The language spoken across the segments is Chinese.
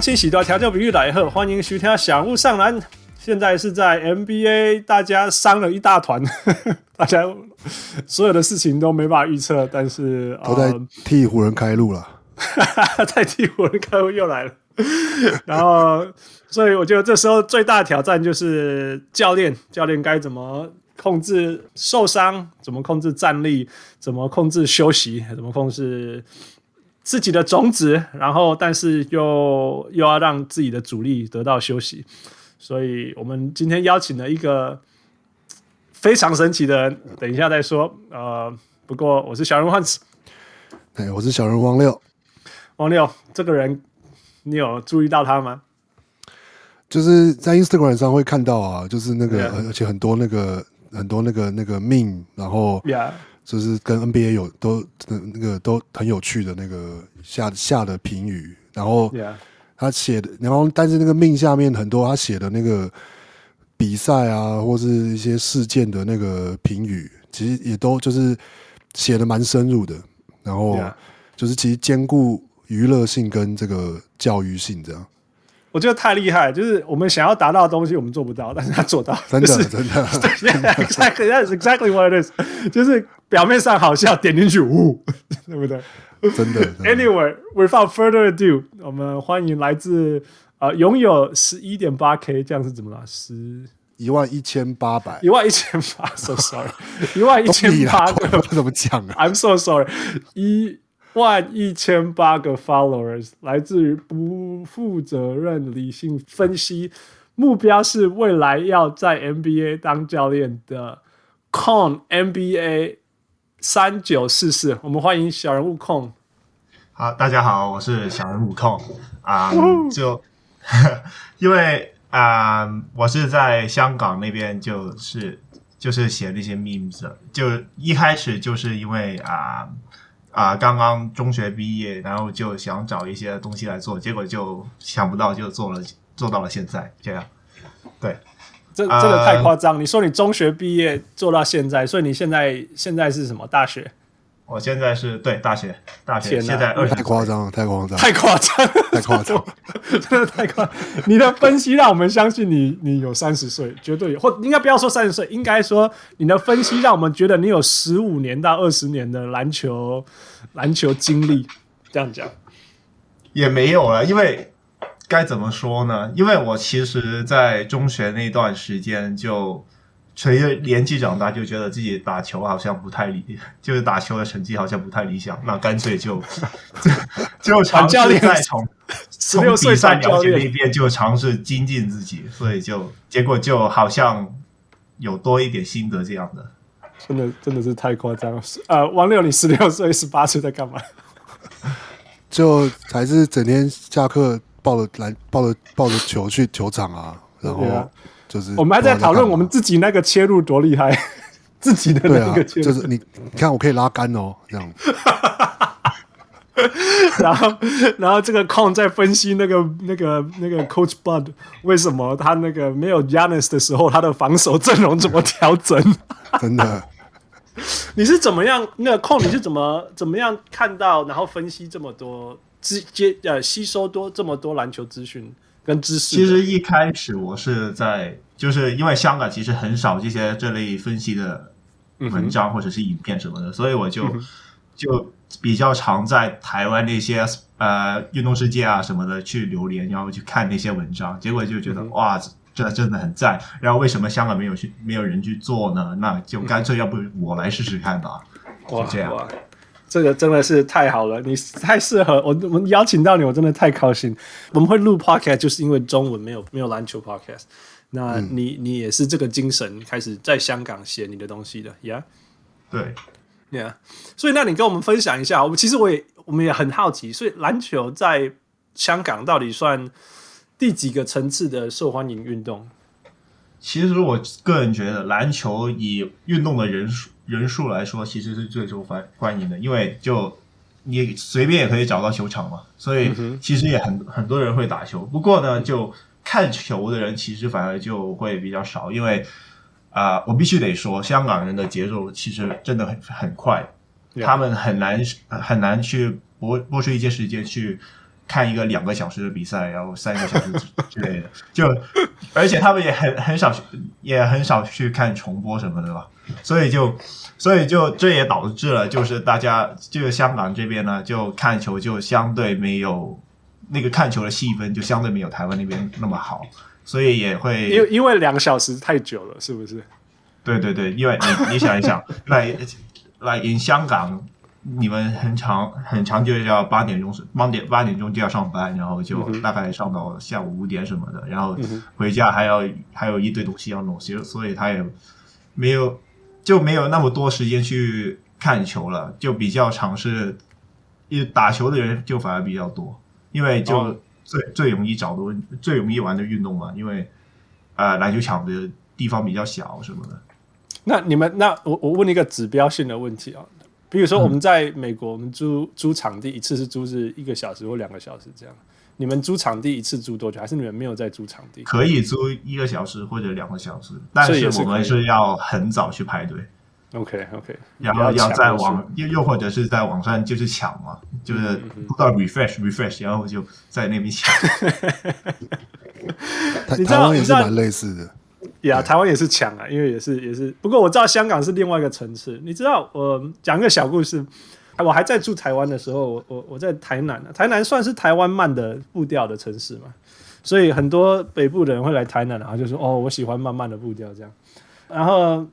各位乡亲喜多调教比喻来贺，欢迎徐天小人物上篮。现在是在 NBA，大家伤了一大团，大家所有的事情都没办法预测，但是都在替湖人开路了，在替湖人开路又来了。然后，所以我觉得这时候最大的挑战就是教练，教练该怎么控制受伤，怎么控制战力，怎么控制休息，怎么控制自己的种子，然后但是又又要让自己的主力得到休息。所以我们今天邀请了一个非常神奇的人，等一下再说。呃，不过我是小人物 Hans，哎，我是小人物王六。王六这个人，你有注意到他吗？就是在 Instagram 上会看到啊，就是那个.而且很多那个很多那个那个 meme，然后就是跟 NBA 有都那个都很有趣的那个下下的评语，然后。他写的，然后但是那个命下面很多他写的那个比赛啊，或是一些事件的那个评语，其实也都就是写的蛮深入的。然后就是其实兼顾娱乐性跟这个教育性这样。我觉得太厉害，就是我们想要达到的东西我们做不到，但是他做到，真的、就是、真的。Exactly, that's exactly what it is。就是表面上好笑，点进去，呜，对不对？真的。Anyway, without further ado，我们欢迎来自呃拥有十一点八 K，这样是怎么了？十一万一千八百，一万一千八，so sorry，一万一千八个怎么讲啊？I'm so sorry，一万一千八个 followers，来自于不负责任理性分析，目标是未来要在 NBA 当教练的 Con NBA。三九四四，我们欢迎小人物控。好，大家好，我是小人物控啊。Um, 就 因为啊，um, 我是在香港那边，就是就是写那些 memes，就一开始就是因为啊啊，刚刚中学毕业，然后就想找一些东西来做，结果就想不到就做了，做到了现在这样。对。这这个太夸张！你说你中学毕业做到现在，所以你现在现在是什么大学？我现在是对大学，大学现在二十。太夸张了，太夸张，太夸张，太夸张，真的太夸张！你的分析让我们相信你，你有三十岁，绝对有，或应该不要说三十岁，应该说你的分析让我们觉得你有十五年到二十年的篮球篮球经历。这样讲也没有了，因为。该怎么说呢？因为我其实，在中学那段时间，就随着年纪长大，就觉得自己打球好像不太理，就是打球的成绩好像不太理想，那干脆就 就尝试再从从比赛了解一遍就尝试精进自己，所以就结果就好像有多一点心得这样的。真的真的是太夸张了！呃，王六，你十六岁、十八岁在干嘛？就还是整天下课。抱着篮，抱着抱着球去球场啊，然后就是我们还在讨论我们自己那个切入多厉害，自己的那个切入，就是你你看我可以拉杆哦，这样。然后然后这个控在分析那个那个那个 Coach Bud 为什么他那个没有 Giannis 的时候，他的防守阵容怎么调整？真的，你是怎么样？那个控你是怎么怎么样看到，然后分析这么多？直接呃吸收多这么多篮球资讯跟知识。其实一开始我是在，就是因为香港其实很少这些这类分析的文章或者是影片什么的，嗯、所以我就、嗯、就比较常在台湾那些呃运动世界啊什么的去留连，然后去看那些文章，结果就觉得、嗯、哇，这真的很赞。然后为什么香港没有去没有人去做呢？那就干脆要不我来试试看吧，就这样。这个真的是太好了，你太适合我。我们邀请到你，我真的太高兴。我们会录 podcast，就是因为中文没有没有篮球 podcast。那你、嗯、你也是这个精神开始在香港写你的东西的，Yeah？对，Yeah。所以那你跟我们分享一下，我们其实我也我们也很好奇，所以篮球在香港到底算第几个层次的受欢迎运动？其实我个人觉得，篮球以运动的人数。人数来说，其实是最受欢欢迎的，因为就你随便也可以找到球场嘛，所以其实也很很多人会打球。不过呢，就看球的人其实反而就会比较少，因为啊、呃，我必须得说，香港人的节奏其实真的很很快，他们很难很难去拨拨出一些时间去看一个两个小时的比赛，然后三个小时之类的，就而且他们也很很少也很少去看重播什么的吧，所以就所以就这也导致了，就是大家就是香港这边呢，就看球就相对没有那个看球的气氛，就相对没有台湾那边那么好，所以也会因为因为两个小时太久了，是不是？对对对，因为你你想一想，来来 in 香港。你们很长很长，就要八点钟是八点八点钟就要上班，然后就大概上到下午五点什么的，然后回家还要还有一堆东西要弄，其实所以他也没有就没有那么多时间去看球了，就比较尝试，打球的人就反而比较多，因为就最最容易找的最容易玩的运动嘛，因为呃篮球场的地方比较小什么的。那你们那我我问你一个指标性的问题啊。比如说我们在美国，我们租租场地一次是租是一个小时或两个小时这样。你们租场地一次租多久？还是你们没有在租场地？可以租一个小时或者两个小时，但是我们是要很早去排队。OK OK，然后要在网又又或者是在网上就是抢嘛，就是不到 refresh refresh，然后就在那边抢。台台湾也是蛮类似的。呀，yeah, 台湾也是抢啊，因为也是也是，不过我知道香港是另外一个层次。你知道，我讲一个小故事。我还在住台湾的时候，我我我在台南，台南算是台湾慢的步调的城市嘛，所以很多北部的人会来台南，然后就说：“哦，我喜欢慢慢的步调这样。”然后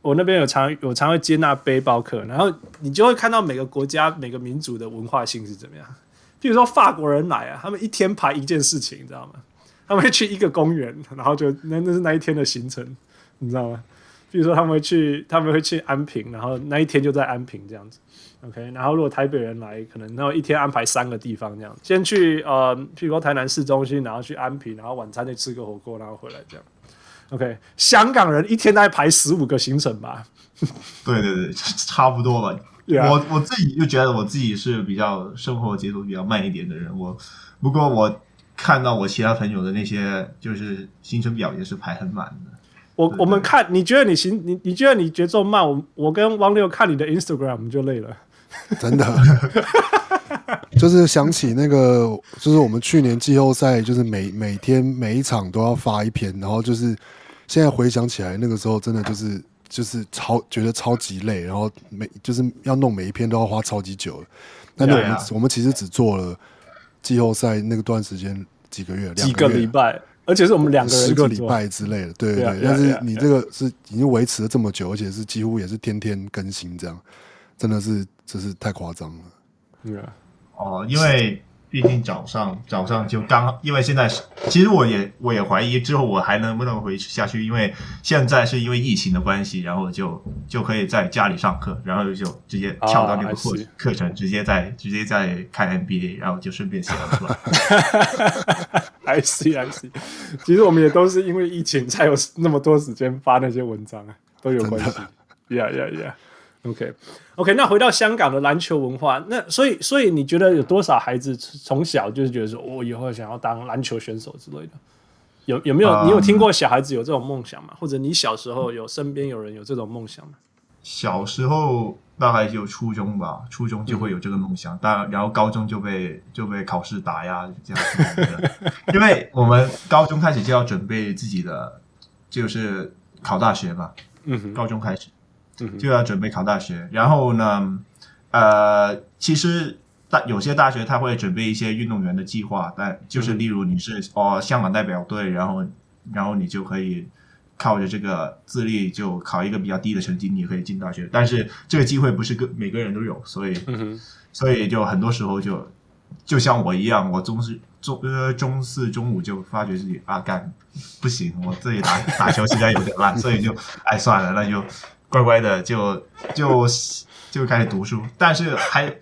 我那边有常有常会接纳背包客，然后你就会看到每个国家每个民族的文化性是怎么样。譬如说法国人来啊，他们一天排一件事情，你知道吗？他们会去一个公园，然后就那那是那一天的行程，你知道吗？比如说他们会去，他们会去安平，然后那一天就在安平这样子。OK，然后如果台北人来，可能然后一天安排三个地方这样，先去呃，譬如说台南市中心，然后去安平，然后晚餐就吃个火锅，然后回来这样。OK，香港人一天大概排十五个行程吧。对对对，差不多吧。Yeah. 我我自己就觉得我自己是比较生活节奏比较慢一点的人，我不过我。看到我其他朋友的那些就是行程表也是排很满的。我我们看，你觉得你行你你觉得你节奏慢，我我跟汪六看你的 Instagram 就累了。真的，就是想起那个，就是我们去年季后赛，就是每每天每一场都要发一篇，然后就是现在回想起来，那个时候真的就是就是超觉得超级累，然后每就是要弄每一篇都要花超级久。但是我们.我们其实只做了。季后赛那个段时间几个月，几个礼拜，而且是我们两个人十个礼拜之类的，对对对。但是你这个是已经维持了这么久，而且是几乎也是天天更新，这样真的是真是太夸张了。对啊，哦，因为。毕竟早上早上就刚，因为现在是，其实我也我也怀疑之后我还能不能回下去，因为现在是因为疫情的关系，然后就就可以在家里上课，然后就直接跳到那个课课程，直接在直接在看 NBA，然后就顺便写了出来。I see, I see。其实我们也都是因为疫情才有那么多时间发那些文章啊，都有关系。Yeah, yeah, yeah. OK，OK，、那回到香港的篮球文化，那所以所以你觉得有多少孩子从小就是觉得说，我、哦、以后想要当篮球选手之类的？有有没有、嗯、你有听过小孩子有这种梦想吗？或者你小时候有身边有人有这种梦想吗？小时候大概就初中吧，初中就会有这个梦想，但、嗯、然后高中就被就被考试打压这样子，因为我们高中开始就要准备自己的，就是考大学嘛，嗯哼，高中开始。就要准备考大学，然后呢，呃，其实大有些大学他会准备一些运动员的计划，但就是例如你是哦香港代表队，然后然后你就可以靠着这个自律就考一个比较低的成绩，你可以进大学。但是这个机会不是个每个人都有，所以所以就很多时候就就像我一样，我中四中呃中四中五就发觉自己啊干不行，我自己打 打球实在有点烂，所以就哎算了，那就。乖乖的就就就开始读书，但是还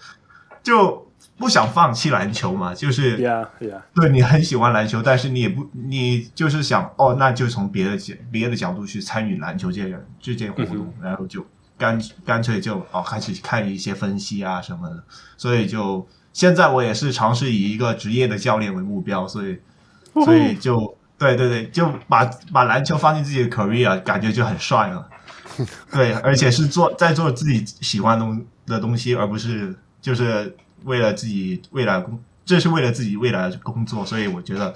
就不想放弃篮球嘛，就是，yeah, yeah. 对你很喜欢篮球，但是你也不，你就是想，哦，那就从别的角别的角度去参与篮球这件这件活动，嗯、然后就干干脆就哦开始看一些分析啊什么的，所以就现在我也是尝试以一个职业的教练为目标，所以所以就对对对，就把把篮球放进自己的 career，感觉就很帅了。对，而且是做在做自己喜欢东的东西，而不是就是为了自己未来工这是为了自己未来的工作，所以我觉得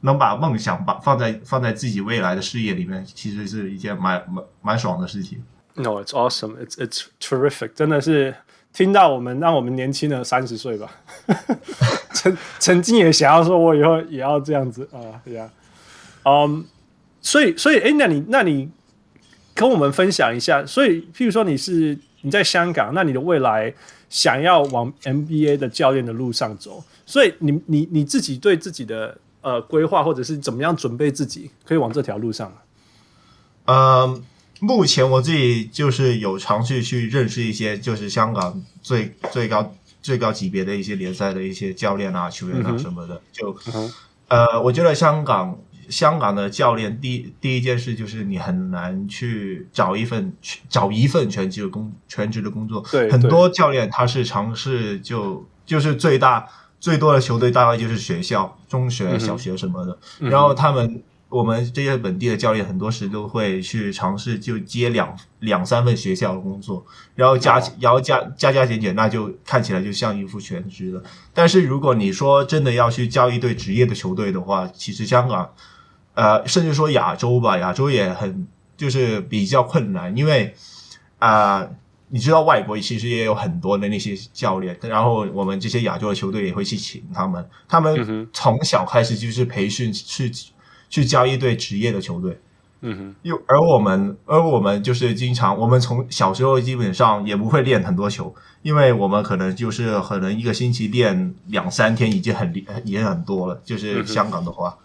能把梦想把放在放在自己未来的事业里面，其实是一件蛮蛮蛮爽的事情。No, it's awesome. It's it's terrific. 真的是听到我们让我们年轻了三十岁吧。曾曾经也想要说，我以后也要这样子啊，对呀。嗯，所以所以哎，那你那你跟我们分享一下。所以，譬如说你是你在香港，那你的未来想要往 NBA 的教练的路上走，所以你你你自己对自己的呃规划，或者是怎么样准备自己可以往这条路上？嗯。目前我自己就是有尝试去认识一些，就是香港最最高最高级别的一些联赛的一些教练啊、球员啊什么的。嗯、就、嗯、呃，我觉得香港香港的教练第第一件事就是你很难去找一份找一份全职的工全职的工作。对，很多教练他是尝试就就是最大最多的球队大概就是学校、中学、小学什么的，嗯、然后他们。我们这些本地的教练很多时都会去尝试就接两两三份学校的工作，然后加然后加加加减减，那就看起来就像一副全职了。但是如果你说真的要去教一队职业的球队的话，其实香港，呃，甚至说亚洲吧，亚洲也很就是比较困难，因为啊、呃，你知道外国其实也有很多的那些教练，然后我们这些亚洲的球队也会去请他们，他们从小开始就是培训去。去教一队职业的球队，嗯哼，又而我们，而我们就是经常，我们从小时候基本上也不会练很多球，因为我们可能就是可能一个星期练两三天已经很厉也很多了，就是香港的话，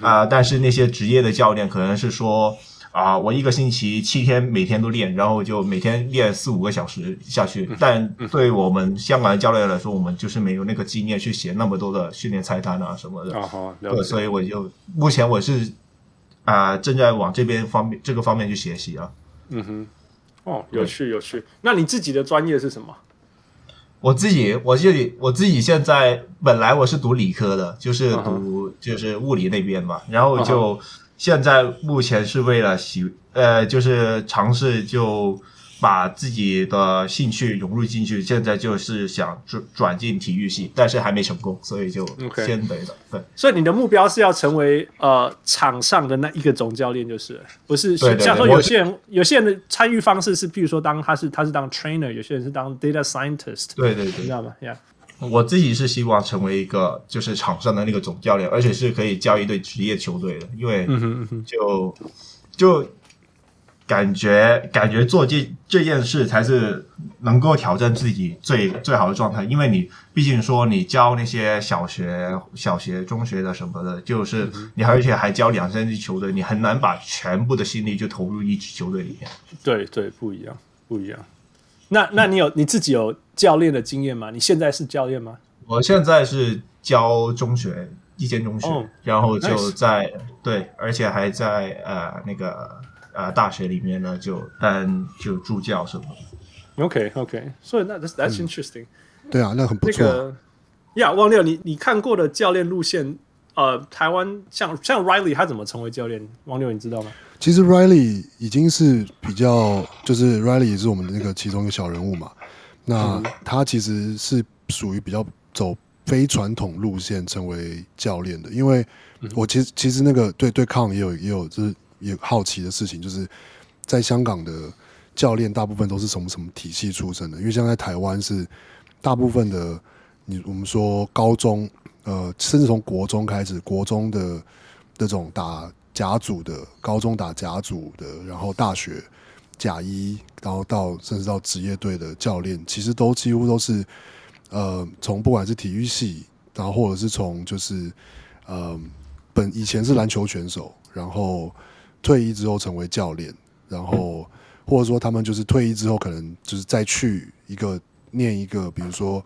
啊、但是那些职业的教练可能是说。啊，我一个星期七天，每天都练，然后就每天练四五个小时下去。但对我们香港的教练来说，我们就是没有那个经验去写那么多的训练菜单啊什么的。啊好，对，所以我就目前我是啊、呃、正在往这边方面这个方面去学习啊。嗯哼，哦，有趣有趣。那你自己的专业是什么？我自己，我自己，我自己现在本来我是读理科的，就是读就是物理那边嘛，然后就。现在目前是为了喜，呃，就是尝试就把自己的兴趣融入进去。现在就是想转转进体育系，但是还没成功，所以就先等等。对，所以你的目标是要成为呃场上的那一个总教练，就是不是？像说有些人，有些人的参与方式是，譬如说当他是他是当 trainer，有些人是当 data scientist。对对对，你知道吗？Yeah。我自己是希望成为一个就是场上的那个总教练，而且是可以教一队职业球队的，因为就就感觉感觉做这这件事才是能够挑战自己最最好的状态，因为你毕竟说你教那些小学、小学、中学的什么的，就是你而且还教两三支球队，你很难把全部的心力就投入一支球队里面。对对，不一样，不一样。那那你有你自己有教练的经验吗？你现在是教练吗？我现在是教中学一间中学，oh, 然后就在 nice. 对，而且还在呃那个呃大学里面呢，就当就助教什么的。OK OK，所以那 that's that's interesting、嗯。对啊，那很不错。呀、那个，汪六，你你看过的教练路线，呃，台湾像像 Riley 他怎么成为教练？汪六，你知道吗？其实 Riley 已经是比较，就是 Riley 也是我们的那个其中一个小人物嘛。那他其实是属于比较走非传统路线成为教练的，因为我其实其实那个对对抗也有也有就是也好奇的事情，就是在香港的教练大部分都是从什么体系出身的？因为像在台湾是大部分的，你我们说高中呃，甚至从国中开始，国中的那种打。甲组的高中打甲组的，然后大学甲一，然后到甚至到职业队的教练，其实都几乎都是呃，从不管是体育系，然后或者是从就是呃，本以前是篮球选手，然后退役之后成为教练，然后或者说他们就是退役之后可能就是再去一个念一个，比如说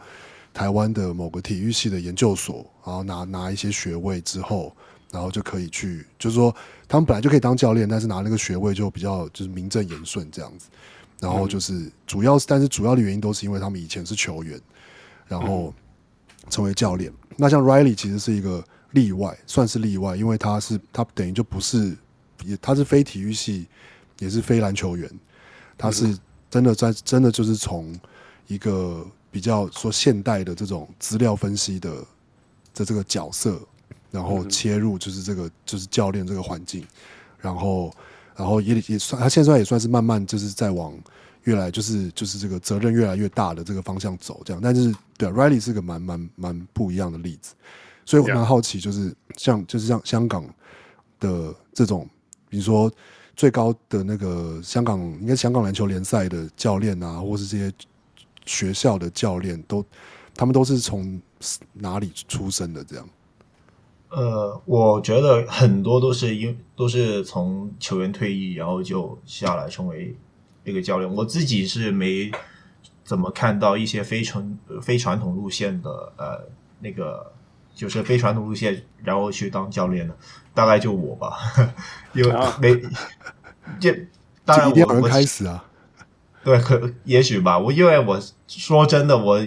台湾的某个体育系的研究所，然后拿拿一些学位之后。然后就可以去，就是说他们本来就可以当教练，但是拿那个学位就比较就是名正言顺这样子。然后就是主要是，但是主要的原因都是因为他们以前是球员，然后成为教练。那像 Riley 其实是一个例外，算是例外，因为他是他等于就不是，也他是非体育系，也是非篮球员，他是真的在真的就是从一个比较说现代的这种资料分析的。的这个角色，然后切入就是这个就是教练这个环境，然后然后也也算他现在也算是慢慢就是在往越来就是就是这个责任越来越大的这个方向走这样，但是对啊，Riley 是个蛮蛮蛮不一样的例子，所以我蛮好奇就是像就是像香港的这种，比如说最高的那个香港应该香港篮球联赛的教练啊，或是这些学校的教练都他们都是从哪里出生的这样？呃，我觉得很多都是因都是从球员退役，然后就下来成为一个教练。我自己是没怎么看到一些非传非传统路线的呃那个就是非传统路线，然后去当教练的，大概就我吧，因为没这当然我有人开始啊，对，可也许吧。我因为我说真的我。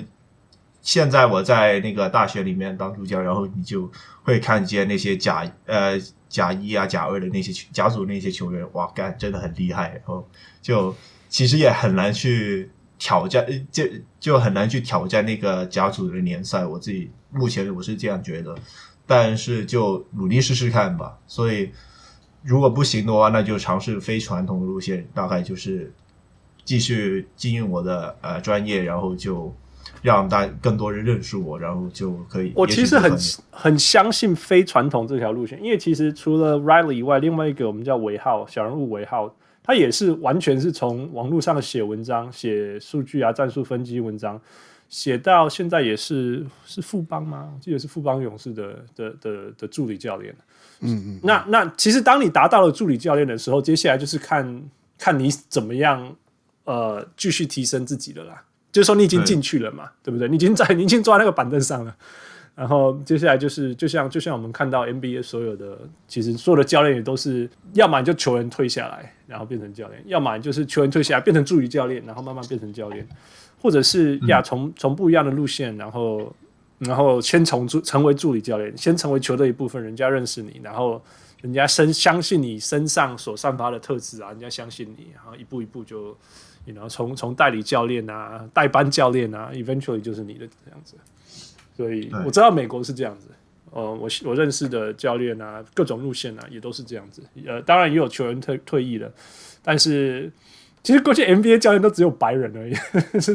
现在我在那个大学里面当助教，然后你就会看见那些甲呃甲一啊甲二的那些甲组那些球员，哇，干真的很厉害。然后就其实也很难去挑战，就就很难去挑战那个甲组的联赛。我自己目前我是这样觉得，但是就努力试试看吧。所以如果不行的话，那就尝试非传统的路线，大概就是继续经营我的呃专业，然后就。让大更多人认识我，然后就可以。我其实很很相信非传统这条路线，因为其实除了 Riley 以外，另外一个我们叫韦浩小人物韦浩，他也是完全是从网络上写文章、写数据啊、战术分析文章，写到现在也是是富邦吗？我记得是富邦勇士的的的的助理教练。嗯嗯。那那其实当你达到了助理教练的时候，接下来就是看看你怎么样呃继续提升自己的啦。就是说你已经进去了嘛，对，对不对？你已经在，你已经坐在那个板凳上了。然后接下来就是，就像就像我们看到 NBA 所有的，其实所有的教练也都是，要么你就球员退下来，然后变成教练；要么就是球员退下来变成助理教练，然后慢慢变成教练，或者是呀，从从不一样的路线，然后然后先从助成为助理教练，先成为球队一部分，人家认识你，然后人家身相信你身上所散发的特质啊，人家相信你，然后一步一步就。然后从从代理教练啊，代班教练啊，eventually 就是你的这样子。所以我知道美国是这样子。呃，我我认识的教练啊，各种路线啊，也都是这样子。呃，当然也有球员退退役了，但是其实过去 NBA 教练都只有白人而已，是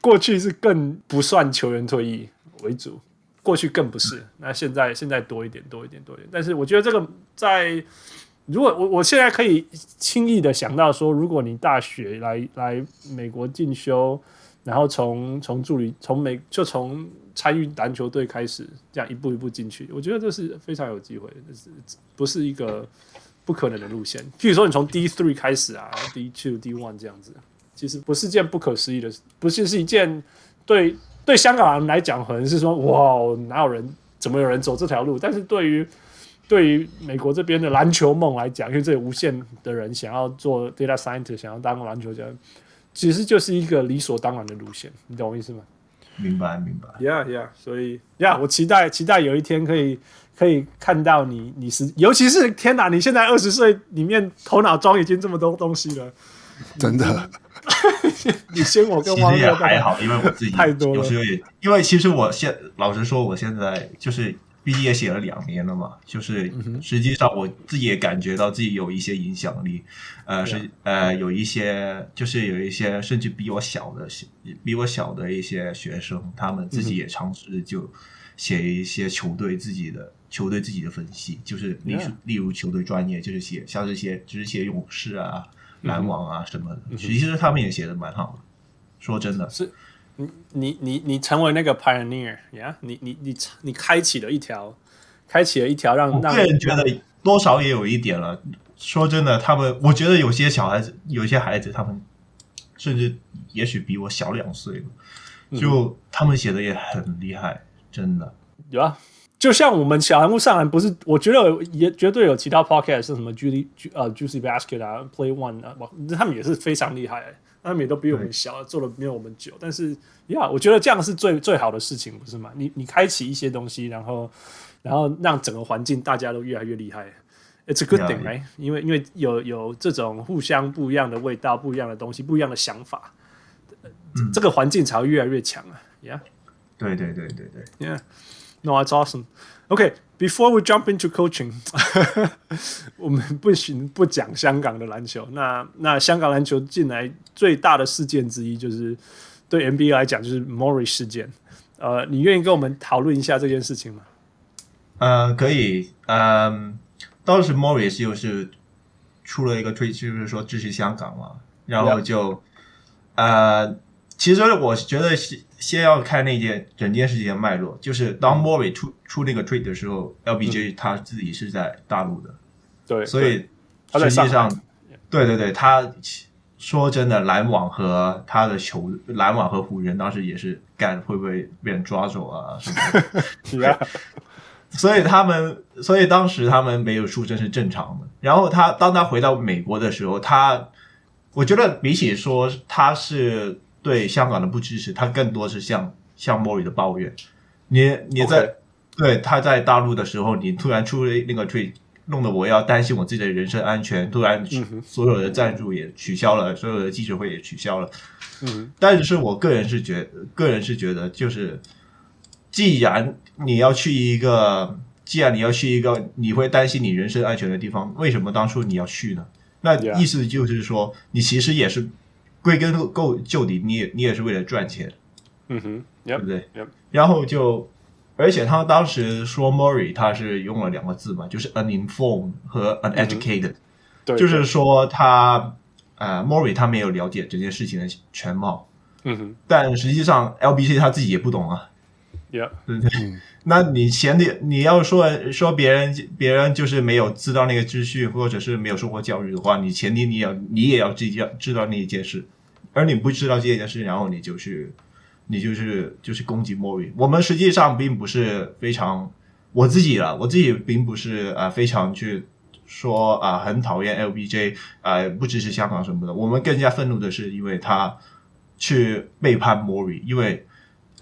过去是更不算球员退役为主，过去更不是。那现在现在多一点，多一点，多一点。但是我觉得这个在。如果我我现在可以轻易的想到说，如果你大学来来美国进修，然后从从助理从美就从参与篮球队开始，这样一步一步进去，我觉得这是非常有机会的，这是不是一个不可能的路线？譬如说你从 D three 开始啊，D two D one 这样子，其实不是件不可思议的事，不是是一件对对香港人来讲可能是说哇，哪有人怎么有人走这条路？但是对于对于美国这边的篮球梦来讲，因为这里无限的人想要做 data scientist，想要当篮球家，其实就是一个理所当然的路线，你懂我意思吗？明白，明白。Yeah, yeah。所以，Yeah，我期待，期待有一天可以可以看到你，你是，尤其是天哪，你现在二十岁，里面头脑装已经这么多东西了，真的。你先，我跟汪其实也还好，因为我自己太多了。有时候也，因为其实我现老实说，我现在就是。毕业写了两年了嘛，就是实际上我自己也感觉到自己有一些影响力，呃，是呃有一些就是有一些甚至比我小的比我小的一些学生，他们自己也尝试就写一些球队自己的球队自己的分析，就是例如例如球队专业就是写像这些就是写勇士啊、篮网啊什么的，其实他们也写的蛮好的，说真的是。你你你你成为那个 pioneer 呀、yeah?？你你你你开启了一条，开启了一条让让。我个人觉得多少也有一点了。说真的，他们我觉得有些小孩子，有些孩子，他们甚至也许比我小两岁，就他们写的也很厉害，真的。有啊，就像我们小人物上篮，不是？我觉得也绝对有其他 podcast 是什么 Judy 呃 Juicy Basket 啊，Play One 啊，他们也是非常厉害。他们也都比我们小，做的没有我们久，但是呀，yeah, 我觉得这样是最最好的事情，不是吗？你你开启一些东西，然后然后让整个环境大家都越来越厉害，It's a good thing，right？因为因为有有这种互相不一样的味道、不一样的东西、不一样的想法，嗯、这个环境才会越来越强啊！呀，对对对对对，呀，No, it's awesome. Okay, before we jump into coaching，我们不行不讲香港的篮球。那那香港篮球近来最大的事件之一，就是对 NBA 来讲，就是 Morris 事件。呃，你愿意跟我们讨论一下这件事情吗？呃，可以。嗯、呃，当时 Morris 又是出了一个推，就是说支持香港嘛，然后就呃。其实我觉得先先要看那件整件事情的脉络，就是当 Morris 出出那个 tweet 的时候，LBJ 他自己是在大陆的，对，所以实际上，对对对，他说真的，篮网和他的球，篮网和湖人当时也是干会不会被人抓走啊什么的，所以他们，所以当时他们没有出征是正常的。然后他当他回到美国的时候，他我觉得比起说他是。对香港的不支持，他更多是像像莫瑞的抱怨。你你在 Okay. 对他在大陆的时候，你突然出了那个 tweet，弄得我要担心我自己的人身安全。突然所有的赞助也取消了，所有的记者会也取消了。嗯，但是我个人是觉，个人是觉得，就是既然你要去一个，既然你要去一个你会担心你人身安全的地方，为什么当初你要去呢？那意思就是说你其实也是。归根够究底，你也你也是为了赚钱，嗯哼，yep, 对不对.然后就，而且他当时说 Morris 他是用了两个字嘛，就是 uninformed 和 uneducated，、嗯、对，就是说他呃 Morris 他没有了解这件事情的全貌，嗯哼，但实际上 LBC 他自己也不懂啊。Yeah. 对对，那你前提你要说说别人别人就是没有知道那个秩序，或者是没有受过教育的话，你前提你要你也要自己要知道那一件事，而你不知道这件事，然后你就是你就是就是攻击莫瑞。我们实际上并不是非常我自己了，我自己并不是啊、非常去说啊、很讨厌 LBJ 啊、不支持香港什么的。我们更加愤怒的是，因为他去背叛莫瑞，因为。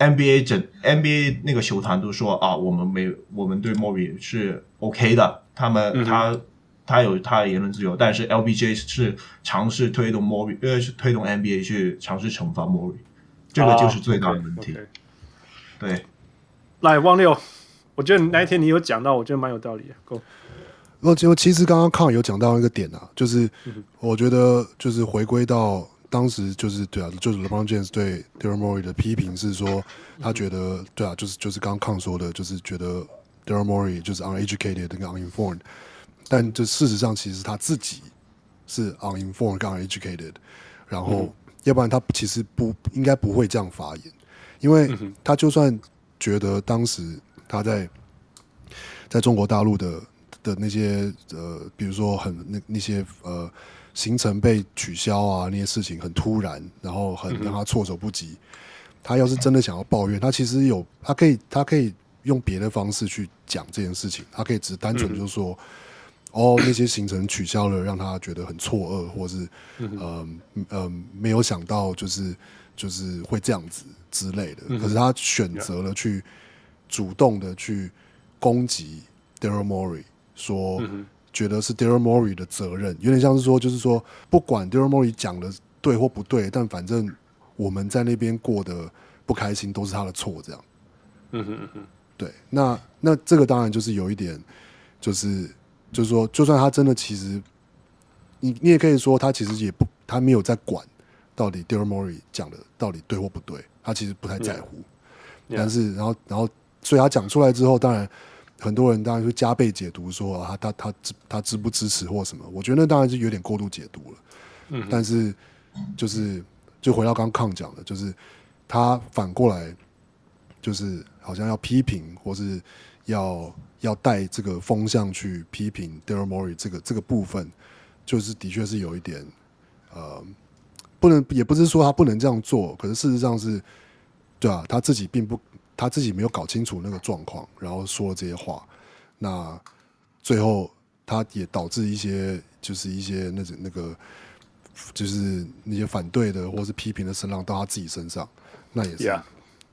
NBA 整 NBA 那个球团都说啊，我们没我们对 Morris 是 OK 的，他们、嗯、他他有他的言论自由，但是 LBJ 是尝试推动 Morris 呃是推动 NBA 去尝试惩罚 Morris，这个就是最大的问题。啊、okay, okay. 对，来汪六，我觉得那一天你有讲到，我觉得蛮有道理的。Go，我其实刚刚康有讲到一个点啊，就是我觉得就是回归到。当时就是对啊，就是 LeBron James 对 Daryl Morey 的批评是说，他觉得对啊，就是就是刚刚康说的，就是觉得 Daryl Morey 就是 uneducated 跟 uninformed，但就事实上其实他自己是 uninformed 跟 uneducated，然后要不然他其实不应该不会这样发言，因为他就算觉得当时他在在中国大陆的的那些呃，比如说很那那些呃。行程被取消啊，那些事情很突然，然后很让他措手不及。嗯、他要是真的想要抱怨，他其实有，他可以，他可以用别的方式去讲这件事情。他可以只单纯就说，嗯、哦，那些行程取消了，让他觉得很错愕，或是嗯嗯、没有想到，就是就是会这样子之类的。嗯、可是他选择了去主动的去攻击 Daryl Morey，说。嗯觉得是 Daryl Morey 的责任，有点像是说，就是说，不管 Daryl Morey 讲的对或不对，但反正我们在那边过得不开心，都是他的错，这样。嗯哼嗯哼，对，那那这个当然就是有一点，就是就是说，就算他真的其实，你你也可以说他其实也不，他没有在管到底 Daryl Morey 讲的到底对或不对，他其实不太在乎。但是，然后然后，所以他讲出来之后，当然。很多人当然会加倍解读说啊，他他支他支不支持或什么？我觉得那当然是有点过度解读了。嗯，但是就是就回到刚刚讲的，就是他反过来就是好像要批评或是要要带这个风向去批评 Daryl Morey 这个这个部分，就是的确是有一点呃，不能也不是说他不能这样做，可是事实上是，对啊，他自己并不。他自己没有搞清楚那个状况，然后说了这些话，那最后他也导致一些就是一些那种那个就是那些反对的或是批评的声浪到他自己身上，那也是 Yeah.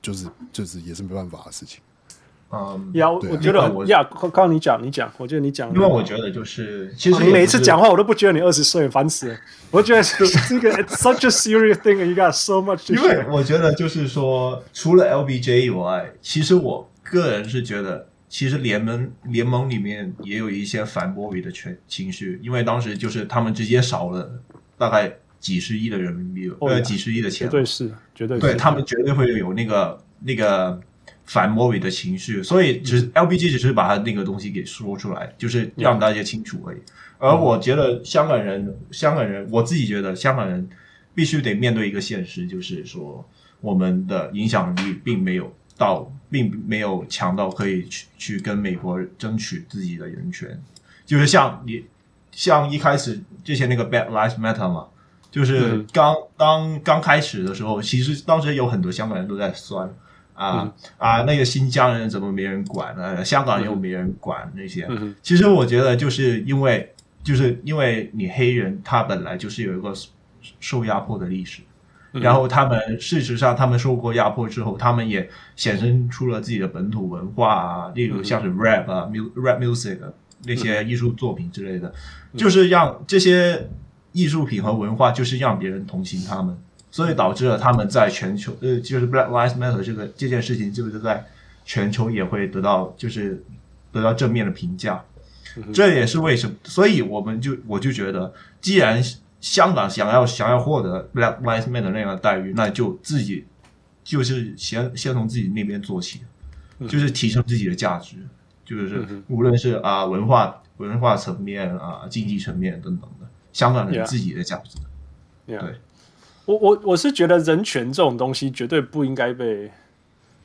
就是就是也是没办法的事情。嗯，呀，我觉得我呀，刚刚你讲你讲，我觉得你讲，因为我觉得就是其实你每一次讲话我都不觉得你二十岁，烦死了。我觉得 这个 it's such a serious thing, you got so much。因为我觉得就是说，除了 LBJ 以外，其实我个人是觉得，其实联盟联盟里面也有一些反波比的情情绪，因为当时就是他们直接少了大概几十亿的人民币，呃、哦，几十亿的钱，绝对是，绝对是，对他们绝对会有那个那个反莫比的情绪，所以只 LBG 只是把他那个东西给说出来，就是让大家清楚而已。而我觉得香港人，香港人，我自己觉得香港人必须得面对一个现实，就是说我们的影响力并没有到，并没有强到可以去去跟美国争取自己的人权。就是像你，像一开始之前那个 Black Lives Matter 嘛，就是刚当刚开始的时候，其实当时有很多香港人都在酸啊、嗯、啊，那个新疆人怎么没人管呢？香港人又没人管那些。其实我觉得就是因为。就是因为你黑人，他本来就是有一个受压迫的历史，然后他们事实上他们受过压迫之后，他们也衍生出了自己的本土文化啊，例如像是 rap 啊、rap music 那些艺术作品之类的，就是让这些艺术品和文化，就是让别人同情他们，所以导致了他们在全球，呃，就是 Black Lives Matter 这个这件事情，就是在全球也会得到，就是得到正面的评价。这也是为什么，所以我们就我就觉得，既然香港想要想要获得 Black Lives Matter 那样的待遇，那就自己就是先先从自己那边做起，就是提升自己的价值，就是无论是啊文化文化层面啊经济层面等等的，香港人自己的价值。Yeah. 对，我我我是觉得人权这种东西绝对不应该被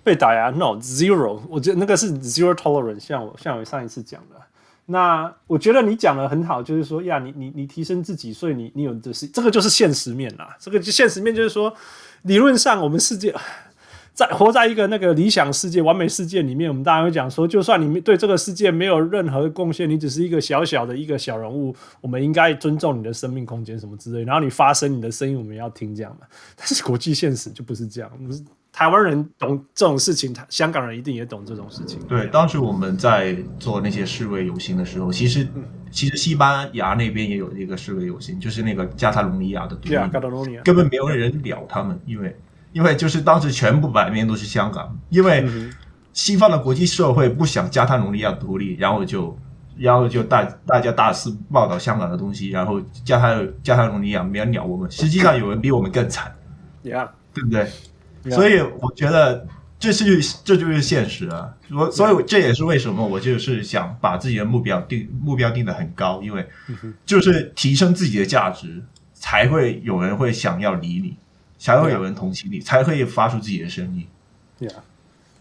被打压，no zero，我觉得那个是 zero tolerance，像我像我上一次讲的。那我觉得你讲的很好，就是说呀，你你你提升自己，所以你你有的是这个就是现实面啦。这个就现实面就是说，理论上我们世界在活在一个那个理想世界、完美世界里面，我们大家会讲说，就算你对这个世界没有任何贡献，你只是一个小小的一个小人物，我们应该尊重你的生命空间什么之类。然后你发声，你的声音我们要听这样的。但是国际现实就不是这样，不是。台湾人懂这种事情，香港人一定也懂这种事情。对，当时我们在做那些示威游行的时候，其实其实西班牙那边也有一个示威游行，就是那个加泰隆尼亚的独立，根本没有人鸟他们，因为因为就是当时全部版面都是香港，因为西方的国际社会不想加泰隆尼亚独立，然后就然后就大大家大肆报道香港的东西，然后加泰加泰隆尼亚没人鸟我们，实际上有人比我们更惨，Yeah. 对不对？所以我觉得这是这就是现实啊，我所以这也是为什么我就是想把自己的目标定目标定的很高，因为就是提升自己的价值，才会有人会想要理你，才会有人同情你，才会发出自己的声音。对啊，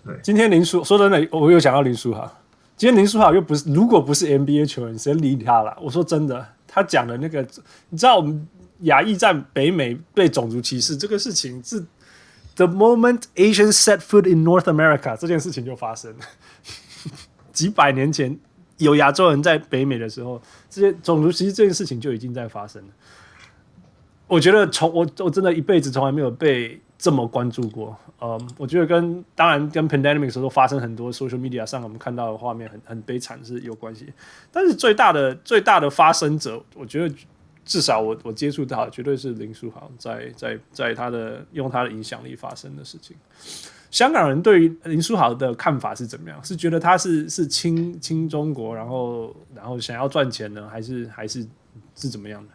对。今天林书说真的，我又想到林书豪。今天林书豪又不是，如果不是 NBA 球员，谁理他了？我说真的，他讲的那个，你知道我们亚裔在北美被种族歧视这个事情是。The moment Asians set foot in North America，这件事情就发生了。几百年前有亚洲人在北美的时候，这些种族歧视这件事情就已经在发生了。我觉得从我我真的一辈子从来没有被这么关注过。嗯，我觉得跟当然跟 pandemic 时候发生很多 social media 上我们看到的画面很很悲惨是有关系。但是最大的最大的发生者，我觉得。至少我我接触到绝对是林书豪在在在他的用他的影响力发生的事情。香港人对于林书豪的看法是怎么样？是觉得他是是亲亲中国，然后然后想要赚钱呢，还是还是是怎么样的？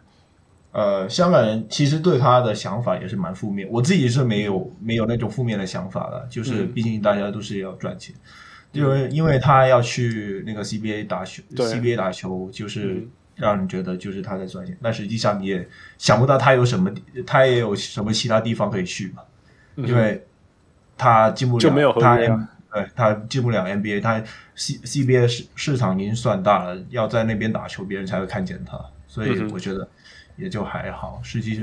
呃，香港人其实对他的想法也是蛮负面。我自己是没有没有那种负面的想法的，就是毕竟大家都是要赚钱，因为因为他要去那个 CBA 打球，CBA 打球就是。嗯让人觉得就是他在赚钱，但实际上你也想不到他有什么，他也有什么其他地方可以去嘛？因为他进不了，就没有他，对，他进不了 NBA，他 C CBA 市市场已经算大了，要在那边打球，别人才会看见他，所以我觉得也就还好。实际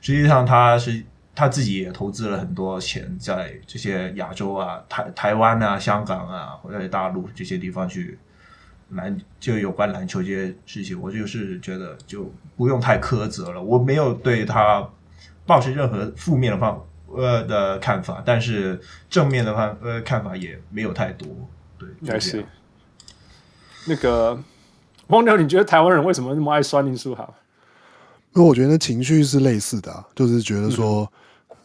实际上他是他自己也投资了很多钱在这些亚洲啊、台台湾啊、香港啊或者大陆这些地方去。篮就有关篮球这些事情，我就是觉得就不用太苛责了。我没有对他抱持任何负面的方呃的看法，但是正面的方呃看法也没有太多。对，还是那个汪牛，你觉得台湾人为什么那么爱酸林书豪？因为我觉得情绪是类似的，就是觉得说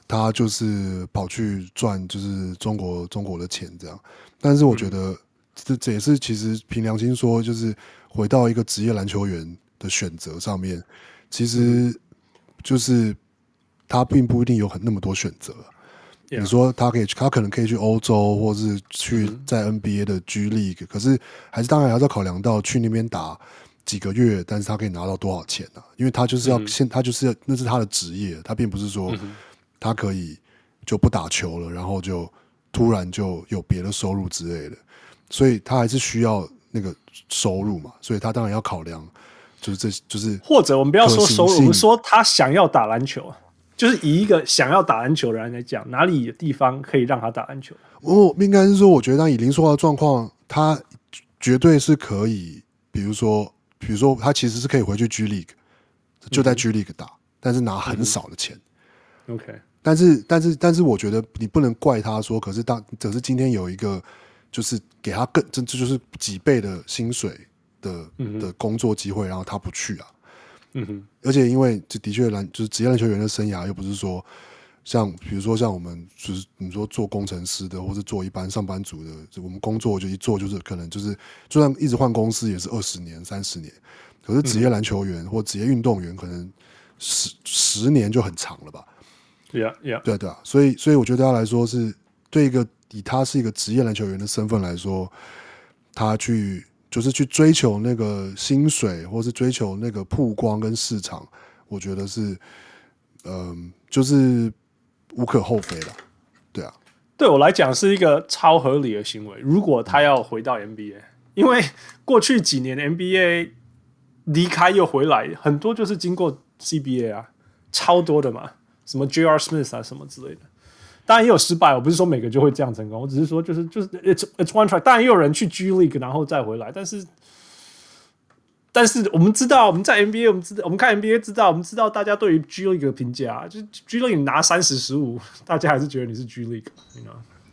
他就是跑去赚就是中国中国的钱这样。但是我觉得这这也是其实凭良心说，就是回到一个职业篮球员的选择上面，其实就是他并不一定有很那么多选择。你说他可以，他可能可以去欧洲，或是去在 NBA 的 G League，可是还是当然还是要考量到去那边打几个月，但是他可以拿到多少钱呢？因为他就是要先，他就是要那是他的职业，他并不是说他可以就不打球了，然后就突然就有别的收入之类的，所以他还是需要那个收入嘛，所以他当然要考量，就是这就是或者我们不要说收入，我们说他想要打篮球。就是以一个想要打篮球的人来讲，哪里有地方可以让他打篮球？我应该是说，我觉得当以林书豪的状况，他绝对是可以，比如说，比如说他其实是可以回去 G League，就在 G League 打，嗯、但是拿很少的钱。OK，但是但是但是，我觉得你不能怪他说，可是当可是今天有一个，就是给他更这这就是几倍的薪水的的工作机会，然后他不去啊。嗯哼，而且因为这的确篮就是职业篮球员的生涯，又不是说像比如说像我们就是你说做工程师的，或是做一般上班族的，我们工作就一做就是可能就是就算一直换公司也是二十年、三十年。可是职业篮球员或职业运动员可能十十年就很长了吧？Yeah, yeah，对对啊。所以所以我觉得他来说是对一个以他是一个职业篮球员的身份来说，他去。就是去追求那个薪水，或是追求那个曝光跟市场，我觉得是，嗯、呃，就是无可厚非的，对啊。对我来讲是一个超合理的行为。如果他要回到 NBA，因为过去几年 NBA 离开又回来，很多就是经过 CBA 啊，超多的嘛，什么 J.R. Smith 啊什么之类的。当然也有失败，我不是说每个就会这样成功，我只是说就是就是 it's it's one try。当然也有人去 G League 然后再回来，但是但是我们知道我们在 NBA 我们知道我们看 NBA 知道我们知道大家对于 G League 的评价，就 G League 拿三十十五，大家还是觉得你是 G know？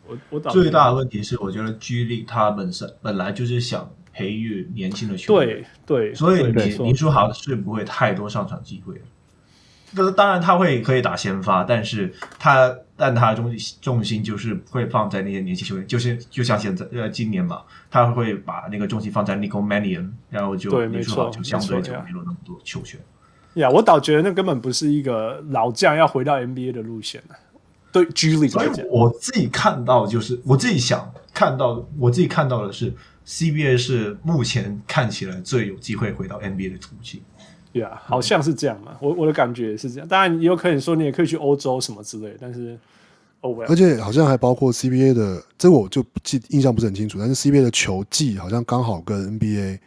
我我最大的问题是，我觉得 G League 它本身本来就是想培育年轻的球员，对对，所以你林书豪是不会太多上场机会。就是当然他会可以打先发，但是他但他重重心就是会放在那些年轻球员，就是就像现在呃今年嘛，他会把那个重心放在 Nico Mannion，然后就林书豪就相对就没有那么多球权。呀，我倒觉得那根本不是一个老将要回到 NBA 的路线，对 G League 来讲，我自己看到就是我自己想看到，我自己看到的是 CBA 是目前看起来最有机会回到 NBA 的途径。对啊，好像是这样嘛，我我的感觉是这样。当然，也有可能说你也可以去欧洲什么之类，但是，哦，而且好像还包括 CBA 的，这我就记印象不是很清楚。但是 CBA 的球季好像刚好跟 NBA，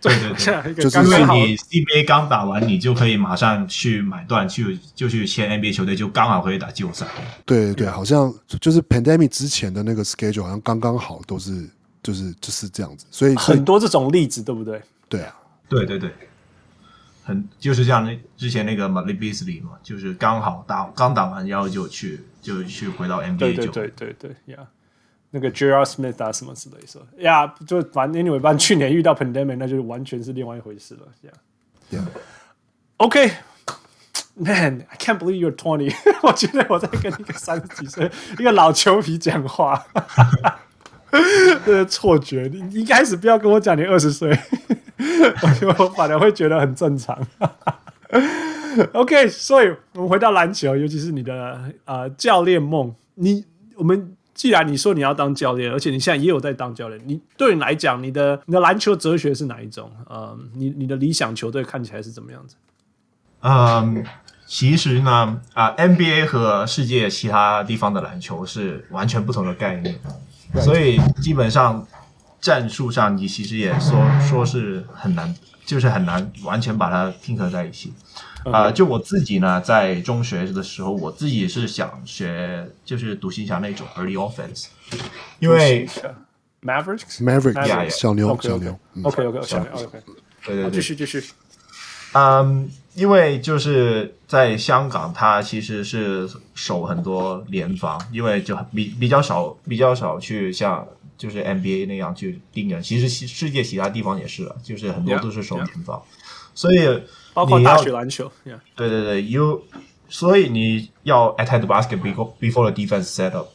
对对对，就是因为你 CBA 刚打完，你就可以马上去买断，去就去签 NBA 球队，就刚好可以打季后赛。对对对，好像就是 Pandemic 之前的那个 schedule 好像刚刚好，都是就是就是这样子。所以很多这种例子，对不对？对啊，对对对。很就是像那之前那个 Malik Beasley 嘛，就是刚好打刚打完，然后就去就去回到 NBA 对对对对对呀，yeah. 那个 J.R. Smith 啊什么之类的说呀，yeah, 就反正 anyway，反正去年遇到 pandemic，那就完全是另外一回事了呀。Yeah. Yeah. OK，Man，I can't believe you're twenty。我觉得我在跟一个三十几岁一个老球皮讲话，这个错觉。你一开始不要跟我讲你二十岁。我就反而会觉得很正常。OK，所以我们回到篮球，尤其是你的呃教练梦。你我们既然你说你要当教练，而且你现在也有在当教练，你对你来讲，你的你的篮球哲学是哪一种？呃，你你的理想球队看起来是怎么样子？嗯，其实呢，啊、，NBA 和世界其他地方的篮球是完全不同的概念所以基本上。战术上，你其实也说说是很难，就是很难完全把它拼合在一起。啊、呃，就我自己呢，在中学的时候，我自己也是想学，就是独行侠那种 early offense，因为 Mavericks Mavericks 小牛小牛，OK OK 小牛 OK，对对对，继续继续。嗯，因为就是在香港，它其实是守很多联防，因为就比比较少比较少去像。就是 NBA 那样去盯人，其实世界其他地方也是了，就是很多都是守联防，yeah, yeah. 所以包括大学篮球，对对对，有所以你要 attack the basket before before the defense set up，、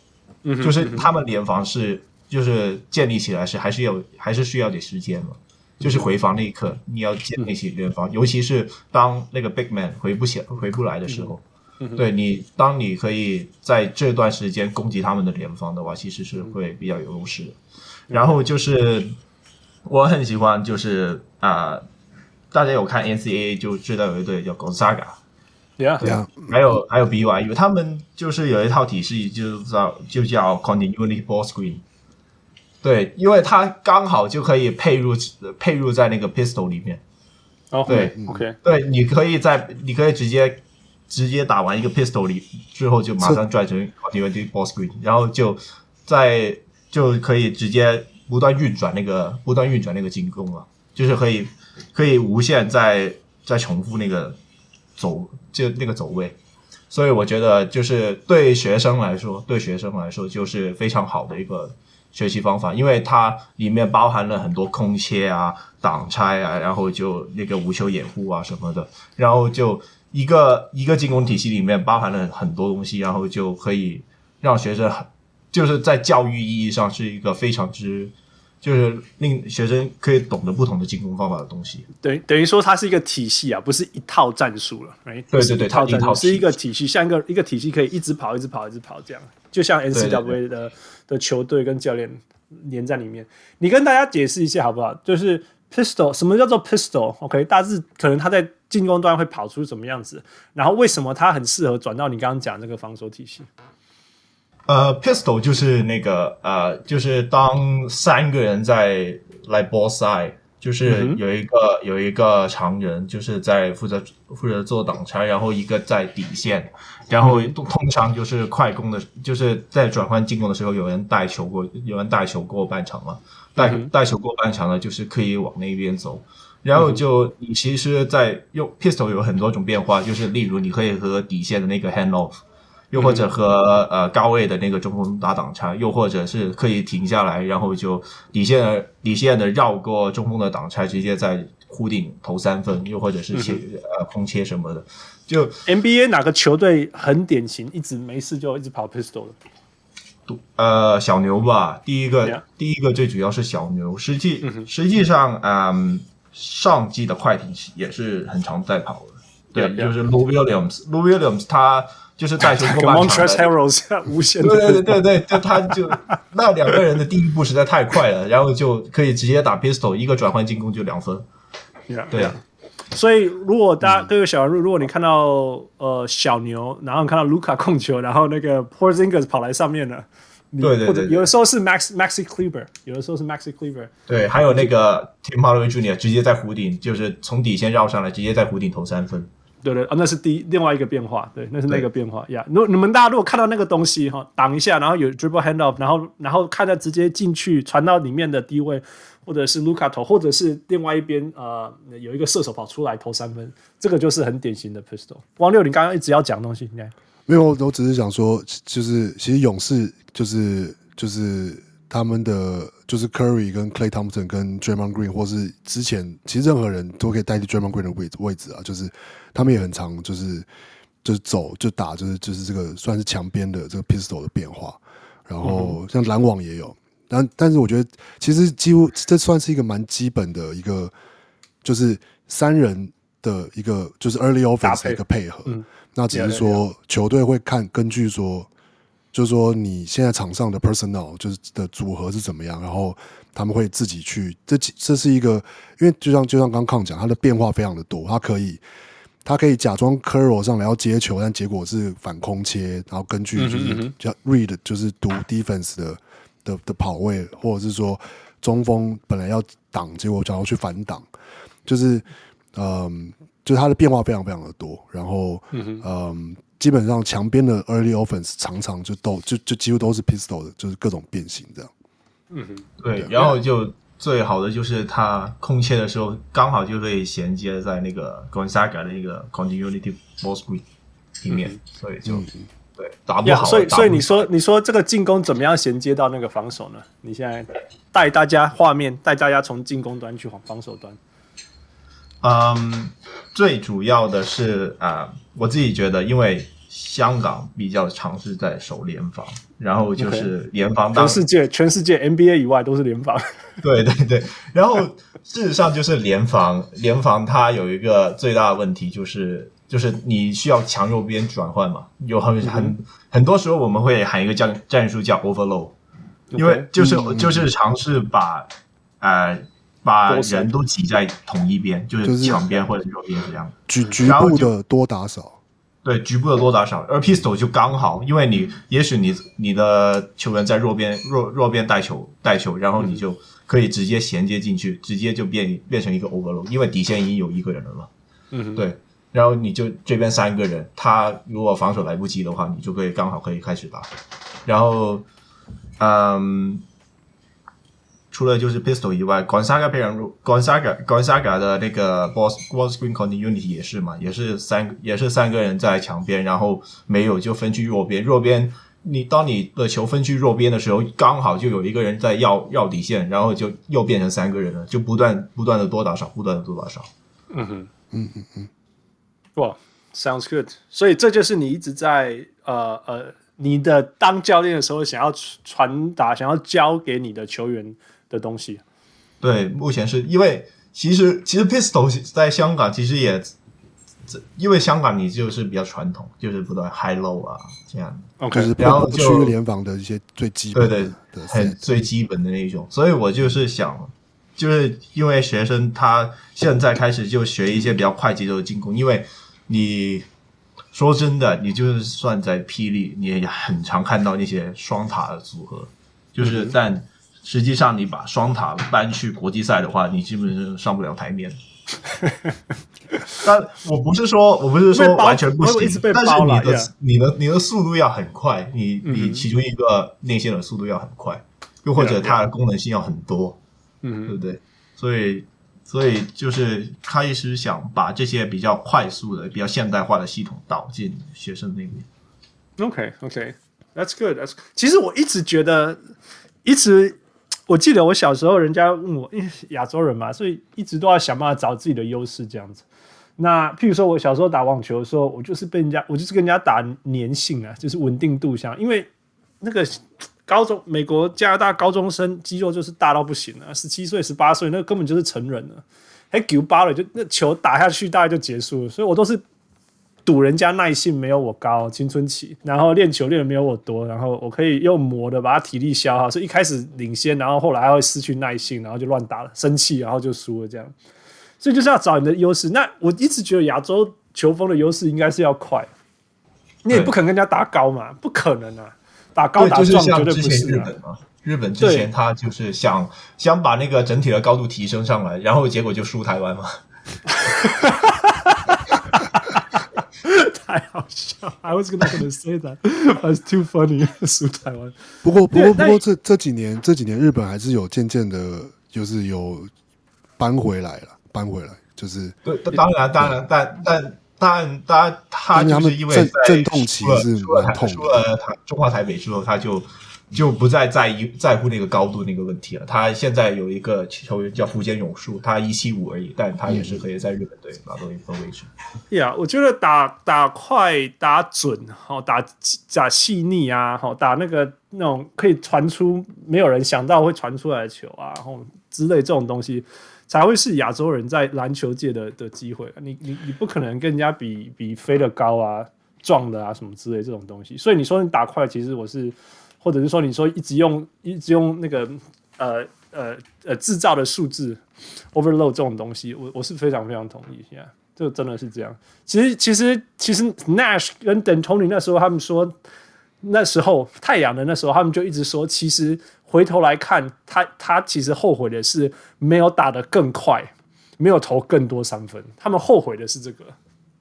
嗯、就是他们联防是就是建立起来是还是要还是需要点时间嘛。就是回防那一刻，你要建立起联防，嗯、尤其是当那个 big man 回不起回不来的时候，嗯、对你，当你可以在这段时间攻击他们的联防的话，其实是会比较有优势的。然后就是我很喜欢，就是啊、呃，大家有看 NCAA 就知道有一队叫 Gonzaga，Yeah，对啊，还有还有 BYU，他们就是有一套体系，就叫就叫 Continuity Ball Screen。对，因为它刚好就可以配入配入在那个 pistol 里面。哦，对，OK，对，你可以在你可以直接直接打完一个 pistol 里之后，就马上转成 continuity ball screen，然后就在就可以直接不断运转那个不断运转那个进攻了，就是可以可以无限在在重复那个走就那个走位。所以我觉得就是对学生来说，对学生来说就是非常好的一个。学习方法，因为它里面包含了很多空切啊、挡拆啊，然后就那个无球掩护啊什么的，然后就一个一个进攻体系里面包含了很多东西，然后就可以让学生就是在教育意义上是一个非常之就是令学生可以懂得不同的进攻方法的东西。等于等于说它是一个体系啊，不是一套战术了，哎，对对对，套战术是一个体系，像一个一个体系可以一直跑、一直跑、一直跑这样，就像 NCAA 的。的球队跟教练连在里面，你跟大家解释一下好不好？就是 pistol，什么叫做 pistol？OK，大致可能他在进攻端会跑出什么样子，然后为什么他很适合转到你刚刚讲那个防守体系？呃，pistol 就是那个呃，就是当三个人在来 ball side，就是有一个、嗯、有一个常人就是在负责负责做挡拆，然后一个在底线。然后通常就是快攻的，就是在转换进攻的时候，有人带球过，有人带球过半场嘛，带带球过半场呢，就是可以往那边走。然后就你其实，在用 pistol 有很多种变化，就是例如你可以和底线的那个 hand off，又或者和呃高位的那个中锋打挡拆，又或者是可以停下来，然后就底线的底线的绕过中锋的挡拆，直接在弧顶投三分，又或者是切呃空切什么的。就 NBA 哪个球队很典型，一直没事就一直跑 pistol 的？呃，小牛吧。第一个.第一个最主要是小牛。实际、嗯、实际上，嗯，上季的快艇也是很常在跑的。对.就是 Lou Williams，Lou Williams 他就是带球过半场的，无限对。对对对对，就他就那两个人的第一步实在太快了，然后就可以直接打 pistol，一个转换进攻就两分。Yeah. 对呀、啊。所以，如果大家各位小人物，如果你看到呃小牛，然后你看到卢卡控球，然后那个 Porzingis 跑来上面了，对对对，有的时候是 Max Maxi Kleber，有的时候是 Maxi Kleber，对，还有那个 Tim Hardaway Jr. 直接在弧顶，就是从底线绕上来，直接在弧顶投三分。对对啊，那是第一另外一个变化，对，那是那个变化呀。如果、yeah, 你们大家如果看到那个东西哈，挡一下，然后有 dribble hand off，然后然后看到直接进去传到里面的低位，或者是卢卡投，或者是另外一边呃有一个射手跑出来投三分，这个就是很典型的 pistol。王六，你刚刚一直要讲的东西，应该没有，我只是想说，就是其实勇士就是就是。他们的就是 Curry 跟 Clay Thompson 跟 Draymond Green，或是之前其实任何人都可以代替 Draymond Green 的位置位置啊，就是他们也很常就是就是走就打就是就是这个算是墙边的这个 pistol 的变化，然后像篮网也有，但但是我觉得其实几乎这算是一个蛮基本的一个就是三人的一个就是 early offense 的一个配。合，嗯、那只是说球队会看根据说。就是说，你现在场上的 personnel 就是的组合是怎么样，然后他们会自己去。这这是一个，因为就像就像刚刚讲，他的变化非常的多。他可以，他可以假装 curl 上来要接球，但结果是反空切，然后根据就是叫 read，就是读 defense 的的的跑位，或者是说中锋本来要挡，结果想要去反挡，就是嗯，就是它的变化非常非常的多。然后嗯。基本上墙边的 early offense 常常就都就就几乎都是 pistol 的，就是各种变形这样。嗯哼，对，然后就最好的就是他空切的时候刚好就可以衔接在那个 Gonzaga 的一个 continuity ball screen 里面，嗯、所以就、嗯、对打不好。所以所以你说你说这个进攻怎么样衔接到那个防守呢？你现在带大家画面带大家从进攻端去往防守端。嗯，最主要的是啊、呃，我自己觉得，因为香港比较尝试在守联防，然后就是联防当，全世界全世界 NBA 以外都是联防。对 对对，然后事实上就是联防，联防它有一个最大的问题就是。就是你需要强弱边转换嘛，有很很很多时候我们会喊一个战战术叫 overload，因为就是就是尝试把呃把人都挤在同一边，就是墙边或者弱边这样。局局部的多打少，对局部的多打少，而 pistol 就刚好，因为你也许你你的球员在弱边弱弱边带球带球，然后你就可以直接衔接进去，直接就变变成一个 overload，因为底线已经有一个人了嘛。嗯，对。然后你就这边三个人，他如果防守来不及的话，你就可以刚好可以开始打。然后，嗯，除了就是 pistol 以外，Gonzaga 培养入 Gonzaga Gonzaga 的那个 ball ball screen continuity 也是嘛，也是三也是三个人在墙边，然后没有就分去弱边。弱边，你当你的球分去弱边的时候，刚好就有一个人在要要底线，然后就又变成三个人了，就不断不断的多打少，不断的多打少。嗯哼，嗯嗯嗯。哇，sounds good。所以这就是你一直在呃呃，你的当教练的时候想要传达、想要教给你的球员的东西。对，目前是因为其实其实 Pistol 在香港其实也，因为香港你就是比较传统，就是不断 high low 啊这样。OK，然后就区域联防的一些最基本的对对，很最基本的那一种。所以我就是想，就是因为学生他现在开始就学一些比较快节奏的进攻，因为。你说真的，你就是算在霹雳，你也很常看到那些双塔的组合，就是但实际上你把双塔搬去国际赛的话，你基本上上不了台面。但我不是说我不是说完全不行，但是你的你的你的速度要很快，你你其中一个内线的速度要很快，又或者它的功能性要很多，嗯，对不对？所以。所以就是他一直想把这些比较快速的、比较现代化的系统导进学生那边。OK，OK，That's good，That's good。其实我一直觉得，一直我记得我小时候，人家问我，因为亚洲人嘛，所以一直都要想办法找自己的优势这样子。那譬如说，我小时候打网球的时候，我就是被人家，我就是跟人家打粘性啊，就是稳定度上，因为那个。高中美国加拿大高中生肌肉就是大到不行了，十七岁十八岁那根本就是成人了，还九八了就那球打下去大概就结束了，所以我都是赌人家耐性没有我高，青春期，然后练球练的没有我多，然后我可以用磨的把他体力消耗，所以一开始领先，然后后来会失去耐性，然后就乱打了，生气然后就输了这样，所以就是要找你的优势。那我一直觉得亚洲球风的优势应该是要快，你也不可能跟人家打高嘛，不可能啊。打高打壮绝对不是日本嘛？日本之前他就是想想把那个整体的高度提升上来，然后结果就输台湾嘛。太好笑！I was gonna say that. That's too funny. 输台湾。不过，不过，不过这这几年这几年日本还是有渐渐的，就是有搬回来了，搬回来就是。对，当然，当然，但但。但他他就是因为在阵痛期是出了出了他中华台北之后，他就就不再在意在乎那个高度那个问题了。他现在有一个球员叫福建勇树，他一七五而已，但他也是可以在日本队拿到一个位置。呀、，yeah, 我觉得打打快打准，好打打细腻啊，好打那个那种可以传出没有人想到会传出来的球啊，然后之类这种东西。才会是亚洲人在篮球界的的机会。你你你不可能跟人家比比飞得高啊、壮的啊什么之类这种东西。所以你说你打快，其实我是，或者是说你说一直用一直用那个呃呃呃制造的数字 overload 这种东西，我我是非常非常同意。现在这真的是这样。其实其实其实 Nash 跟 D'Antoni 那时候他们说，那时候太阳的那时候他们就一直说，其实。回头来看，他他其实后悔的是没有打得更快，没有投更多三分。他们后悔的是这个，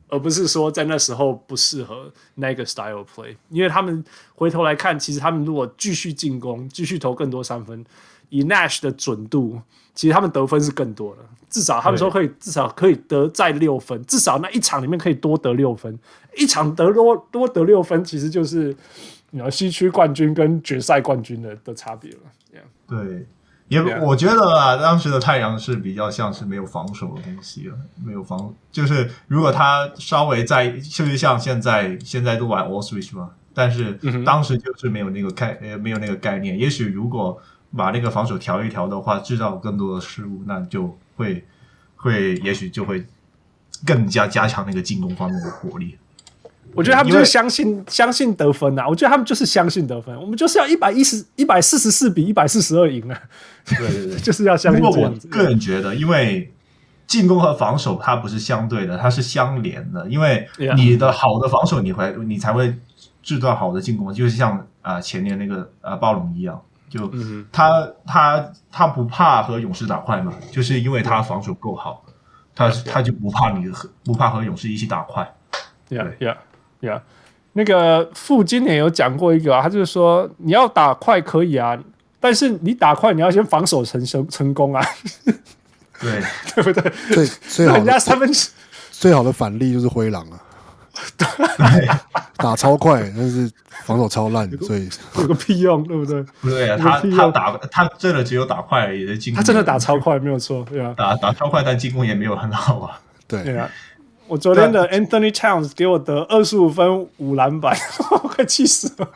而不是说在那时候不适合那个 style play。因为他们回头来看，其实他们如果继续进攻，继续投更多三分，以 Nash 的准度，其实他们得分是更多的。至少他们说可以，至少可以得再六分，至少那一场里面可以多得六分。一场得多多得六分，其实就是。你要西区冠军跟决赛冠军的的差别了，对，也我觉得啊，当时的太阳是比较像是没有防守的东西了，没有防，就是如果他稍微在，就是像现在现在都玩 all switch 嘛，但是当时就是没有那个概呃没有那个概念。也许如果把那个防守调一调的话，制造更多的失误，那就会会也许就会更加加强那个进攻方面的火力。我觉得他们就是相信相信得分呐、啊，我觉得他们就是相信得分，我们就是要一百一十一百四十四比一百四十二赢啊！对对对，就是要相信这样子。我个人觉得，因为进攻和防守它不是相对的，它是相连的。因为你的好的防守，你会你才会制造好的进攻，就是像啊、呃、前年那个啊暴龙一样，就他他他不怕和勇士打快嘛，就是因为他防守够好，他他就不怕你和不怕和勇士一起打快。对呀。呀，yeah. 那个傅今年有讲过一个啊，他就是说你要打快可以啊，但是你打快你要先防守成成成功啊，对 对不对？最最好人家三分最好的反例就是灰狼啊，对，打超快，但是防守超烂，所以有个屁用，对不对？不对啊，他他打他真的只有打快而已，进攻他真的打超快没有错，对啊，打打超快，但进攻也没有很好啊，对，对啊。我昨天的 Anthony Towns 给我得二十五分五篮板，我快气死了。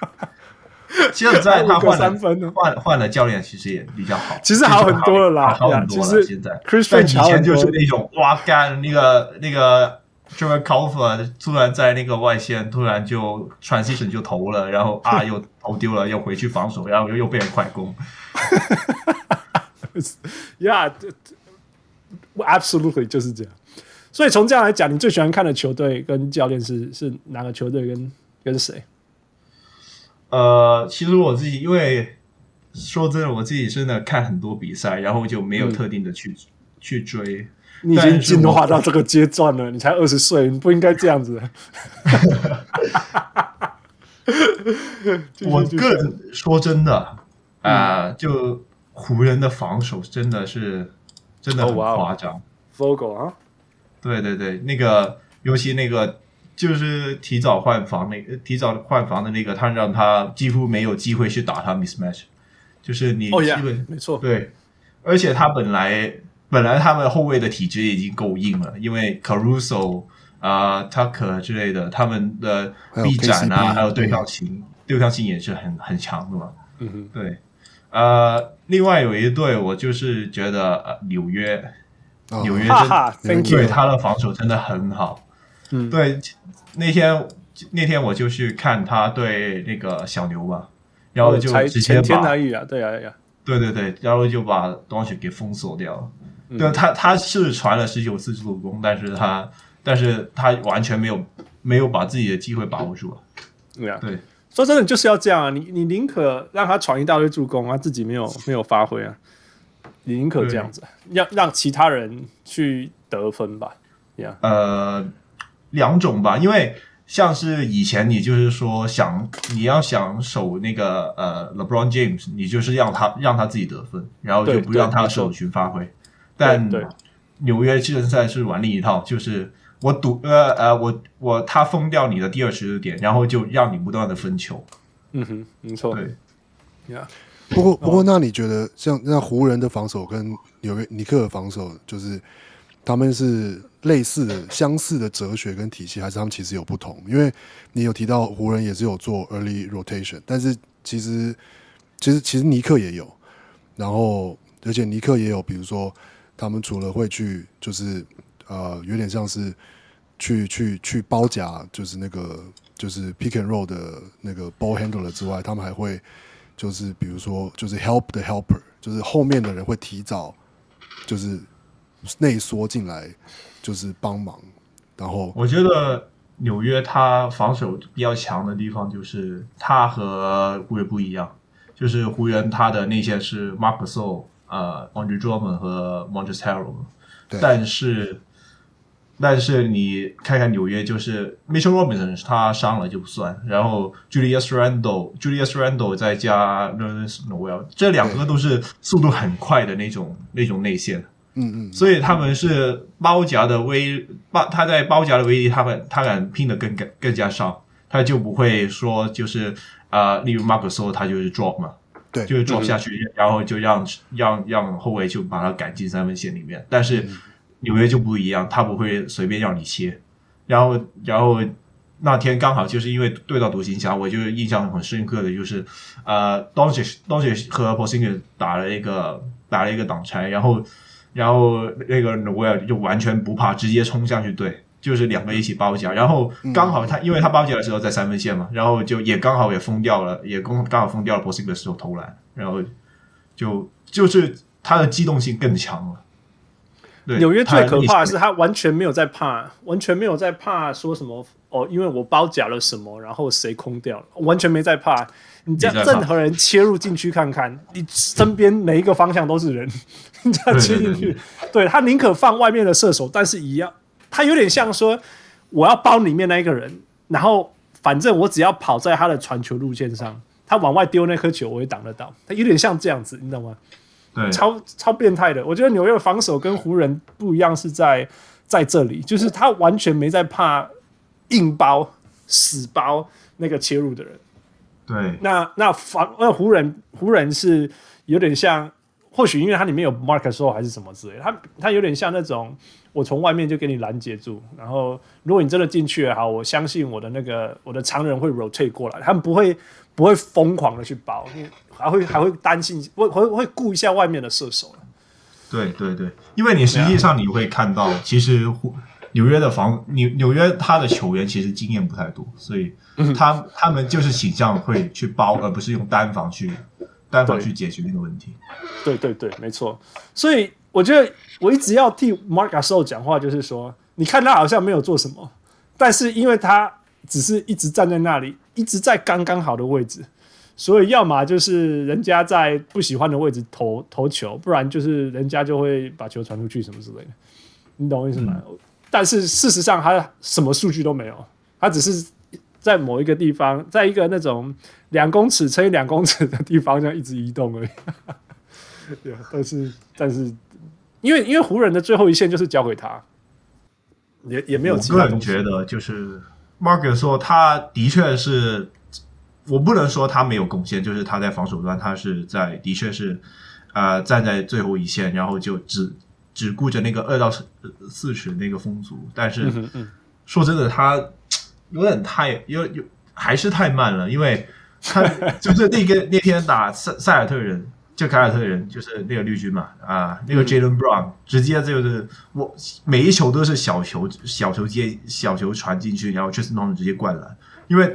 现在他换了换换了教练，其实也比较好，其实好很多了啦，好很多了。现在，但以前就是那种哇干那个那个 Jarrett Culver 突然在那个外线突然就 transition 就投了，然后啊又投丢了，又回去防守，然后又又被人快攻。Yeah，absolutely 就是这样。所以从这样来讲，你最喜欢看的球队跟教练是是哪个球队跟跟谁？呃，其实我自己因为说真的，我自己真的看很多比赛，然后就没有特定的去、嗯、去追。你已经进化到这个阶段了，你才二十岁，你不应该这样子。我个人说真的啊、呃，就湖人的防守真的是真的很夸张。Vogel 啊。对对对，那个尤其那个就是提早换防那个提早换防的那个，他让他几乎没有机会去打他 mismatch，就是你基本、oh yeah, 没错对，而且他本来本来他们后卫的体质已经够硬了，因为 Caruso 啊、呃、Tucker 之类的，他们的臂展啊还有，对抗性、嗯、对抗性也是很很强的嘛。嗯哼，对，呃，另外有一队我就是觉得呃纽约。纽约真对他的防守真的很好，嗯，对，那天那天我就去看他对那个小牛吧，然后就直接把，对啊，对啊，对对对，然后就把东西给封锁掉了。嗯、对，他他是传了十九次助攻，但是他但是他完全没有没有把自己的机会把握住啊。对啊，对，说真的就是要这样啊，你你宁可让他传一大堆助攻，啊自己没有没有发挥啊。你宁可这样子，让让其他人去得分吧。Yeah. 呃，两种吧，因为像是以前你就是说想你要想守那个呃 LeBron James，你就是让他让他自己得分，然后就不让他首群发挥。但纽约季后赛是玩另一套，就是我赌呃呃我我他封掉你的第二十个点，然后就让你不断的分球。嗯哼，没错。对，Yeah. 不过，不过，那你觉得像那湖人的防守跟纽约尼克的防守，就是他们是类似的、相似的哲学跟体系，还是他们其实有不同？因为你有提到湖人也是有做 early rotation，但是其实，其实，其实尼克也有，然后而且尼克也有，比如说他们除了会去，就是呃，有点像是去去去包夹，就是那个就是 pick and roll 的那个 ball handler 之外，他们还会。就是比如说，就是 help the helper，就是后面的人会提早，就是内缩进来，就是帮忙。然后我觉得纽约他防守比较强的地方，就是他和湖人不一样，就是湖人他的内线是 Marc Gasol 呃，Andre Drummond 和 Montrezl Harrell，但是。但是你看看纽约，就是 Mitchell Robinson 他伤了就不算，然后 Julius Randle、Julius Randle 再加 Nerlens Noel 这两个都是速度很快的那种那种内线，嗯嗯，所以他们是包夹的威包，他在包夹的威力，他们他敢拼的更更更加上，他就不会说就是啊、呃，例如 Marc Gasol 他就是 drop 嘛，对，就是 drop 下去，嗯、然后就让让让后卫就把他赶进三分线里面。但是纽约就不一样，他不会随便让你切。然后然后那天刚好就是因为对到独行侠，我就印象很深刻的就是，呃，Doncic Doncic 和 Porzingis 打了一个打了一个挡拆，然后然后那个纽约就完全不怕，直接冲上去对。就是两个一起包夹，然后刚好他，因为他包夹的时候在三分线嘛，然后就也刚好也封掉了，也刚刚好封掉了 Porzingis 的时候投篮，然后就就是他的机动性更强了。对，纽约最可怕的是他完全没有在怕，完全没有在怕说什么哦，因为我包夹了什么，然后谁空掉了，完全没在怕。你这样任何人切入进去看看，你身边每一个方向都是人，你这样切进去，对他宁可放外面的射手，但是一样。他有点像说，我要包里面那一个人，然后反正我只要跑在他的传球路线上，他往外丢那颗球，我也挡得到。他有点像这样子，你懂吗？对，超超变态的。我觉得纽约防守跟湖人不一样，是在在这里，就是他完全没在怕硬包、死包那个切入的人。对，那那防那湖人湖人是有点像，或许因为它里面有 Marc Gasol 还是什么之类的，他他有点像那种。我从外面就给你拦截住，然后如果你真的进去了，好，我相信我的那个我的常人会 rotate 过来，他们不会不会疯狂的去包，还会还会担心，会会会顾一下外面的射手。对对对，因为你实际上你会看到，其实纽约的防纽纽约他的球员其实经验不太多，所以他他们就是倾向会去包，而不是用单防去单防去解决那个问题。对对对，没错，所以。我觉得我一直要替 Mark Gasol 讲话，就是说，你看他好像没有做什么，但是因为他只是一直站在那里，一直在刚刚好的位置，所以要么就是人家在不喜欢的位置投投球，不然就是人家就会把球传出去什么之类的，你懂我意思吗？嗯、但是事实上他什么数据都没有，他只是在某一个地方，在一个那种两公尺乘以两公尺的地方这样一直移动而已。对，但是但是。因为因为湖人的最后一线就是交给他，也也没有。我个人觉得，就是 Marcus 说，他的确是，我不能说他没有贡献，就是他在防守端，他是在的确是，呃，站在最后一线，然后就只只顾着那个二到四十那个风阻。但是、嗯嗯、说真的，他有点太有有还是太慢了，因为他 就是那个那天打塞塞尔特人。就凯尔特人就是那个绿军嘛，啊，那个 Jaylen Brown 直接就是我每一球都是小球小球接小球传进去，然后 Tristan Thompson 直接灌篮，因为.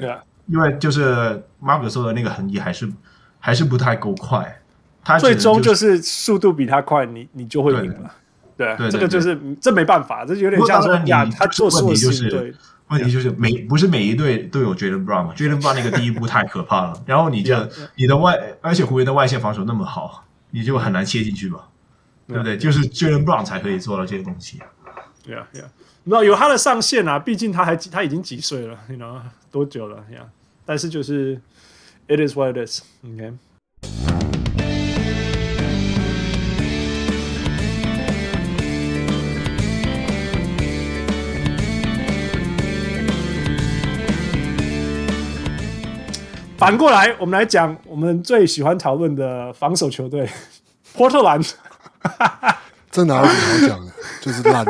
因为就是说的那个横移还是还是不太够快，他、就是、最终就是速度比他快，你你就会赢了，对，对，对，对，这个就是这没办法，这有点像说呀，他做错事对。问题就是每不是每一队都有 Jaylen Brown 嘛？Jaylen Brown 那个第一步太可怕了，然后你就你的外，而且湖人的外线防守那么好，你就很难切进去吧？对不对？就是 Jaylen Brown 才可以做到这些东西。对啊，对啊，那有他的上限啊，毕竟他还他已经几岁了，你知道多久了呀？但是就是 It is what it is，OK。反过来，我们来讲我们最喜欢讨论的防守球队——波特兰。这哪有什么好讲的？就是烂。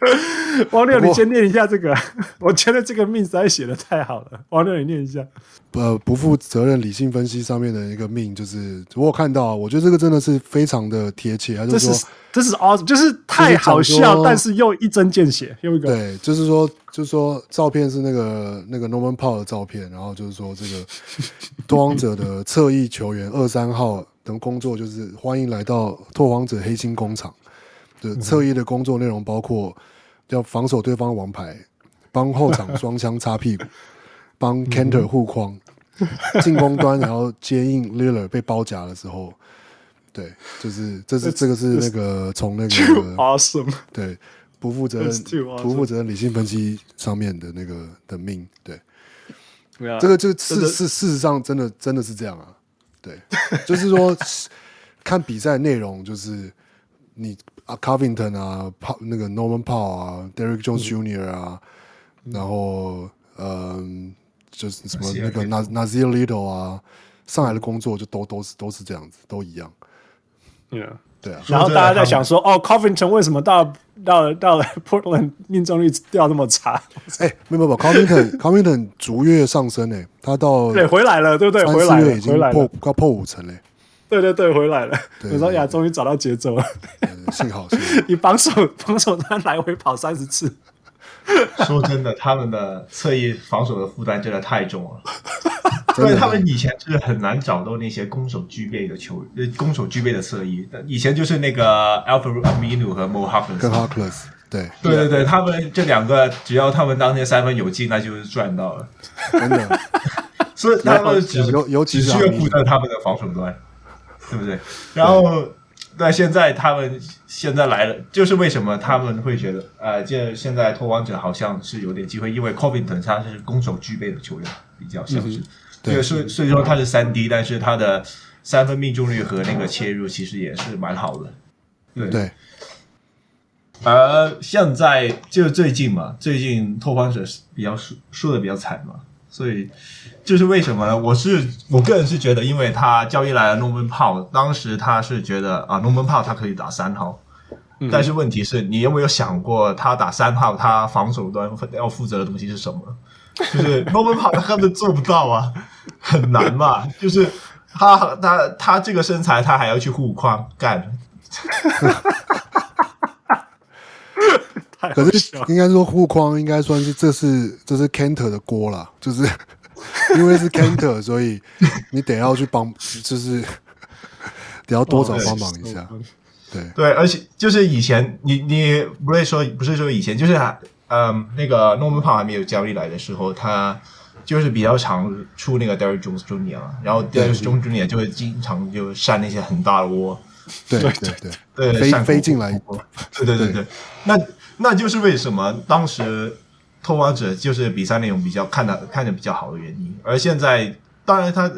王六，你先念一下这个。我觉得这个命实在写的太好了。王六，你念一下。呃，不负责任理性分析上面的一个命，就是我有看到，我觉得这个真的是非常的贴切。就是说，这是 awesome，就是太好笑，但是又一针见血，又一个。对，就是说，就是说，照片是那个那个 Norman Powell 的照片，然后就是说，这个 拓荒者的侧翼球员二三号等工作，就是欢迎来到拓荒者黑心工厂。的侧翼的工作内容包括要防守对方的王牌，帮后场双枪擦屁股，帮 Canter 护框，进攻端然后接应 Lillard 被包夹的时候，对，就是这是这个是那个从那个 awesome 对不负责任 awesome 不负责任理性分析上面的那个的命，对，这个就事事事实上真的真的是这样啊，对，就是说 看比赛内容就是你。啊，Covington 啊，帕那个 Norman Powell 啊，Derrick Jones Jr. 啊，嗯、然后嗯、呃，就是什么那个 Nassir Little 啊，上海的工作就都都是都是这样子，都一样。Yeah. 对啊。然后大家在想说，哦，Covington 为什么到到了到了 Portland 命中率掉那么差？哎、欸，没有没有，Covington Covington 逐月上升诶，他到对回来了，对不对？回来了，已经破快破五成嘞。对对对，回来了。我说呀，终于找到节奏了。幸好，幸好 你防守 防守他来回跑三十次。说真的，他们的侧翼防守的负担真的太重了。因为他们以前是很难找到那些攻守俱备的球呃，攻守俱备的侧翼。以前就是那个 Al-Farouq Aminu 和 Mo Harkless。跟 Harkless，对对对对，他们这两个只要他们当天三分有进，那就是赚到了。真的。所以他们只尤尤其是需要负责他们的防守端。对不 对？然后，那现在他们现在来了，就是为什么他们会觉得，呃，这现在拓荒者好像是有点机会，因为 Covington 他是攻守俱备的球员，比较像是，这个虽虽说他是三 D，但是他的三分命中率和那个切入其实也是蛮好的。对对。而现在就最近嘛，最近拓荒者比较输输的比较惨嘛。所以，就是为什么呢？我是我个人是觉得，因为他交易来了 Norman Powell，当时他是觉得啊，Norman Powell 他可以打三号，嗯、但是问题是你有没有想过，他打三号，他防守端要负责的东西是什么？就是 Norman Powell 他根本做不到啊，很难嘛。就是他他他这个身材，他还要去护框干。可是应该说护框应该算是这是这是 Kanter 的锅啦，就是 因为是 Kanter，所以你得要去帮，就是得要多找帮忙一下。对对，而且就是以前你你不会说不是说以前就是嗯那个 Norman Powell 还没有交易来的时候，他就是比较常出那个 Derrick Jones Jr.，然后 Derrick Jones Jr. 就会经常就扇那些很大的窝，对对对对，飞飞进来，对对对对，那。那就是为什么当时偷王者就是比赛内容比较看的看的比较好的原因，而现在当然他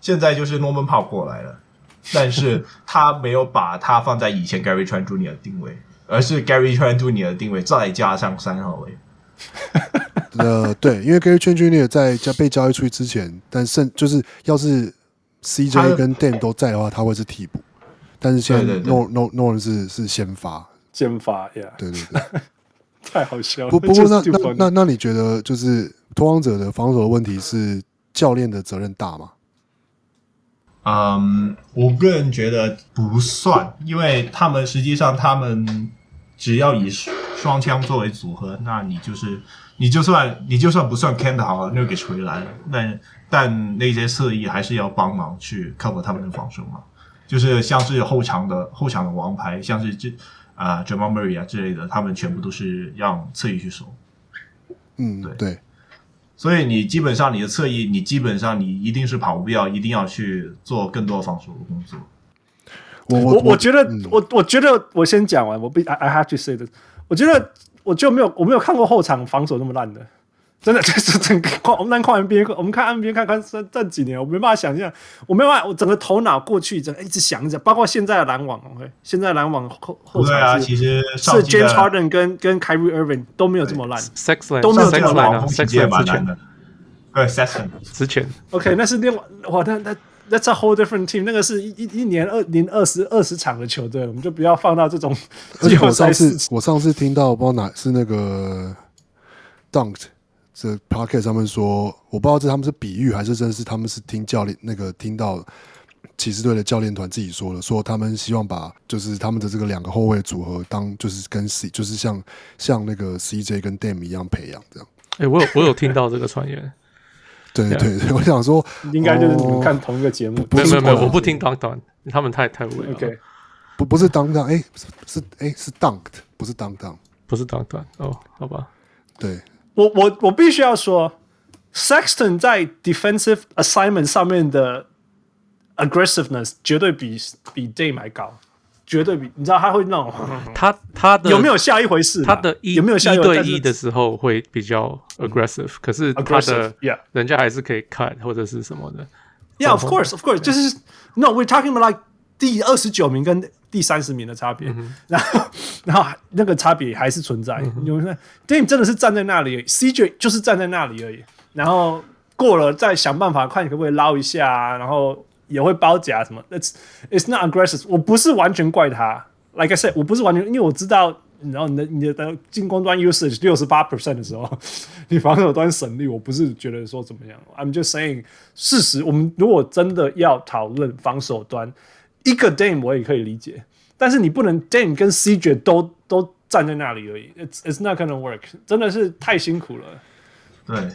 现在就是 Norman Powell 过来了，但是他没有把他放在以前 Gary Trent Jr. 的定位，而是 Gary Trent Jr. 的定位再加上三号位。呃，对，因为 Gary Trent Jr. 在交被交易出去之前，但是就是要是 CJ 跟 Dame 都在的话，他会是替补，但是现在 Nor Nor Nor 是是先发。先法呀，对对对，太好笑了。不不过那那那那你觉得就是拓荒者的防守的问题是教练的责任大吗？嗯，我个人觉得不算，因为他们实际上他们只要以双枪作为组合，那你就是你就算你就算不算 Kanter 好了，那给回来，那但那些侧翼还是要帮忙去 cover 他们的防守嘛，就是像是后场的后场的王牌，像是这。啊，Jamal Murray 啊之类的，他们全部都是让侧翼去守。嗯，对对。所以你基本上你的侧翼，你基本上你一定是跑不掉，一定要去做更多防守的工作。我我我觉得，我我觉得，我先讲完，我必 I I have to say this。我觉得我就没有我没有看过后场防守那么烂的。真的 就是整个我们单看 NBA，我们看 NBA 看看这这几年，我没办法想象，我没办法，我整个头脑过去，整个一直想着，包括现在的篮网，OK，现在篮网后后场是是 James Harden 跟跟 Kyrie Irving 都没有这么烂，Sexland 都没有这么烂，Sexland 之前的，对 Sexland 之前，OK，那是另外哇，那那 That's a whole different team，那个是一一一年二零二十二十场的球队，我们就不要放到这种。而且我上次我上次听到，不知道哪是那个 Dunked。这 podcast 上面说，我不知道这他们是比喻还是真的是他们是听教练那个听到骑士队的教练团自己说的，说他们希望把就是他们的这个两个后卫组合当就是跟 C 就是像像那个 CJ 跟 Dame 一样培养这样。哎、欸，我有我有听到这个传言。对 对对，我想说 应该就是你们看同一个节目。没有没有没有，我不听 Dunk Dunk，他们太太无聊。OK，不不是 Dunk 哎是哎是 Dunked，不是 Dunk Dunk，不是 Dunk Dunk，。哦，好吧，对。我我我必须要说，Sexton 在 defensive assignment 上面的 aggressiveness 绝对比比 Dame 还高，绝对比你知道他会那种他他的有没有下一回事？他的一有没有下一对一的时候会比较 aggressive，、嗯、可是他的 yeah 人家还是可以 cut 或者是什么的。Yeah，of course，of course，就是 No，we're talking about like 第二十九名跟第三十名的差别，嗯、然后，然后那个差别还是存在。因为 Dame 真的是站在那里，CJ 就是站在那里而已。然后过了再想办法看你可不可以捞一下啊，然后也会包夹什么。It's it's not aggressive。我不是完全怪他，like I said，我不是完全，因为我知道，然后你的你的进攻端 usage 六十八 percent 的时候，你防守端省力，我不是觉得说怎么样。I'm just saying，事实，我们如果真的要讨论防守端，一个 Dame 我也可以理解，但是你不能 Dame 跟 CJ 都都站在那里而已。It's it's not gonna work，真的是太辛苦了。对。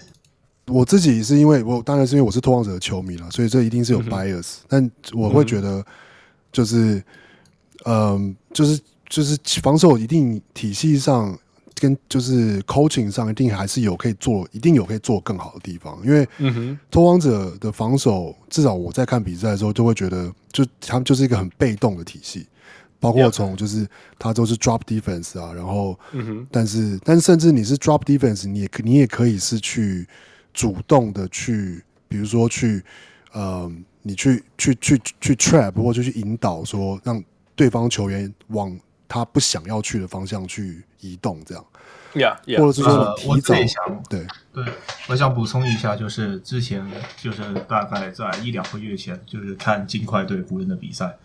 我自己是因为我当然是因为我是拓荒者的球迷了，所以这一定是有 bias，嗯。但我会觉得，就是，嗯、呃，就是就是防守一定体系上跟就是 coaching 上一定还是有可以做，一定有可以做更好的地方。因为嗯哼，拓荒者的防守，至少我在看比赛的时候，就会觉得，就他们就是一个很被动的体系，包括从就是他都是 drop defense 啊，然后嗯哼，但是但是甚至你是 drop defense，你也你也可以是去。主动的去，比如说去，呃，你去去去去 trap 或者去引导，说让对方球员往他不想要去的方向去移动，这样，yeah, yeah. 或者是说提早，呃、我想对对，我想补充一下，就是之前就是大概在一两个月前，就是看金块对湖人的比赛，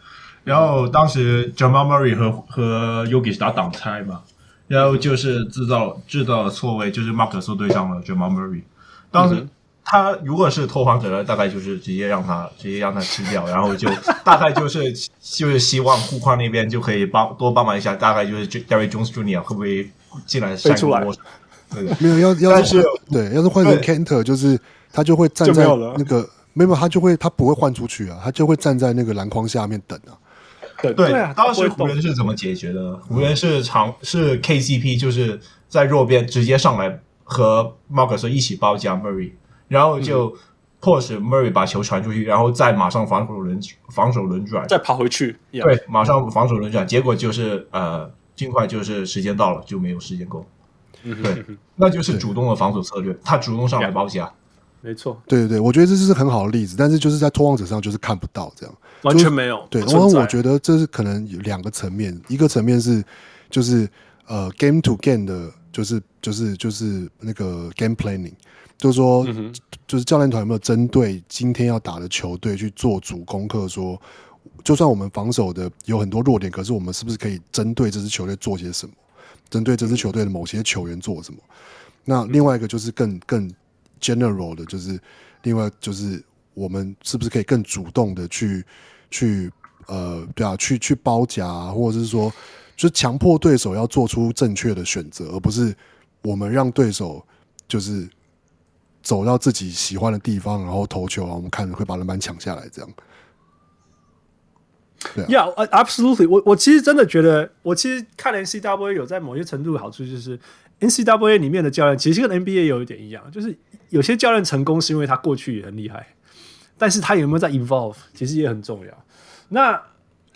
然后当时 Jamal Murray 和和 Yogi 是打挡拆嘛，然后就是制造制造了错位，就是 Marcus 对上了 Jamal Murray。当时他如果是拓荒者，大概就是直接让他直接让他吃掉，然后就 大概就是就是希望护框那边就可以帮多帮忙一下，大概就是 Derrick Jones Jr. 会不会进来扇出来？对对，没有要要是对，要是换成 Kanter，就是他就会站在那个没有他就会他不会换出去啊，他就会站在那个篮筐下面等啊。对对，对啊，当时湖人是怎么解决的？湖人是长是 KCP，就是在弱边直接上来。和 Marcus 一起包夹 Murray，然后就迫使 Murray 把球传出去，然后再马上防守轮防守轮转，再跑回去。对，马上防守轮转，结果就是呃，尽快就是时间到了就没有时间攻。对，那就是主动的防守策略，他主动上来包夹。没错，对对对，我觉得这是很好的例子，但是就是在拓荒者上就是看不到这样，完全没有。对，然后我觉得这是可能有两个层面，一个层面是就是呃 game to game 的。就是就是就是那个 game planning，就是说，就是教练团有没有针对今天要打的球队去做主功课？说，就算我们防守的有很多弱点，可是我们是不是可以针对这支球队做些什么？针对这支球队的某些球员做什么？那另外一个就是更更 general 的，就是另外就是我们是不是可以更主动的去去呃，对啊，去去包夹，或者是说。就是强迫对手要做出正确的选择，而不是我们让对手就是走到自己喜欢的地方，然后投球啊，我们看会把篮板抢下来，这样。对，Yeah, absolutely 我。我其实真的觉得，我其实看 N C W A 有在某些程度的好处，就是 N C W A 里面的教练其实跟 NBA 有一点一样，就是有些教练成功是因为他过去也很厉害，但是他有没有在 evolve，其实也很重要。那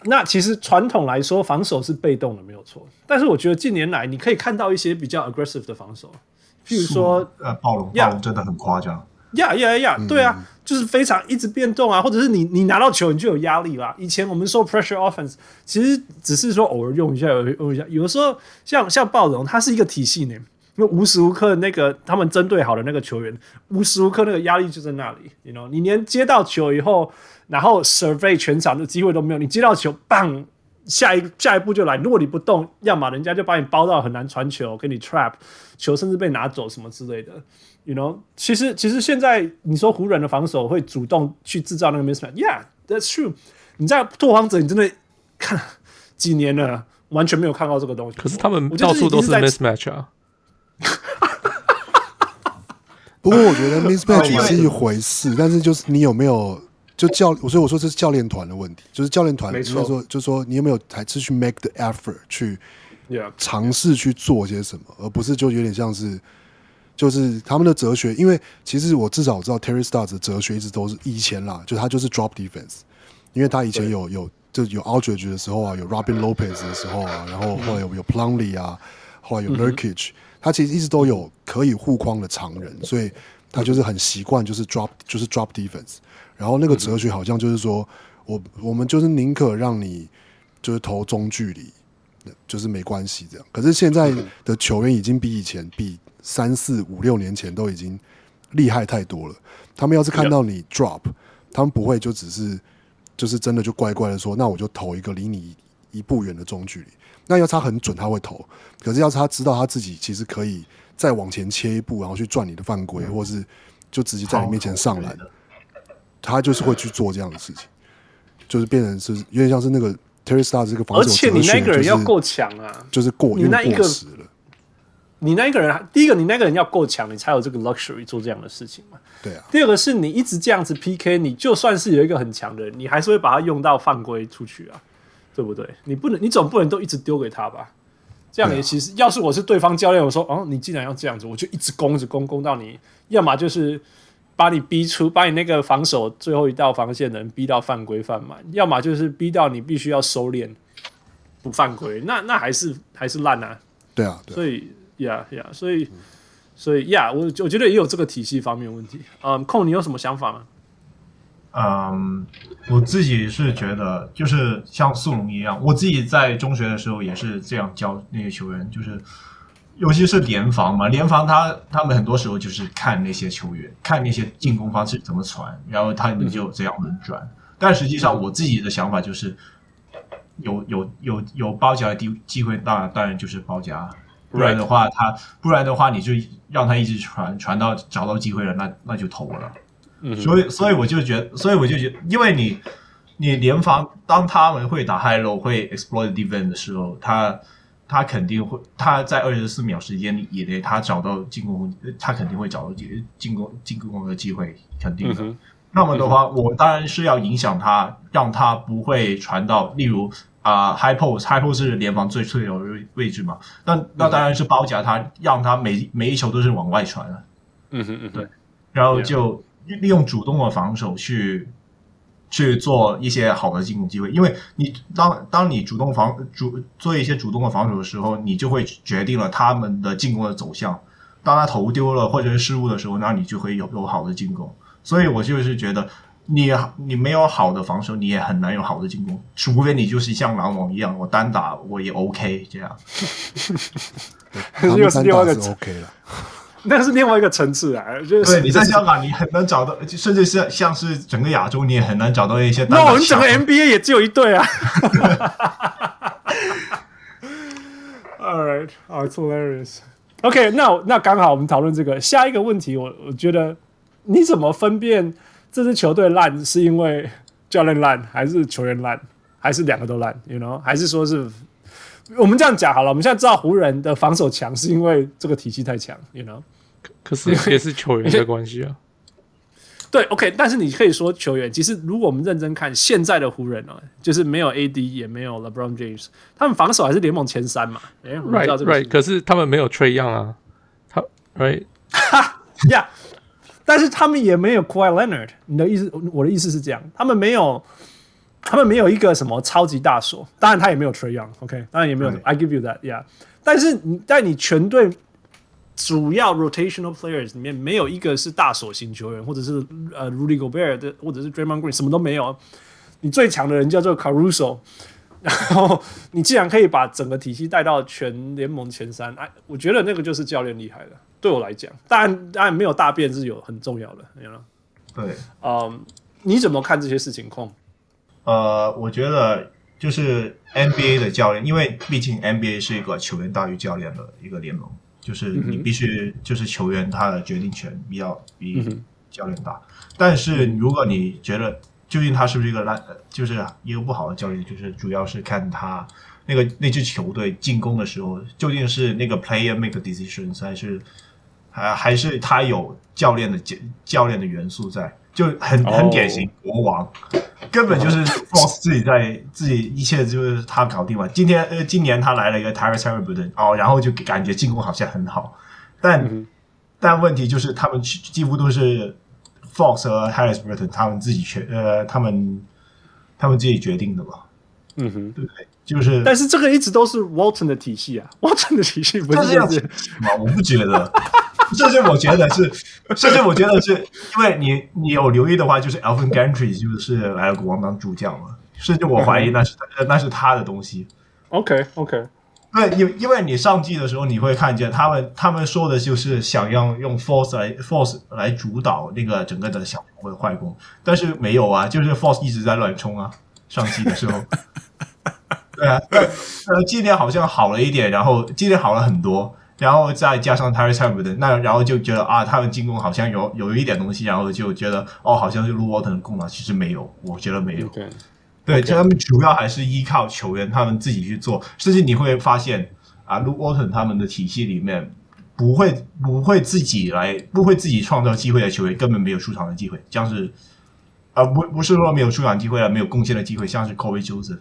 那其实传统来说，防守是被动的，没有错。但是我觉得近年来，你可以看到一些比较 aggressive 的防守，譬如说，呃，暴龙，暴龙真的很夸张。呀呀呀，对啊，就是非常一直变动啊，或者是你你拿到球你就有压力啦。以前我们说 pressure offense，其实只是说偶尔用一下，偶尔用一下。有的时候像像暴龙，它是一个体系呢，因为无时无刻那个他们针对好的那个球员，无时无刻那个压力就在那里。You know，你连接到球以后。然后 survey 全场的机会都没有，你接到球，棒，下一下一步就来。如果你不动，要么人家就把你包到很难传球，给你 trap 球，甚至被拿走什么之类的。You know，其实其实现在你说湖人的防守会主动去制造那个 mismatch，Yeah，that's true。你在拓荒者，你真的看几年了，完全没有看到这个东西。可是他们到处都是 mismatch 啊。不过我觉得 mismatch 是一回事，但是就是你有没有？就教，所以我说这是教练团的问题，就是教练团应该说，就是说你有没有还是去 make the effort 去尝试去做些什么，而不是就有点像是，就是他们的哲学。因为其实我至少我知道 Terry Stars 的哲学一直都是以前啦，就他就是 drop defense，因为他以前有有就有 Aldridge 的时候啊，有 Robin Lopez 的时候啊，然后后来有有 Plumlee 啊，后来有 Nurkic，他其实一直都有可以护框的常人，所以他就是很习惯就是 drop 就是 drop defense。然后那个哲学好像就是说，我我们就是宁可让你就是投中距离，就是没关系这样。可是现在的球员已经比以前，比三四五六年前都已经厉害太多了。他们要是看到你 drop，他们不会就只是就是真的就乖乖的说，那我就投一个离你一步远的中距离。那要他很准，他会投。可是要是他知道他自己其实可以再往前切一步，然后去赚你的犯规，或是就直接在你面前上篮，他就是会去做这样的事情，就是变成是有点像是那个 Terry Stotts 这个防守，而且你那个人要够强啊，就是过你那一个。你那一个人，第一个你那个人要够强，你才有这个 luxury 做这样的事情嘛。对啊。第二个是你一直这样子 PK，你就算是有一个很强的人，你还是会把他用到犯规出去啊，对不对？你不能，你总不能都一直丢给他吧？这样也其实，要是我是对方教练，我说哦，你既然要这样子，我就一直攻，一直攻，攻到你，要么就是把你逼出，把你那个防守最后一道防线的人逼到犯规犯满，要么就是逼到你必须要收敛不犯规，那那还是还是烂啊。对啊，对啊，所以。呀呀，所以所以呀，我我觉得也有这个体系方面问题。嗯，空，你有什么想法吗？嗯，我自己是觉得，就是像速龙一样，我自己在中学的时候也是这样教那些球员，就是尤其是联防嘛，联防他他们很多时候就是看那些球员，看那些进攻方式怎么传，然后他们就这样轮转。嗯、但实际上，我自己的想法就是，有有有有包夹的机机会，当然当然就是包夹。不然的话，他不然的话，你就让他一直传传到找到机会了，那那就投了。嗯，所以所以我就觉得，所以我就觉得，因为你你联防，当他们会打 high low 会 exploit defense 的时候，他他肯定会他在二十四秒时间以内，他找到进攻，他肯定会找到进进攻进攻的机会，肯定的。嗯、那么的话，我当然是要影响他，让他不会传到，例如。啊、post，high post 是联防最脆弱的位置嘛？那那当然是包夹他，让他每每一球都是往外传了。嗯哼嗯，对。然后就利用主动的防守去去做一些好的进攻机会，因为你当当你主动防主做一些主动的防守的时候，你就会决定了他们的进攻的走向。当他投丢了或者是失误的时候，那你就会有有好的进攻。所以我就是觉得。你你没有好的防守，你也很难有好的进攻，除非你就是像篮网一样，我单打我也 OK 这样。他们单打是 OK 了，那是另外一个层次啊。就是对，你在香港，你很难找到，甚至是像是整个亚洲，你也很难找到一些。那我们整个 NBA 也只有一队啊。All right, it's hilarious. OK，那那刚好我们讨论这个下一个问题，我我觉得你怎么分辨？这支球队烂是因为教练烂，还是球员烂，还是两个都烂？You know，还是说是我们这样讲好了？我们现在知道湖人的防守强是因为这个体系太强，You know？可是也是球员的关系啊。对，OK，但是你可以说球员。其实如果我们认真看现在的湖人哦，就是没有 AD 也没有 LeBron James，他们防守还是联盟前三嘛？哎，Right，Right，、right, 可是他们没有 Trae Young 啊，他 Right，哈，Yeah。但是他们也没有 Kawhi Leonard，你的意思，我的意思是这样，他们没有，他们没有一个什么超级大锁，当然他也没有 Trae Young，OK，当然也没有，I give you that，yeah。但是你在你全队主要 rotational players 里面，没有一个是大锁型球员，或者是呃 Rudy Gobert 的，或者是 Draymond Green，什么都没有。你最强的人叫做 Caruso，然后你既然可以把整个体系带到全联盟前三，哎，我觉得那个就是教练厉害的。对我来讲，当然当然没有大便是有很重要的，你知道对，嗯，um, 你怎么看这些事情控？呃，我觉得就是 NBA 的教练，因为毕竟 NBA 是一个球员大于教练的一个联盟，就是你必须就是球员他的决定权比较比教练大。但是如果你觉得究竟他是不是一个烂，就是一个不好的教练，就是主要是看他那个那支球队进攻的时候，究竟是那个 player make decisions 还是。还，还是他有教练的教教练的元素在，就很很典型国王，oh. 根本就是 Fox 自己在 自己一切就是他搞定完。今天呃，今年他来了一个 Tyrese Haliburton 哦，然后就感觉进攻好像很好，但、mm -hmm. 但问题就是他们几乎都是 Fox 和 Haliburton 他们自己决呃他们他们自己决定的吧，嗯哼，对不对？就是，但是这个一直都是 Walton 的体系啊，Walton 的体系不是这样子吗？我不觉得。甚至我觉得是，甚至我觉得是因为你你有留意的话，就是 Alvin Gentry 就是来了国王当助教嘛。甚至我怀疑那是、嗯、那是他的东西。OK OK，对，因因为你上季的时候，你会看见他们他们说的就是想要用 Force 来 Force 来主导那个整个的小球的快攻，但是没有啊，就是 Force 一直在乱冲啊。上季的时候，对啊，呃，今年好像好了一点，然后今年好了很多，然后再加上 Tyrese Haliburton，那然后就觉得啊，他们进攻好像有有一点东西，然后就觉得哦，好像是 Luke Walton 的功劳，其实没有，我觉得没有。Okay. 对，他们主要还是依靠球员他们自己去做，甚至你会发现啊，Luke Walton 他们的体系里面不会不会自己来不会自己创造机会的球员根本没有出场的机会，像是啊不不是说没有出场机会了，没有贡献的机会，像是 Cory Joseph。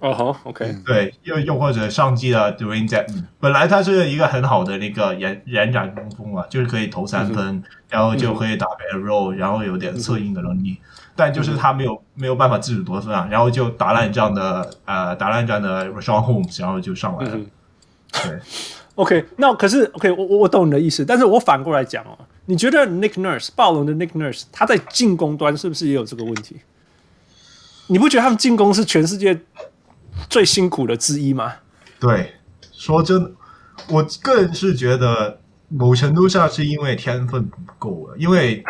哦好，OK，对，又又或者上季的 Dewayne Dedmon，本来他是一个很好的那个延延展中锋啊，就是可以投三分，嗯、然后就可以打 pick and roll，然后有点策应的能力。嗯但就是他没有没有办法自主得分啊，然后就打烂这样的呃打烂这样的 Richaun Holmes，然后就上来了。嗯、对，OK，那可是 OK，我我我懂你的意思，但是我反过来讲哦，你觉得 Nick Nurse 暴龙的 Nick Nurse 他在进攻端是不是也有这个问题？你不觉得他们进攻是全世界最辛苦的之一吗？对，说真的，我个人是觉得。某程度上是因为天分不够了，因为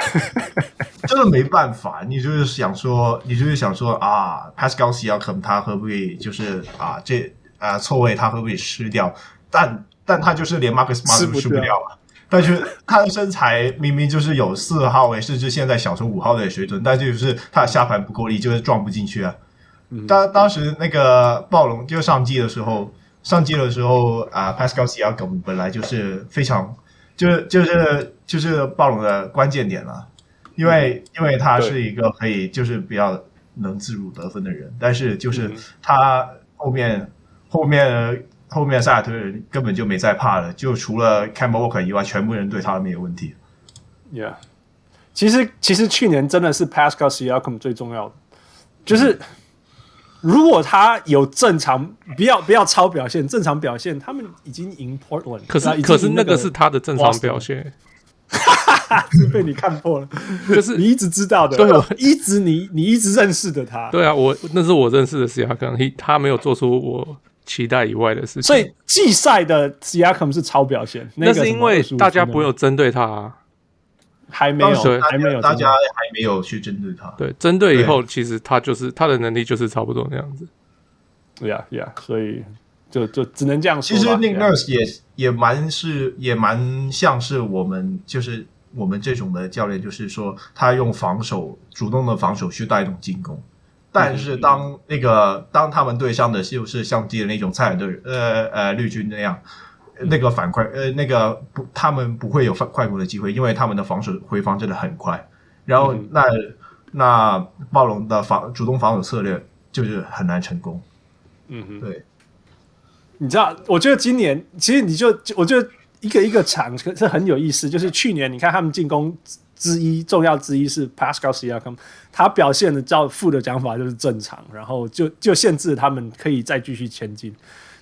真的没办法。你就是想说，你就是想说啊，Pascal Siakam 他会不会就是啊这啊错位他会不会吃掉？但但他就是连 Marcus Smart 都吃不掉啊。但是他的身材明明就是有四号位，甚至现在小成五号的水准，但就是他的下盘不够力，就是撞不进去啊。当当时那个暴龙就上季的时候，上季的时候啊，Pascal Siakam 本来就是非常。就是就是就是暴龙的关键点了，因为因为他是一个可以就是比较能自主得分的人，但是就是他后面后面后面塞尔特人根本就没在怕了，就除了 Kemba Walker 以外，全部人对他都没有问题。Yeah，其实其实去年真的是 Pascal Siakam 最重要的，就是。嗯如果他有正常，不要不要超表现，正常表现，他们已经赢 Portland。可是可是那个是他的正常表现，是被你看破了。就是你一直知道的，对，我一直你你一直认识的他。对啊，我那是我认识的 Siakam，他没有做出我期待以外的事情。所以季赛的 Siakam 是超表现，那是因为大家不会有针对他啊。还没有，还没有，大家还没有去针对他。对，针对以后，其实他就是他的能力就是差不多那样子。对呀，对呀，所以就就只能这样说。其实 Nick Nurse 也也蛮是也蛮像是我们就是我们这种的教练，就是说他用防守主动的防守去带动进攻。但是当那个当他们对上的就是像记得那种塞尔特人呃呃绿军那样。那个反快，呃，那个不，他们不会有反快攻的机会，因为他们的防守回防真的很快。然后那、嗯、那暴龙的防主动防守策略就是很难成功。嗯哼，对。你知道，我觉得今年其实你就我觉得一个一个场是很有意思，就是去年你看他们进攻之一重要之一是 Pascal Siakam，他表现的照负的讲法就是正常，然后就就限制他们可以再继续前进。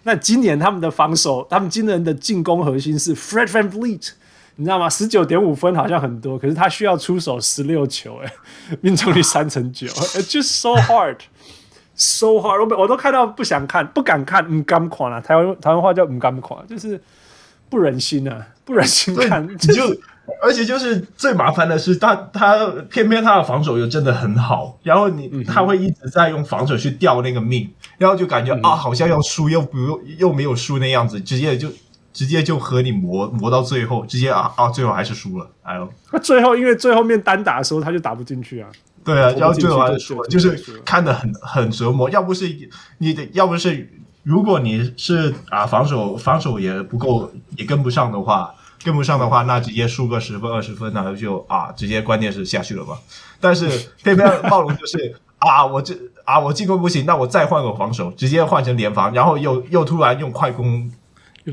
那今年他们的防守，他们今年的进攻核心是 Fred VanVleet，你知道吗？十九点五分好像很多，可是他需要出手十六球，哎，命中率三成九，just so hard，so hard，我我都看到不想看，不敢看，唔敢看啊！台湾台湾话叫唔敢看，就是不忍心啊，不忍心看，就。就而且就是最麻烦的是他，他他偏偏他的防守又真的很好，然后你他会一直在用防守去吊那个命，然后就感觉啊，好像要输又不用又没有输那样子，直接就直接就和你磨磨到最后，直接啊啊，最后还是输了，哎呦，那最后因为最后面单打的时候他就打不进去啊，对啊，然后最后还是输了，就是看得很很折磨。要不是你的，要不是如果你是啊防守防守也不够也跟不上的话。跟不上的话，那直接输个十分二十分，那就啊，直接关键是下去了吧。但是偏偏暴龙就是啊，我这啊，我进攻不行，那我再换个防守，直接换成联防，然后又又突然用快攻，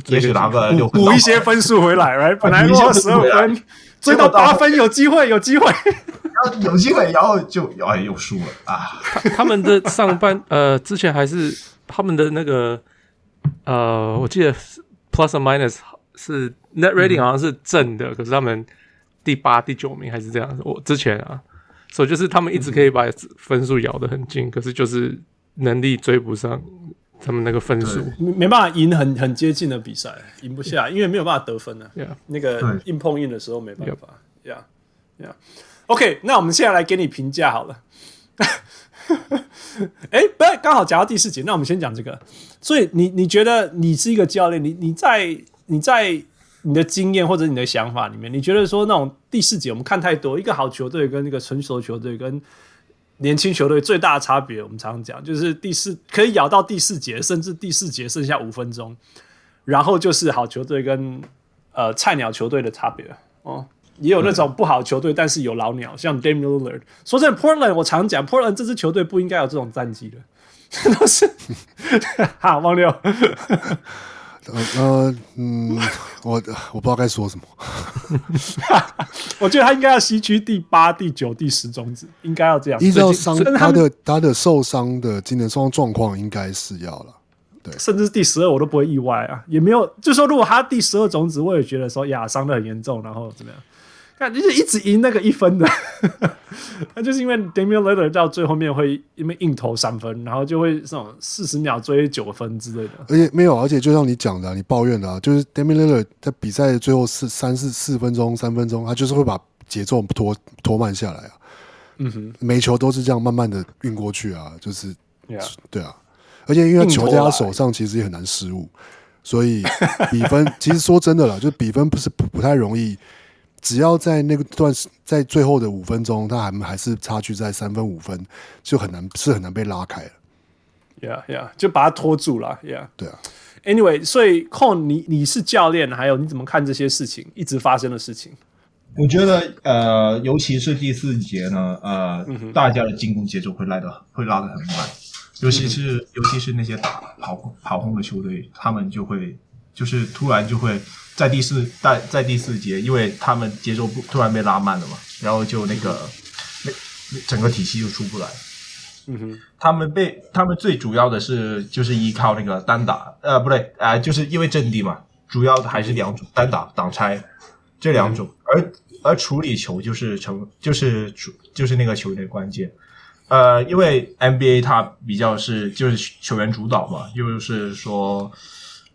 也许拿个六分补一些分数回来，right？本来落十二分，追到八分，有机会，有机会，然后有机会，然后就哎又输了啊。他们的上半 呃，之前还是他们的那个呃，我记得 plus or minus。是 net rating 好像是正的，嗯、可是他们第八、第九名还是这样子。我之前啊，所以就是他们一直可以把分数咬得很近，嗯、可是就是能力追不上他们那个分数，没没办法赢很很接近的比赛，赢不下，因为没有办法得分呢.那个硬碰硬的时候没办法。呀呀，OK，那我们现在来给你评价好了。哎、欸，不，刚好讲到第四节，那我们先讲这个。所以你你觉得你是一个教练，你你在你在你的经验或者你的想法里面，你觉得说那种第四节我们看太多，一个好球队跟那个成熟球队跟年轻球队最大的差别，我们常常讲就是第四可以咬到第四节，甚至第四节剩下五分钟，然后就是好球队跟呃菜鸟球队的差别哦。也有那种不好的球队，但是有老鸟，像 Damian Lillard。说真的，Portland 我常讲，Portland 这支球队不应该有这种战绩的，都是哈忘六。呃呃嗯，我我不知道该说什么。我觉得他应该要西区第八、第九、第十种子，应该要这样。依照伤他的他的受伤的今年受伤状况，应该是要了。对，甚至第十二我都不会意外啊，也没有。就说如果他第十二种子，我也觉得说呀，伤的很严重，然后怎么样？看，就是一直赢那个一分的，那就是因为 Damian Lillard 到最后面会因为硬投三分，然后就会这种四十秒追九分之类的。而且没有，而且就像你讲的、啊，你抱怨的啊，就是 Damian Lillard 在比赛的最后四三四四分钟、三分钟，他就是会把节奏拖拖慢下来啊。嗯哼，每球都是这样慢慢的运过去啊，就是，Yeah. 对啊。而且因为球在他手上，其实也很难失误，所以比分 其实说真的了，就是比分不是不不太容易。只要在那个段，在最后的五分钟，他还还是差距在三分五分，就很难是很难被拉开了。Yeah, yeah，就把他拖住了。Yeah，对啊。Anyway，所以 Cone，你你是教练，还有你怎么看这些事情一直发生的事情？我觉得呃，尤其是第四节呢，呃，嗯、大家的进攻节奏会来的会拉的很慢，尤其是、嗯、尤其是那些打跑跑轰的球队，他们就会就是突然就会。在第四在在第四节，因为他们节奏不突然被拉慢了嘛，然后就那个那整个体系就出不来。嗯哼，他们被他们最主要的是就是依靠那个单打，呃，不对，啊、呃，就是因为阵地嘛，主要的还是两种单打挡拆这两种，而而处理球就是成就是处就是那个球员的关键。呃，因为 NBA 它比较是就是球员主导嘛，就是说。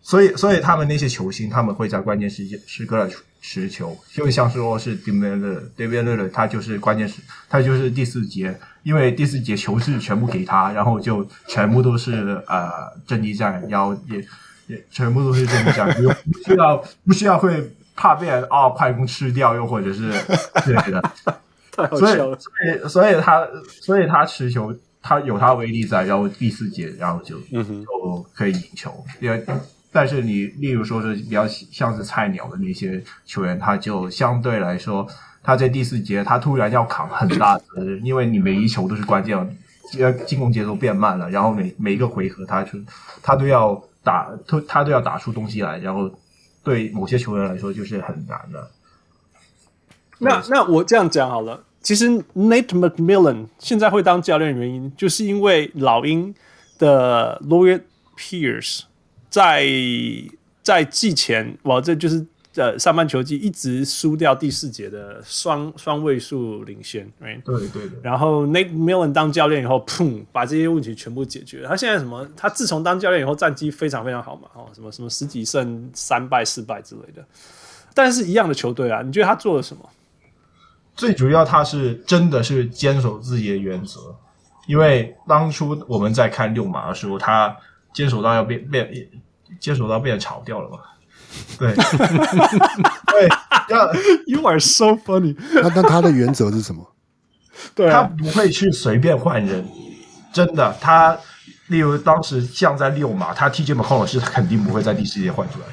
所以，所以他们那些球星，他们会在关键时间时刻持球，就像说是 Damian Lillard，Damian Lillard 他就是关键时，他就是第四节，因为第四节球是全部给他，然后就全部都是呃阵地战，然后也也全部都是阵地战，不需要不需要会怕被人啊、哦、快攻吃掉，又或者是之类的。所以，所以，所以他，所以他持球，他有他威力在，然后第四节，然后就就可以赢球，因为。但是你，例如说是比较像是菜鸟的那些球员，他就相对来说，他在第四节他突然要扛很大责任，因为你每一球都是关键，要，进攻节奏变慢了，然后每每一个回合他就他都要打，他他都要打出东西来，然后对某些球员来说就是很难的。那那我这样讲好了，其实 Nate McMillan 现在会当教练的原因，就是因为老鹰的 Lloyd Pierce。在在季前，哇，这就是呃上半球季一直输掉第四节的双双位数领先，对对对。然后 Nate McMillan 当教练以后，砰，把这些问题全部解决了。他现在什么？他自从当教练以后，战绩非常非常好嘛，哦，什么什么十几胜三败四败之类的。但是，一样的球队啊，你觉得他做了什么？最主要，他是真的是坚守自己的原则。因为当初我们在看六马的时候，他。坚守到要变变，坚守到被人炒掉了嘛？对，对，要 You are so funny。那那他的原则是什么？对、啊，他不会去随便换人，真的。他例如当时像在溜马，他 TJ McConnell 是肯定不会在第四节换出来。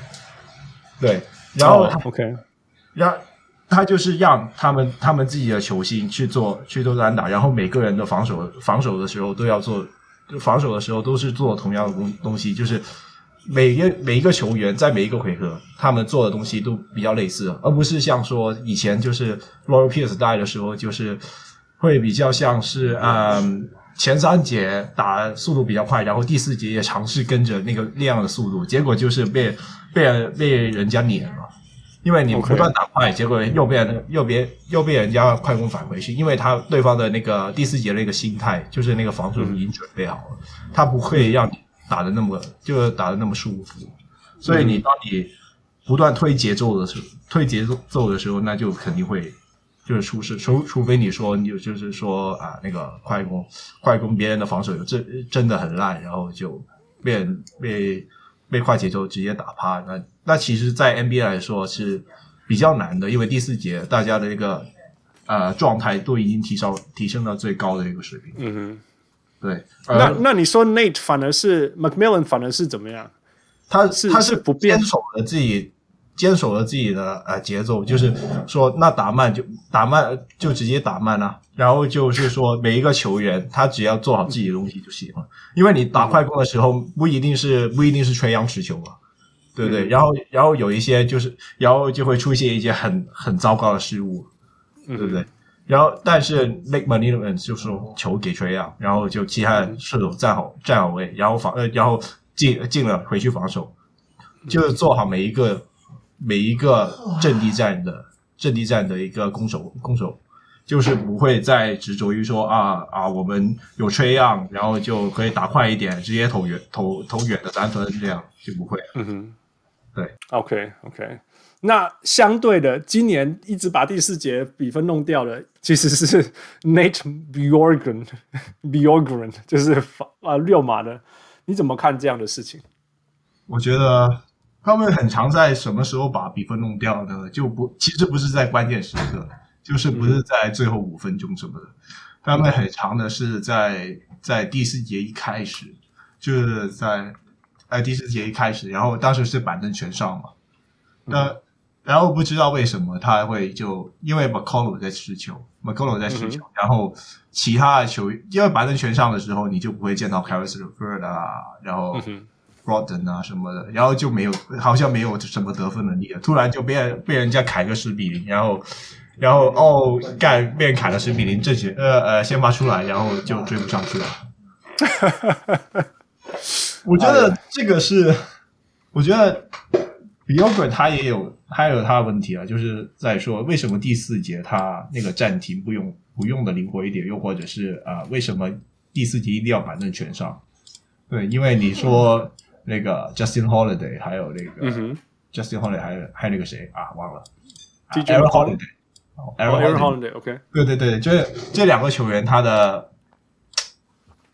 对，然后他、oh, OK，然后他就是让他们他们自己的球星去做去做单打，然后每个人的防守防守的时候都要做。就防守的时候都是做同样的东东西，就是每个每一个球员在每一个回合，他们做的东西都比较类似，而不是像说以前就是 Lloyd Pierce 带的时候，就是会比较像是嗯前三节打速度比较快，然后第四节也尝试跟着那个那样的速度，结果就是被被被人家撵了。因为你不断打快结果又被人又别又被人家快攻返回去，因为他对方的那个第四节的那个心态，就是那个防守已经准备好了，嗯、他不会让你打的那么就打的那么舒服。所以你当你不断推节奏的时候，推节奏的时候，那就肯定会就是出事。除除非你说你就是说啊，那个快攻快攻别人的防守有真真的很烂，然后就被被被快节奏直接打趴。那那其实，在 NBA 来说是比较难的，因为第四节大家的一个呃状态都已经提升提升到最高的一个水平。嗯哼，对。那那你说 Nate 反而是 McMillan 反而是怎么样？他是他是不坚守了自己，坚守了自己的呃节奏，就是说那打慢就打慢就直接打慢啊，然后就是说 每一个球员他只要做好自己的东西就行了，因为你打快攻的时候不一定是不一定是垂杨持球嘛，对不对？然后然后有一些就是然后就会出现一些很很糟糕的失误，对不对？然后但是 Nate McMillan 就是说球给垂杨，然后就其他人射手站好站好位，然后防呃然后。进进了回去防守，就是做好每一个每一个阵地战的阵地战的一个攻守攻守，就是不会再执着于说啊啊我们有 Trae Young，然后就可以打快一点，直接投远投投远的三分，这样就不会。嗯哼，对，OK OK。那相对的，今年一直把第四节比分弄掉的，其实是 Nate Bjorkgren Bjorkgren 就是啊六马的。你怎么看这样的事情？我觉得他们很常在什么时候把比分弄掉呢？就不，其实不是在关键时刻，就是不是在最后五分钟什么的。他们很长的是在在第四节一开始，就是在哎第四节一开始，然后当时是板凳全上嘛。那然后不知道为什么他会就因为 McCollum 在持球。McCollum 在持球，嗯、然后其他的球因为板凳全上的时候，你就不会见到 Caris LeVert 啊，然后 Brogdon 啊什么的，然后就没有好像没有什么得分能力了。突然就被被人家砍个十比零，然后然后哦盖被人砍了十比零，这些呃呃先发出来，然后就追不上去了。我觉得这个是，我觉得 Bjorkgren 他也有。还有他的问题啊，就是在说为什么第四节他那个暂停不用不用的灵活一点，又或者是啊、呃，为什么第四节一定要板凳全上？对，因为你说那个 Justin Holiday 还有那个、嗯、Justin Holiday 还有还有那个谁？啊，忘了。Aaron Holiday，Aaron Holiday，OK，对对对，就是这两个球员，他的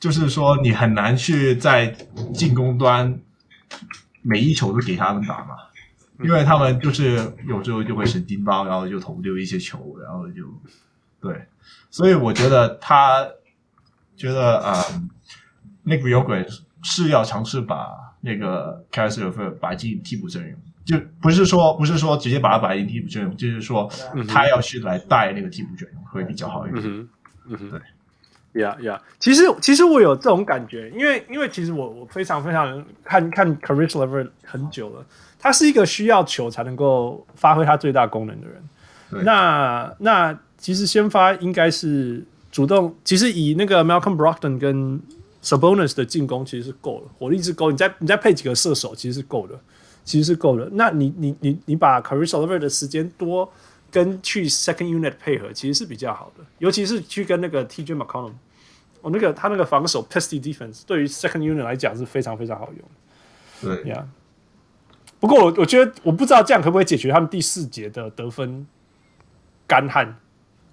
就是说你很难去在进攻端每一球都给他们打嘛。因为他们就是有时候就会神经包，然后就投丢一些球，然后就对，所以我觉得他觉得啊、呃，那个 Bjorkgren 是要尝试把那个 Caris LeVert 摆进替补阵容，就不是说不是说直接把他摆进替补阵容，就是说他要去来带那个替补阵容会比较好一点。嗯对，呀呀，其实其实我有这种感觉，因为因为其实我我非常非常看看 Caris LeVert 很久了。他是一个需要球才能够发挥他最大功能的人。那那其实先发应该是主动。其实以那个 Malcolm Brogdon 跟 Sabonis 的进攻其实是够了，火力是够。你再你再配几个射手，其实是够的，其实是够的。那你你你你把 Caris LeVert 的时间多跟去 Second Unit 配合，其实是比较好的。尤其是去跟那个 TJ McConnell，我、哦、那个他那个防守 Pesty Defense 对于 Second Unit 来讲是非常非常好用对呀。Yeah. 不过我我觉得我不知道这样可不可以解决他们第四节的得分干旱。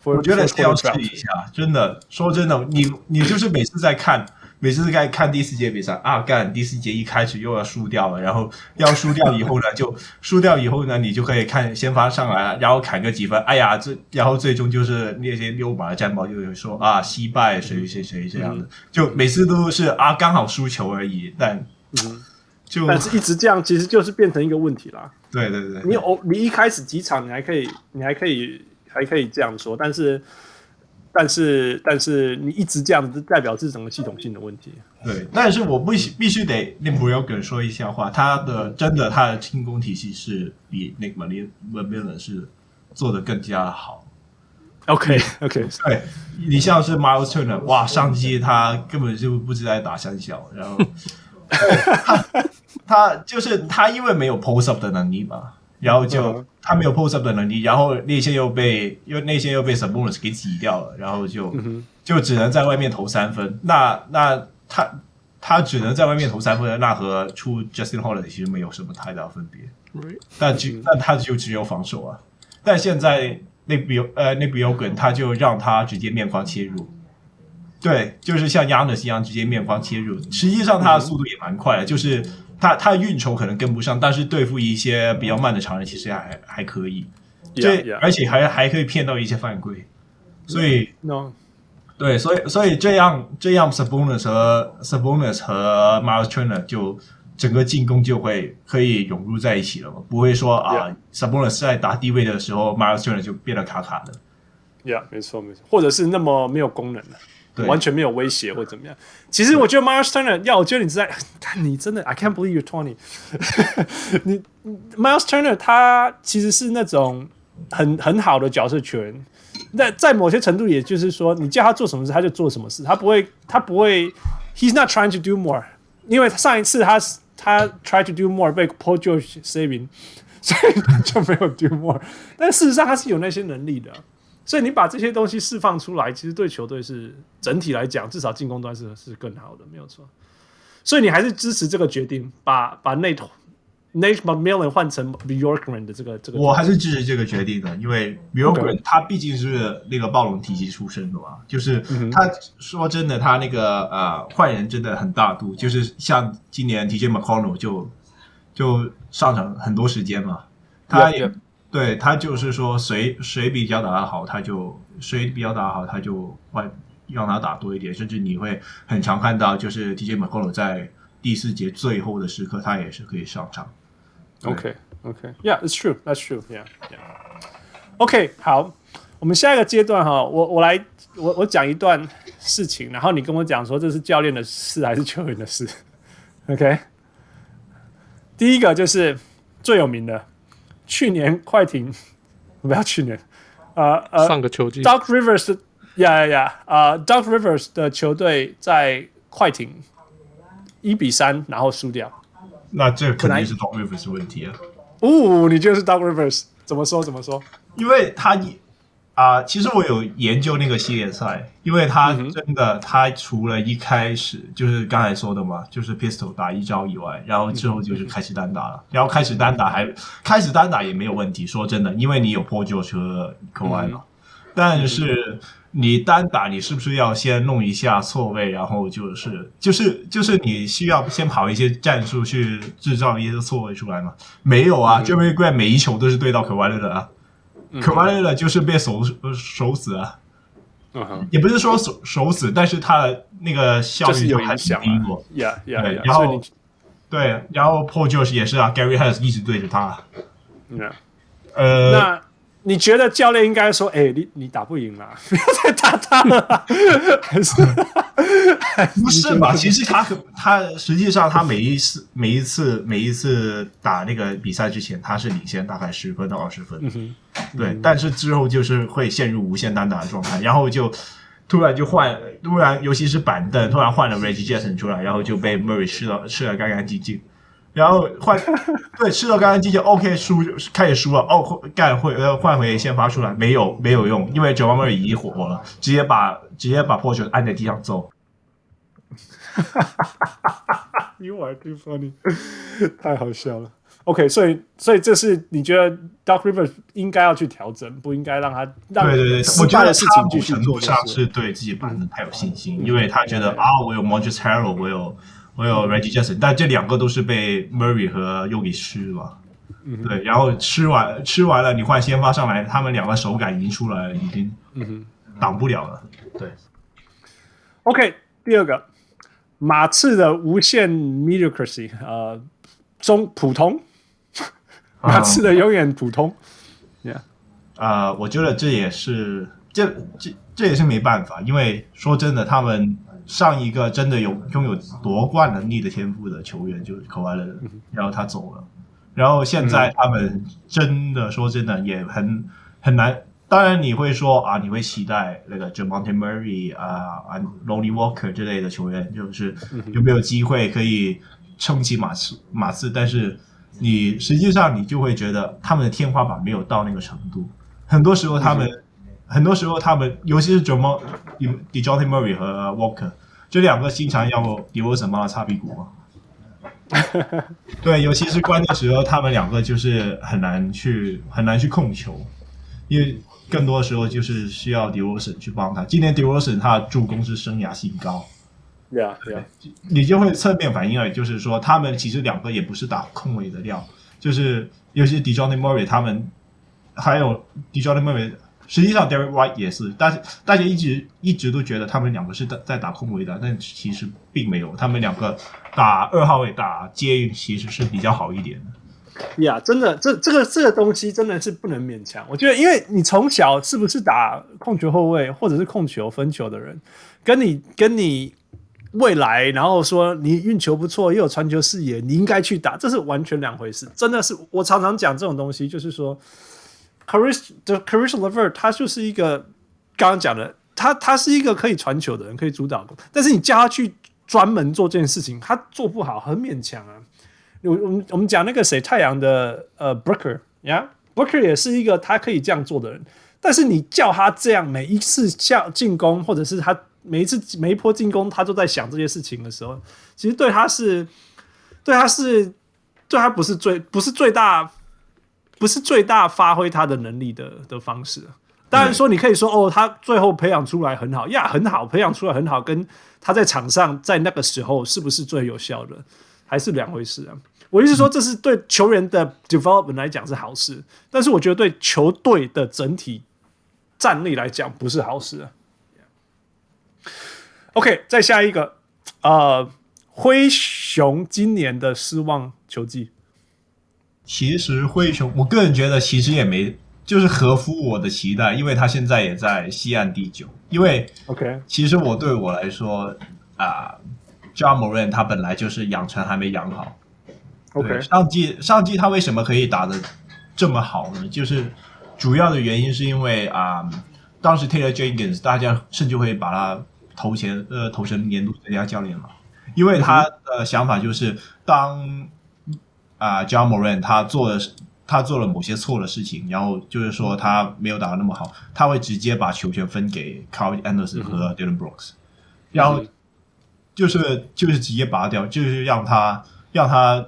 我觉得要试一下，真的说真的，你你就是每次在看，每次在看第四节比赛啊，干第四节一开始又要输掉了，然后 要输掉以后呢，就输掉以后呢，你就可以看先发上来，然后砍个几分，哎呀，这然后最终就是那些溜马的战报就有说啊，惜败谁谁谁这样的，嗯、就每次都是啊，刚好输球而已，但嗯。就但是一直这样，其实就是变成一个问题啦。对对对，你哦，你一开始几场你还可以，你还可以，还可以这样说，但是，但是，但是你一直这样子，代表是整个系统性的问题。对，但是我不必须得令 Bjorkgren 说一下话，他的真的他的进攻体系是比那个 McMillan 是做的更加好。OK OK，对，你像是 Miles Turner，哇，上机他根本就不知道打三小，然后。他他就是他，因为没有 post up 的能力嘛，然后就他没有 post up 的能力，然后内线又被因为内线又被 Sabonis 给挤掉了，然后就就只能在外面投三分。那那他他只能在外面投三分，那和出 Justin Holiday 其实没有什么太大分别。但就但他就只有防守啊。但现在那比呃那比 Bjorkgren 他就让他直接面框切入，对，就是像 Giannis 一样直接面框切入。实际上他的速度也蛮快的，就是他他的运筹可能跟不上，但是对付一些比较慢的常人，其实还还可以。对，yeah, yeah. 而且还还可以骗到一些犯规，所以 no。对，所以所以这样这样，Sabonis 和 Sabonis 和 Miles Turner 就整个进攻就会可以融入在一起了嘛，不会说啊 Sabonis 在打低位的时候，Miles Turner 就变得卡卡的。Yeah，没错没错，或者是那么没有功能的，对，完全没有威胁或怎么样。其实我觉得 Miles Turner 要，我觉得你在但你真的，I can't believe you're twenty 你 Miles Turner 他其实是那种很很好的角色球员。在在某些程度，也就是说，你叫他做什么事，他就做什么事，他不会，他不会，He's not trying to do more，因为上一次他他 try to do more 被 Paul George saving，所以他就没有 do more。但事实上他是有那些能力的，所以你把这些东西释放出来，其实对球队是整体来讲，至少进攻端是是更好的，没有错。所以你还是支持这个决定，把把内投。Nate McMillan 换成 Bjorkgren 的这个这个，我还是支持这个决定的，因为 Bjorkgren 他毕竟是那个暴龙体系出身的嘛，就是他说真的，他那个呃换人真的很大度，就是像今年 TJ McConnell 就就上场很多时间嘛，他也对他就是说谁谁比较打得好，他就谁比较打得好，他就换让他打多一点，甚至你会很常看到，就是 TJ m c c o l l 在第四节最后的时刻，他也是可以上场。OK OK Yeah, it's true. That's true. Yeah Yeah. OK 好，我们下一个阶段哈，我我来我我讲一段事情，然后你跟我讲说这是教练的事还是球员的事。OK，第一个就是最有名的，去年快艇 不要去年，呃呃上个球季，Doc Rivers 呀呀呀，啊 Doc Rivers 的球队在快艇一比三然后输掉。那这肯定是 Doc Rivers 问题啊！哦，你觉得是 Doc Rivers？怎么说？怎么说？因为他啊、呃，其实我有研究那个系列赛，因为他真的，嗯、他除了一开始就是刚才说的嘛，就是 Pistol 打一招以外，然后之后就是开始单打了，嗯、然后开始单打还开始单打也没有问题。说真的，因为你有 Paul George 和 Kawhi 嘛，但是。你单打，你是不是要先弄一下错位，然后就是就是就是你需要先跑一些战术去制造一些错位出来嘛？没有啊，Jerami Grant 每一球都是对到可瓦勒的啊，可瓦勒的就是被守守死啊，也不是说守守死，但是他的那个效率就还是低过，Yeah Yeah，对，然后对，然后 Paul George 也是啊，Gary Harris 一直对着他，Yeah，呃。你觉得教练应该说：“哎、欸，你你打不赢了，不要再打他了。”还是不是吧？其实他可他实际上他每一次每一次每一次打那个比赛之前，他是领先大概十分到二十分。嗯，对。嗯、但是之后就是会陷入无限单打的状态，然后就突然就换，突然尤其是板凳突然换了 Reggie Jackson 出来，然后就被 Murray 吃了吃了干干净净。然后换 对吃到刚刚机就 OK 输开始输了哦干会呃换回先发出来没有没有用，因为 Jamal Murray 已经火火了，直接把直接把 Paul George 按在地上揍。You are too funny，太好笑了。OK，所以所以这是你觉得 Doc Rivers 应该要去调整，不应该让他让对对对，我觉得他某程度上是对自己板凳太有信心，嗯、因为他觉得、嗯、啊我有 Montrezl Harrell 我有。我有 Reggie Jackson，但这两个都是被 Murray 和 Yogi 吃了，嗯、哼。对，然后吃完吃完了，你换先发上来，他们两个手感已经出来了，已经挡不了了。嗯、对，OK，第二个马刺的无限 mediocrity，呃，中普通，马刺的永远普通，Yeah，啊、呃，我觉得这也是这这这也是没办法，因为说真的，他们。上一个真的有拥有夺冠能力的天赋的球员就是 Kawhi Leonard，然后他走了，然后现在他们真的说真的也很很难。当然你会说啊，你会期待那个 Jamal Murray 啊、啊 Lonnie Walker 之类的球员，就是有没有机会可以撑起马刺马刺？但是你实际上你就会觉得他们的天花板没有到那个程度，很多时候他们。很多时候，他们尤其是 Jamal、Dejounte Murray 和 Walker，这两个经常要 DeRozan 帮他擦屁股嘛。对，尤其是关键时候，他们两个就是很难去很难去控球，因为更多的时候就是需要 DeRozan 去帮他。今年 DeRozan 他的助攻是生涯新高。对啊，对啊，你就会侧面反映了，就是说他们其实两个也不是打控卫的料，就是尤其是 Dejounte Murray 他们，还有 Dejounte Murray，实际上 Derrick White 也是，大家大家一直一直都觉得他们两个是在在打控卫的，但其实并没有，他们两个打二号位打接应其实是比较好一点的。呀，真的，这这个这个东西真的是不能勉强。我觉得，因为你从小是不是打控球后卫或者是控球分球的人，跟你跟你。未来，然后说你运球不错，又有传球视野，你应该去打，这是完全两回事。真的是，我常常讲这种东西，就是说，Caris 的 Caris Lever，他就是一个刚刚讲的，他他是一个可以传球的人，可以主导的，但是你叫他去专门做这件事情，他做不好，很勉强啊。我我们我们讲那个谁，太阳的呃 Booker 呀，Booker 也是一个他可以这样做的人，但是你叫他这样每一次下进攻，或者是他。每一次每一波进攻，他都在想这些事情的时候，其实对他是，对他是，对他不是最不是最大，不是最大发挥他的能力的的方式。当然说，你可以说哦，他最后培养出来很好呀，很好，培养出来很好，跟他在场上在那个时候是不是最有效的，还是两回事啊。我意思说，这是对球员的 development 来讲是好事，但是我觉得对球队的整体战力来讲不是好事啊。OK，再下一个，呃，灰熊今年的失望球季。其实灰熊，我个人觉得其实也没，就是合乎我的期待，因为他现在也在西岸第九。因为 OK，其实我对我来说啊，John Morant 他本来就是养成还没养好。OK，上季上季他为什么可以打的这么好呢？就是主要的原因是因为啊，当时 Taylor Jenkins 大家甚至会把他。投前呃投成年度最佳教练了，因为他的想法就是当啊，John Morant 他做的他做了某些错的事情，然后就是说他没有打得那么好，他会直接把球权分给 Kyle Anderson 和 Dillon Brooks，然后就是就是直接拔掉，就是让他让他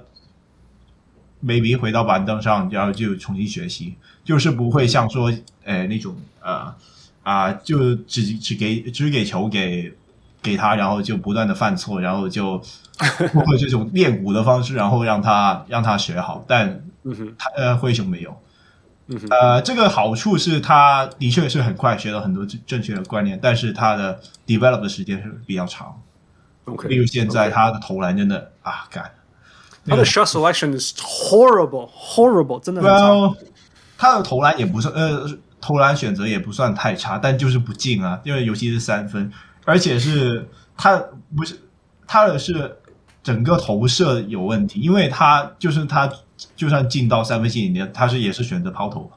maybe 回到板凳上，然后就重新学习，就是不会像说呃那种呃。啊，就只只给只给球给给他，然后就不断的犯错，然后就通过这种练鼓的方式，然后让他让他学好。但他呃灰熊没有，呃，这个好处是他的确是很快学到很多正正确的观念，但是他的 develop 的时间是比较长。OK，例如现在他的投篮真的啊干，他的 shot selection is horrible horrible，真的很差。Well, 他的投篮也不算呃。投篮选择也不算太差，但就是不进啊，因为尤其是三分，而且是他不是他的是整个投射有问题，因为他就是他就算进到三分线里面，他是也是选择抛投。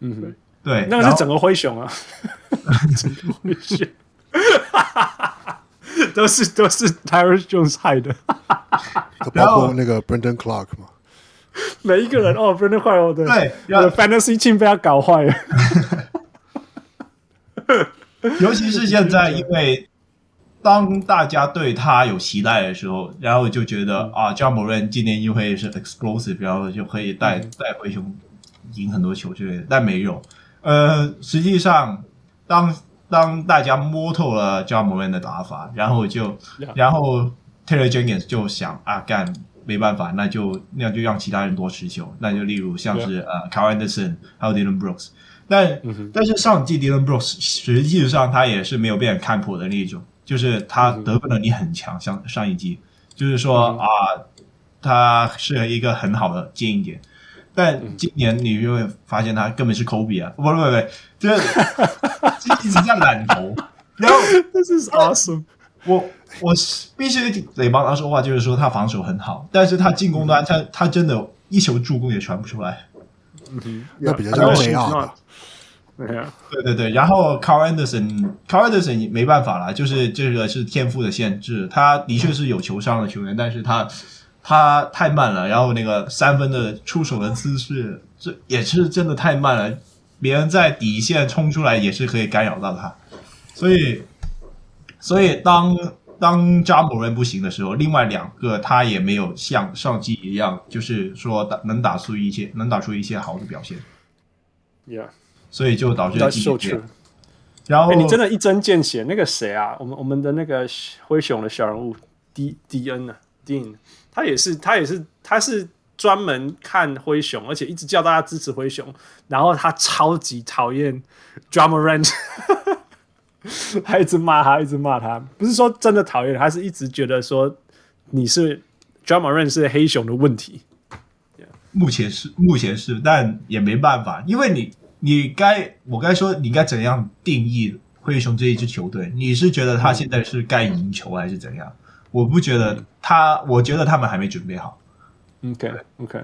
嗯，对，那个是整个灰熊啊，整个灰熊，都是都是 Tyrus Jones 害的，包括那个 Brandon Clark 嘛。每一个人哦，Brandon Clark 的对，我的 Fantasy team 被他搞坏了。尤其是现在，因为当大家对他有期待的时候，然后就觉得、嗯、啊，Ja Morant 今年又会是 explosive，然后就可以带带回熊赢很多球之类的，但没有。呃，实际上，当当大家摸透了 Ja Morant 的打法，然后就然后 Taylor Jenkins 就想啊干。没办法，那就那就让其他人多持球。那就例如像是呃，Kyle Anderson 还有 Dillon Brooks，但、嗯、但是上季 Dillon Brooks 实际上他也是没有被人看破的那一种，就是他得分能力很强。像上一季，就是说、嗯、啊，他是一个很好的接应点。但今年你就会发现他根本是 Kobe 啊，不不不，就是一直在懒投。然后 This is awesome。我我必须得帮他说话，就是说他防守很好，但是他进攻端他、嗯、他真的一球助攻也传不出来。嗯，那比较像这样。对对对，然后 Kyle Anderson，Kyle Anderson 没办法了，就是这个是天赋的限制。他的确是有球商的球员，但是他他太慢了，然后那个三分的出手的姿势，这也是真的太慢了。别人在底线冲出来也是可以干扰到他，所以。所以当当扎姆人不行的时候，另外两个他也没有像上季一样，就是说打能打出一些能打出一些好的表现。Yeah，所以就导致了受挫。然后、欸、你真的一针见血，那个谁啊？我们我们的那个灰熊的小人物 D D N 啊，Dean，他也是他也是他是专门看灰熊，而且一直叫大家支持灰熊。然后他超级讨厌 Drama Rent 他一直骂他，一直骂他。不是说真的讨厌，他是一直觉得说你是 Drama Ranch 是黑熊的问题。目前是目前是，但也没办法，因为你。你该我该说，你该怎样定义灰熊这一支球队？你是觉得他现在是该赢球还是怎样？我不觉得他，我觉得他们还没准备好。OK OK，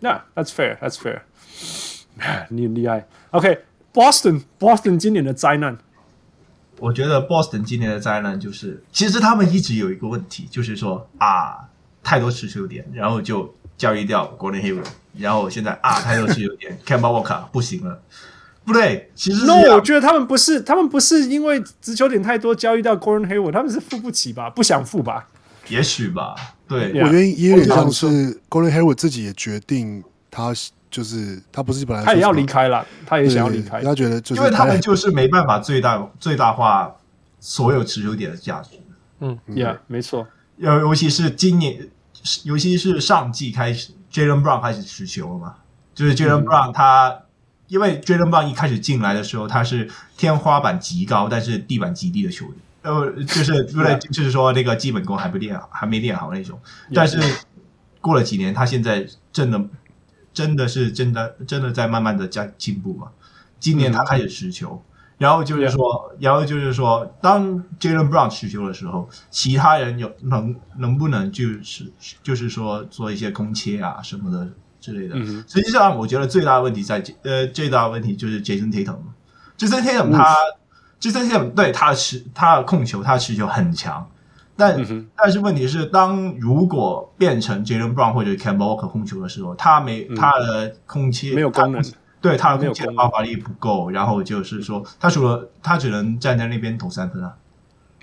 那、yeah, That's fair That's fair，你很厉害。OK，Boston Boston 今年的灾难，我觉得 Boston 今年的灾难就是，其实他们一直有一个问题，就是说啊，太多持球点，然后就。交易掉 Gordon Hayward，然后现在啊，他又是有点 c a m b a Walker 不行了，不对，其实 No，我觉得他们不是，他们不是因为持球点太多交易到 Gordon Hayward，他们是付不起吧，不想付吧？也许吧，对，我觉得也有点像是 Gordon Hayward 自己也决定，他就是他不是本来他也要离开了，他也想要离开，他觉得就是因为他们就是没办法最大最大化所有持球点的价值，嗯，Yeah，没错，尤尤其是今年。尤其是上季开始，Jaylen Brown 开始持球了嘛？就是 Jaylen Brown 他，嗯、因为 Jaylen Brown 一开始进来的时候，他是天花板极高，但是地板极低的球员。呃，就是 对，对，就是说那个基本功还不练好，还没练好那种。但是过了几年，他现在真的真的是真的真的在慢慢的加进步嘛？今年他开始持球。嗯然后就是说然后就是说，当 Jaylen Brown 持球的时候，其他人有能能不能就是就是说做一些空切啊什么的之类的。Mm hmm. 实际上，我觉得最大的问题在呃，最大的问题就是 Jason Tatum。Jason Tatum 他、mm hmm.，Jason Tatum 对他的持他的控球，他的持球很强，但、mm hmm. 但是问题是，当如果变成 Jaylen Brown 或者 Walker 控球的时候，他没、mm hmm. 他的空切没有功能。对他的空切爆发力不够，然后就是说，他除了他只能站在那边投三分啊。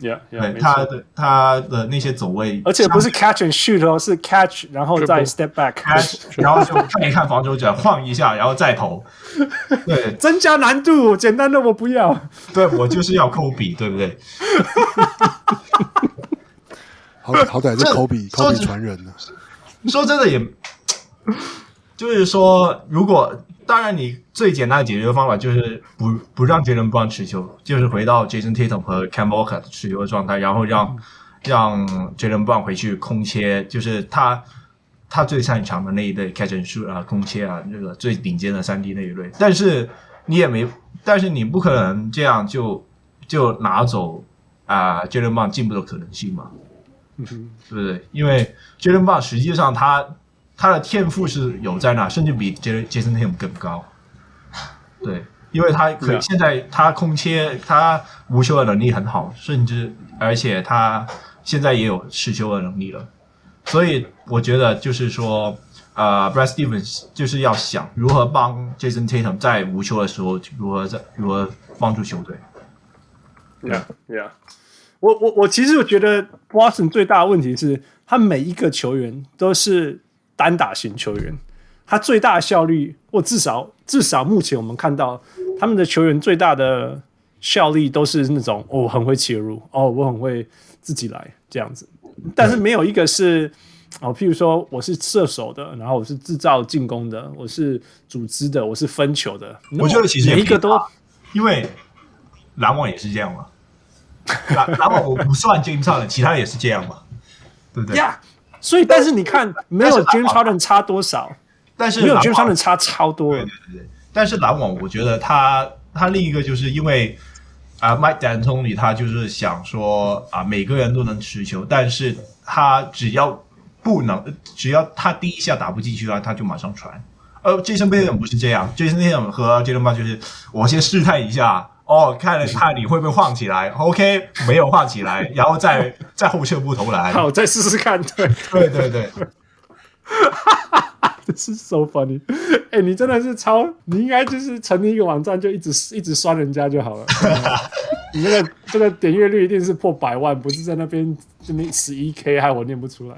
Yeah, yeah, 对他的他的那些走位，而且不是 catch and shoot 哦，是 catch 然后再 step back，catch，然后就看一看防守者，晃一下，然后再投。对，增加难度，简单的我不要。对，我就是要抠笔，对不对？好好歹是抠笔，抠笔传人呢。说真的也，就是说如果。当然，你最简单的解决方法就是不不让 Jaylen Brown 持球，就是回到 Jason Tatum 和 Kemba Walker 持球的状态，然后让让 Jaylen Brown 回去空切，就是他他最擅长的那一类 catch and shoot 啊，空切啊，那个最顶尖的三 D 那一类。但是你也没，但是你不可能这样就就拿走啊 Jaylen Brown 进步的可能性嘛，对不对？因为 Jaylen Brown 实际上他。他的天赋是有在那，甚至比杰杰森·泰姆更高。对，因为他可现在他空切，他无球的能力很好，甚至而且他现在也有持球的能力了。所以我觉得就是说，呃，Brad Stevens 就是要想如何帮 Jason Tatum 在无球的时候如何在如何帮助球队。Yeah，Yeah，我我我其实我觉得 Boston 最大的问题是他每一个球员都是。单打型球员，他最大的效率，或至少至少目前我们看到他们的球员最大的效力都是那种哦，很会切入哦，我很会自己来这样子，但是没有一个是哦，譬如说我是射手的，然后我是制造进攻的，我是组织的，我是分球的。我觉得其实每一个都，因为篮网也是这样嘛，篮篮网我不算 James Harden 其他也是这样嘛，对不对？Yeah. 所以，但是你看，没有 James Harden 差多少，但是没有 James Harden 差超多。对对对。但是篮网，我觉得他他另一个就是因为啊，Mike D'Antoni 他就是想说啊，每个人都能持球，但是他只要不能，只要他第一下打不进去了，他就马上传。呃，Jason Tatum 不是这样，Jason Tatum 和 Jaylen Brown 就是我先试探一下。哦，看了看你会不会晃起来？OK，没有晃起来，然后再再后撤步投篮。好，再试试看。对，对对对，This is so funny！哎、欸，你真的是超，你应该就是成立一个网站，就一直一直酸人家就好了。你那个这个点阅率一定是破百万，不是在那边这边十一 K，害我念不出来。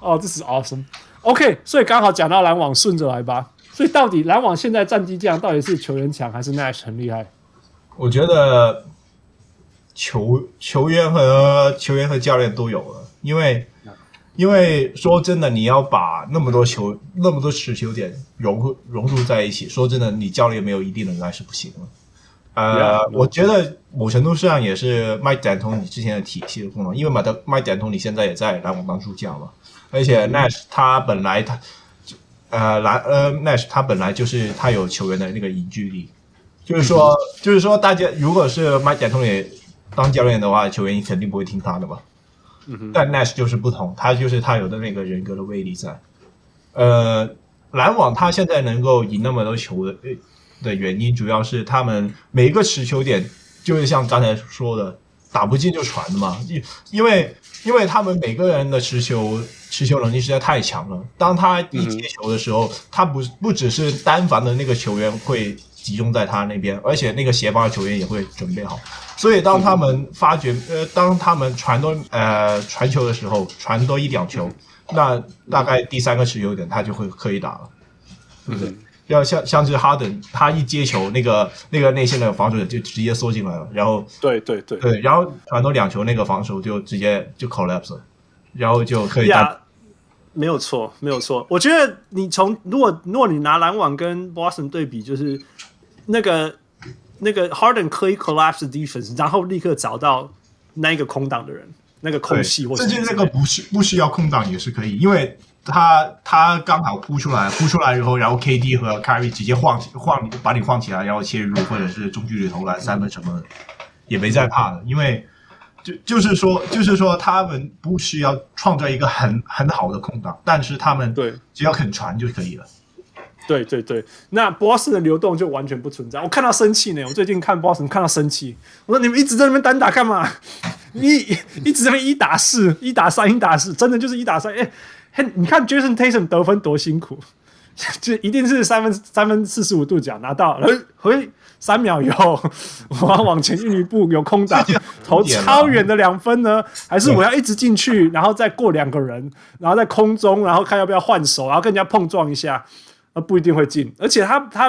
哦，这是 awesome。OK，所以刚好讲到篮网，顺着来吧。所以到底篮网现在战绩这样，到底是球员强还是 Nash 很厉害？我觉得球球员和球员和教练都有了，因为。因为说真的，你要把那么多球、那么多持球点融融入在一起，说真的，你教练没有一定能耐是不行的。呃，yeah, 我觉得某程度上也是 Mike D'Antoni 之前的体系的功能，因为 Mike Mike D'Antoni 现在也在篮网当助教嘛，而且 Nash 他本来他呃篮呃 Nash 他本来就是他有球员的那个凝聚力，就是说就是说大家如果是 Mike D'Antoni 当教练的话，球员肯定不会听他的嘛。但 Nash 就是不同，他就是他有的那个人格的威力在。呃，篮网他现在能够赢那么多球的的原因，主要是他们每一个持球点，就是像刚才说的，打不进就传的嘛。因因为因为他们每个人的持球持球能力实在太强了。当他一接球的时候，他不不只是单防的那个球员会集中在他那边，而且那个协防的球员也会准备好。所以，当他们发觉，呃，当他们传多，呃，传球的时候，传多一两球，那大概第三个持球点他就会可以打了，对不对？要像像是哈登，他一接球，那个那个内线的防守就直接缩进来了，然后，对对对对，然后传多两球，那个防守就直接就 collapse 了，然后就可以打。Yeah, 没有错，没有错。我觉得你从如果如果你拿篮网跟 Boston 对比，就是那个。那个 Harden 可以 collapse defense，然后立刻找到那一个空档的人，那个空隙或者甚至那个不需不需要空档也是可以，因为他他刚好扑出来，扑出来以后，然后 KD 和 Carry 直接晃晃把你晃起来，然后切入或者是中距离投篮三分什么的，也没在怕的，因为就就是说就是说他们不需要创造一个很很好的空档，但是他们对只要肯传就可以了。对对对，那 Boston 的流动就完全不存在。我看到生气呢，我最近看 Boston 看到生气。我说你们一直在那边单打干嘛？你一直在那边一打四、一打三、一打四，真的就是一打三。哎，嘿，你看 Jason Tatum 得分多辛苦，就一定是三分三分四十五度角拿到，嘿，嘿，三秒以后我要往前运一步，有空档投超远的两分呢？还是我要一直进去，然后再过两个人，然后在空中，然后看要不要换手，然后跟人家碰撞一下？他不一定会进，而且他他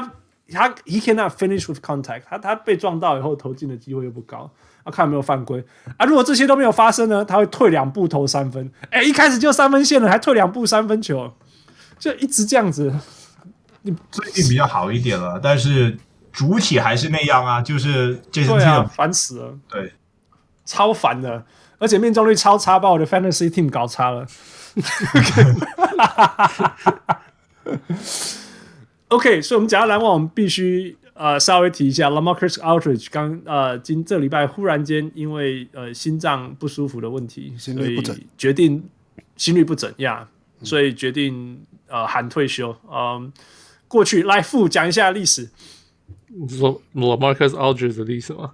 他 he cannot finish with contact，他他被撞到以后投进的机会又不高，啊看有没有犯规啊。如果这些都没有发生呢，他会退两步投三分。哎，一开始就三分线了，还退两步三分球，就一直这样子。你最近比较好一点了，但是主体还是那样啊，就是这种烦死了，对，超烦的，而且命中率超差，把我的 fantasy team 搞差了。OK，所以我们讲到篮网，我们必须呃稍微提一下 LaMarcus Aldridge 刚呃今这礼拜忽然间因为呃心脏不舒服的问题，心律不整，决定心率不整呀，yeah, 所以决定呃喊退休。嗯、呃，过去来复讲一下历史。你说 LaMarcus Aldridge 的历史吗？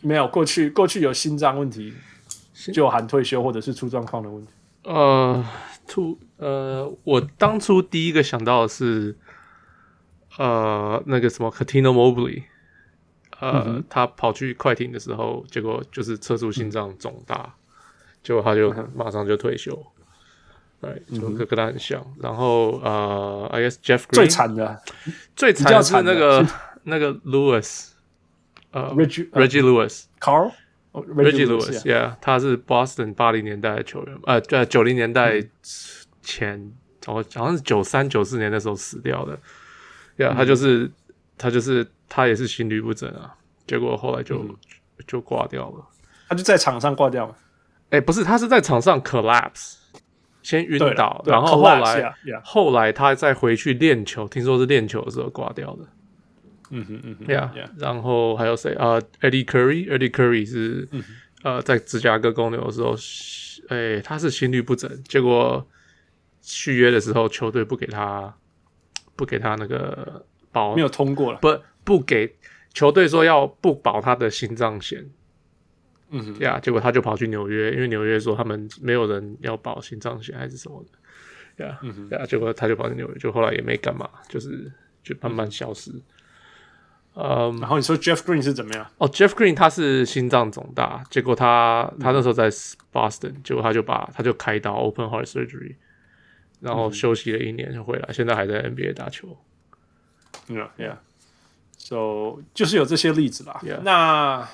没有，过去过去有心脏问题就喊退休，或者是出状况的问题。呃。突呃，我当初第一个想到的是，呃，那个什么 Cuttino Mobley，呃、嗯，他跑去快艇的时候，结果就是测出心脏肿大，嗯，结果他就马上就退休，哎，嗯，就跟跟他很像。然后呃，I guess Jeff Green 最惨的，最惨的是那个那个 Lewis，呃，Reggie Reggie Lewis，Carl。Reggie Lewis，yeah，他是 Boston 八零年代的球员，呃，在九零年代前，哦、嗯、好像是九三九四年的时候死掉的，yeah，、嗯、他就是他就是他也是心律不整啊，结果后来就、嗯、就挂掉了，他就在场上挂掉了，哎、欸，不是，他是在场上 collapse，先晕倒，然后后来 yeah, yeah. 后来他再回去练球，听说是练球的时候挂掉的。嗯哼嗯哼，Yeah，, yeah. 然后还有谁啊、uh,？Eddie Curry，Eddie Curry 是、嗯、呃在芝加哥公牛的时候，哎，他是心律不整，结果续约的时候球队不给他不给他那个保，没有通过了，不不给球队说要不保他的心脏险，嗯哼，呀，yeah, 结果他就跑去纽约，因为纽约说他们没有人要保心脏险还是什么的。对啊，对啊，结果他就跑去纽约，就后来也没干嘛，就是就慢慢消失。嗯，然后你说 Jeff Green 是怎么样？哦，Jeff Green 他是心脏肿大，结果他他那时候在 Boston，结果他就把他就开刀 Open Heart Surgery，然后休息了一年就回来，现在还在 NBA 打球。嗯，Yeah，So 就是有这些例子啦。Yeah. 那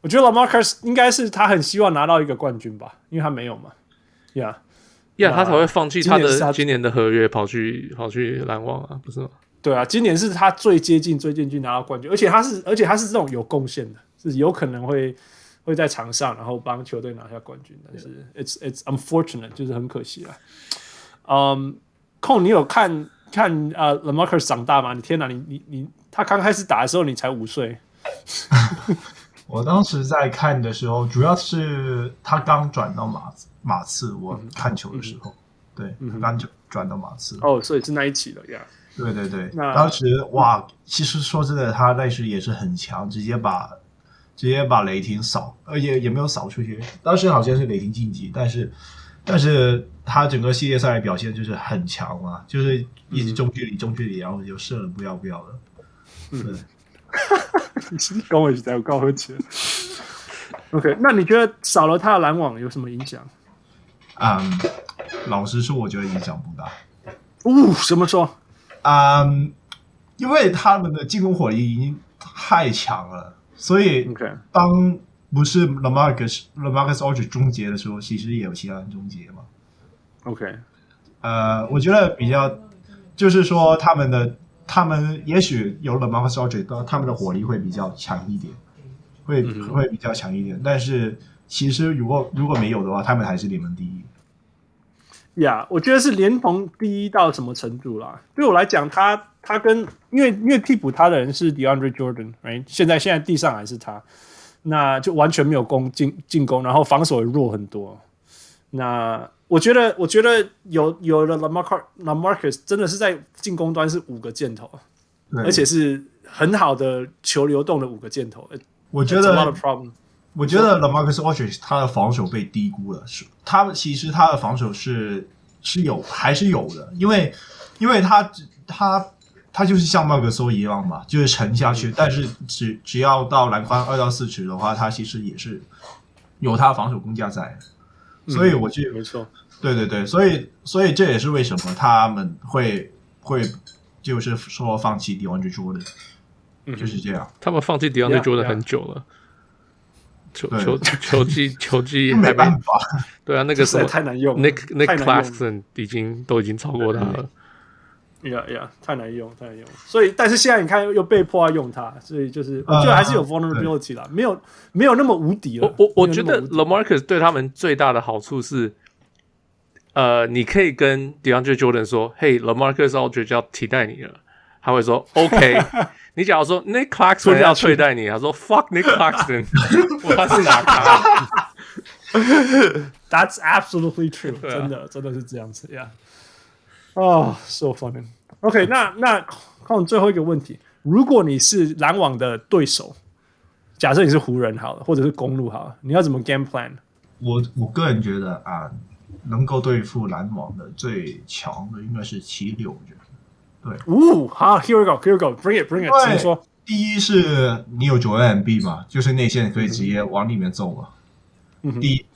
我觉得 LaMarcus 应该是他很希望拿到一个冠军吧，因为他没有嘛。Yeah，Yeah，他才会放弃他的今年的合约，跑去跑去篮网啊，不是吗？对啊，今年是他最接近、最接近拿到冠军，而且他是，而且他是这种有贡献的，是有可能会会在场上，然后帮球队拿下冠军。但是 it's it's unfortunate，就是很可惜了。嗯，控，你有看看呃 LaMarcus 长大吗？你天哪，你你你，他刚开始打的时候你才五岁。我当时在看的时候，主要是他刚转到马马刺，我看球的时候，嗯、对，他刚转转到马刺。哦，所以是那一期了呀。对对对，当时哇，其实说真的，他那时也是很强，直接把直接把雷霆扫，而且也没有扫出去。当时好像是雷霆晋级，但是但是他整个系列赛的表现就是很强嘛，就是一直中距离中距离，然后就射了不要不要的。嗯，跟我一起在我高和起 OK，那你觉得少了他的篮网有什么影响？嗯，老实说，我觉得影响不大。哦，怎么说？嗯，um, 因为他们的进攻火力已经太强了，所以当不是 LaMarcus LaMarcus Aldridge 终结的时候，其实也有其他人终结嘛。OK，呃，我觉得比较就是说他们的他们也许有 LaMarcus Aldridge，他们的火力会比较强一点，会会比较强一点。但是其实如果如果没有的话，他们还是联盟第一。呀，yeah, 我觉得是联盟第一到什么程度啦？对我来讲，他他跟因为因为替补他的人是 DeAndre Jordan，right？现在现在地上还是他，那就完全没有攻进进攻，然后防守也弱很多。那我觉得我觉得有有了 LaMarcus LaMarcus 真的是在进攻端是五个箭头，而且是很好的球流动的五个箭头。我觉得。我觉得 LaMarcus Aldridge 他的防守被低估了，是他其实他的防守是是有还是有的，因为因为他他他就是像麦克索一样嘛，就是沉下去，但是只只要到篮筐二到四尺的话，他其实也是有他的防守功架在，所以我觉得、嗯、没错，对对对，所以所以这也是为什么他们会会就是说放弃 DeAndre Jordan，就是这样，他们放弃 DeAndre Jordan 很久了。球球 球技球技没办法，对啊，那个时候太难用，Nick Nick Claxton 已经都已经超过他了。呀呀，太难用，太难用。所以，但是现在你看又被迫要用它，所以就是我觉得还是有 vulnerability 啦，没有没有那么无敌了。我我我觉得 LaMarcus 对他们最大的好处是，呃，你可以跟 DeAndre Jordan 说：“嘿，LaMarcus Aldridge 要替代你了。”他会说：“OK。” 你假如说 Nick Clarkson 要对待你，他说 Fuck Nick Clarkson，他是哪卡？That's absolutely true，真的真的是这样子呀。哦，so funny。OK，那那看我最后一个问题：如果你是篮网的对手，假设你是湖人好了，或者是公路好了，你要怎么 game plan？我我个人觉得啊，能够对付篮网的最强的应该是七六，我觉得。对，呜，好，Here we go，Here we go，Bring it，Bring it。先说，第一是你有九 MB 嘛，就是内线可以直接往里面揍嘛。嗯、第一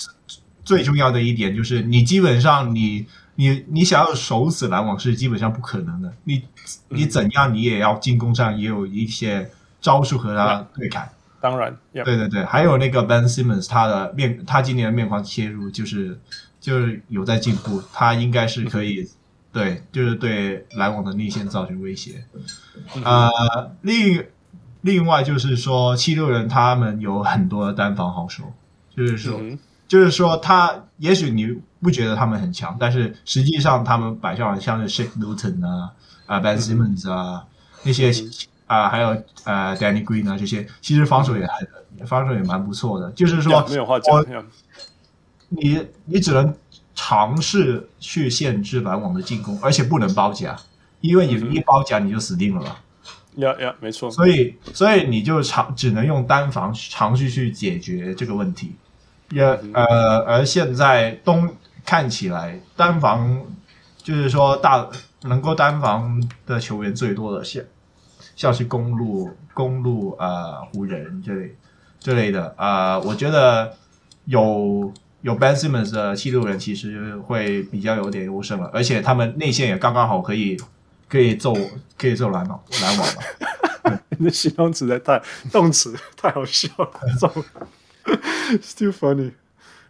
最重要的一点就是，你基本上你你你想要守死篮网是基本上不可能的。你你怎样你也要进攻上也有一些招数和他对砍。嗯、当然，对对对，还有那个 Ben Simmons，他的面他今年的面框切入就是就是有在进步，他应该是可以。对，就是对篮网的内线造成威胁。呃，另另外就是说，七六人他们有很多的单防好手，就是说，嗯、就是说他也许你不觉得他们很强，但是实际上他们摆上像是 Shake Milton 啊、啊 Ben Simmons 啊、嗯、那些啊，还有呃 Danny Green 啊这些，其实防守也很防守也蛮不错的。就是说，没有话讲，你你只能。尝试去限制篮网的进攻，而且不能包夹，因为你一包夹你就死定了嘛。呀呀，没错。所以，所以你就尝只能用单防尝试去解决这个问题。也呃，而现在东看起来单防就是说大能够单防的球员最多的像像是公路、公路啊、呃、湖人这类这类的啊、呃，我觉得有有 Ben Simmons 的七六人其实会比较有点优胜了，而且他们内线也刚刚好可以可以揍可以揍篮网篮网了。你的形容词在太动词太好笑了，揍，still funny。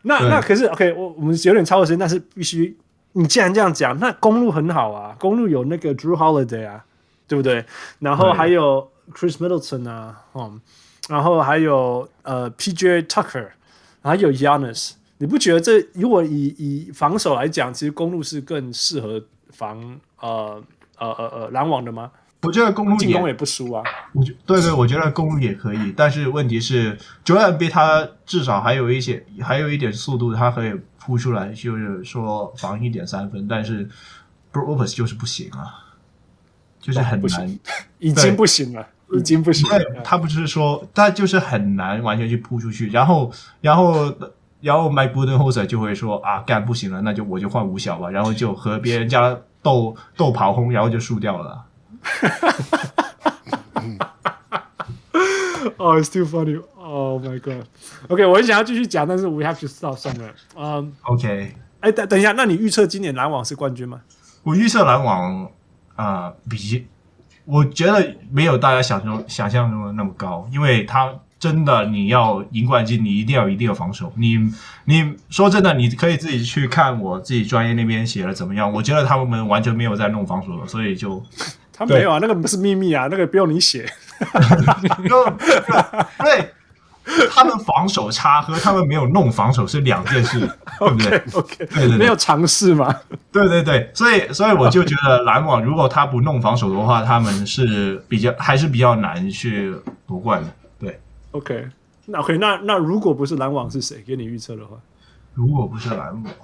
那那可是 OK，我我们有点超过时间，但是必须。你既然这样讲，那公路很好啊，公路有那个 Drew Holiday 啊，对不对？然后还有 Chris Middleton 啊，嗯，然后还有呃 PJ Tucker，还有 Giannis，你不觉得这如果以以防守来讲，其实公路是更适合防呃呃呃呃拦网的吗？我觉得公路进攻也不输啊。我觉对对，我觉得公路也可以，但是问题是 Joel Embiid 他至少还有一些还有一点速度，他可以。扑出来就是说防一点三分，但是 Brook Lopez 就是不行啊，就是很难，已经不行了，已经不行了。他不是说他就是很难完全去扑出去，然后然后然后 Mike Budenholzer 就会说啊，干不行了，那就我就换五小吧，然后就和别人家斗斗跑轰，然后就输掉了。哦、oh,，it's too funny. Oh my god. OK，我很想要继续讲，但是 we have to stop somewhere. 嗯、um,，OK。哎，等等一下，那你预测今年篮网是冠军吗？我预测篮网啊、呃，比我觉得没有大家想象想象中的那么高，因为他真的你要赢冠军，你一定要一定要防守。你你说真的，你可以自己去看我自己专业那边写的怎么样？我觉得他们完全没有在弄防守了，所以就。他没有啊，那个不是秘密啊，那个不用你写。对，他们防守差和他们没有弄防守是两件事，对不对对对，没有尝试嘛。对对对，所以所以我就觉得篮网如果他不弄防守的话，他们是比较还是比较难去夺冠的。对，OK，那 OK，那那如果不是篮网是谁？给你预测的话，如果不是篮网，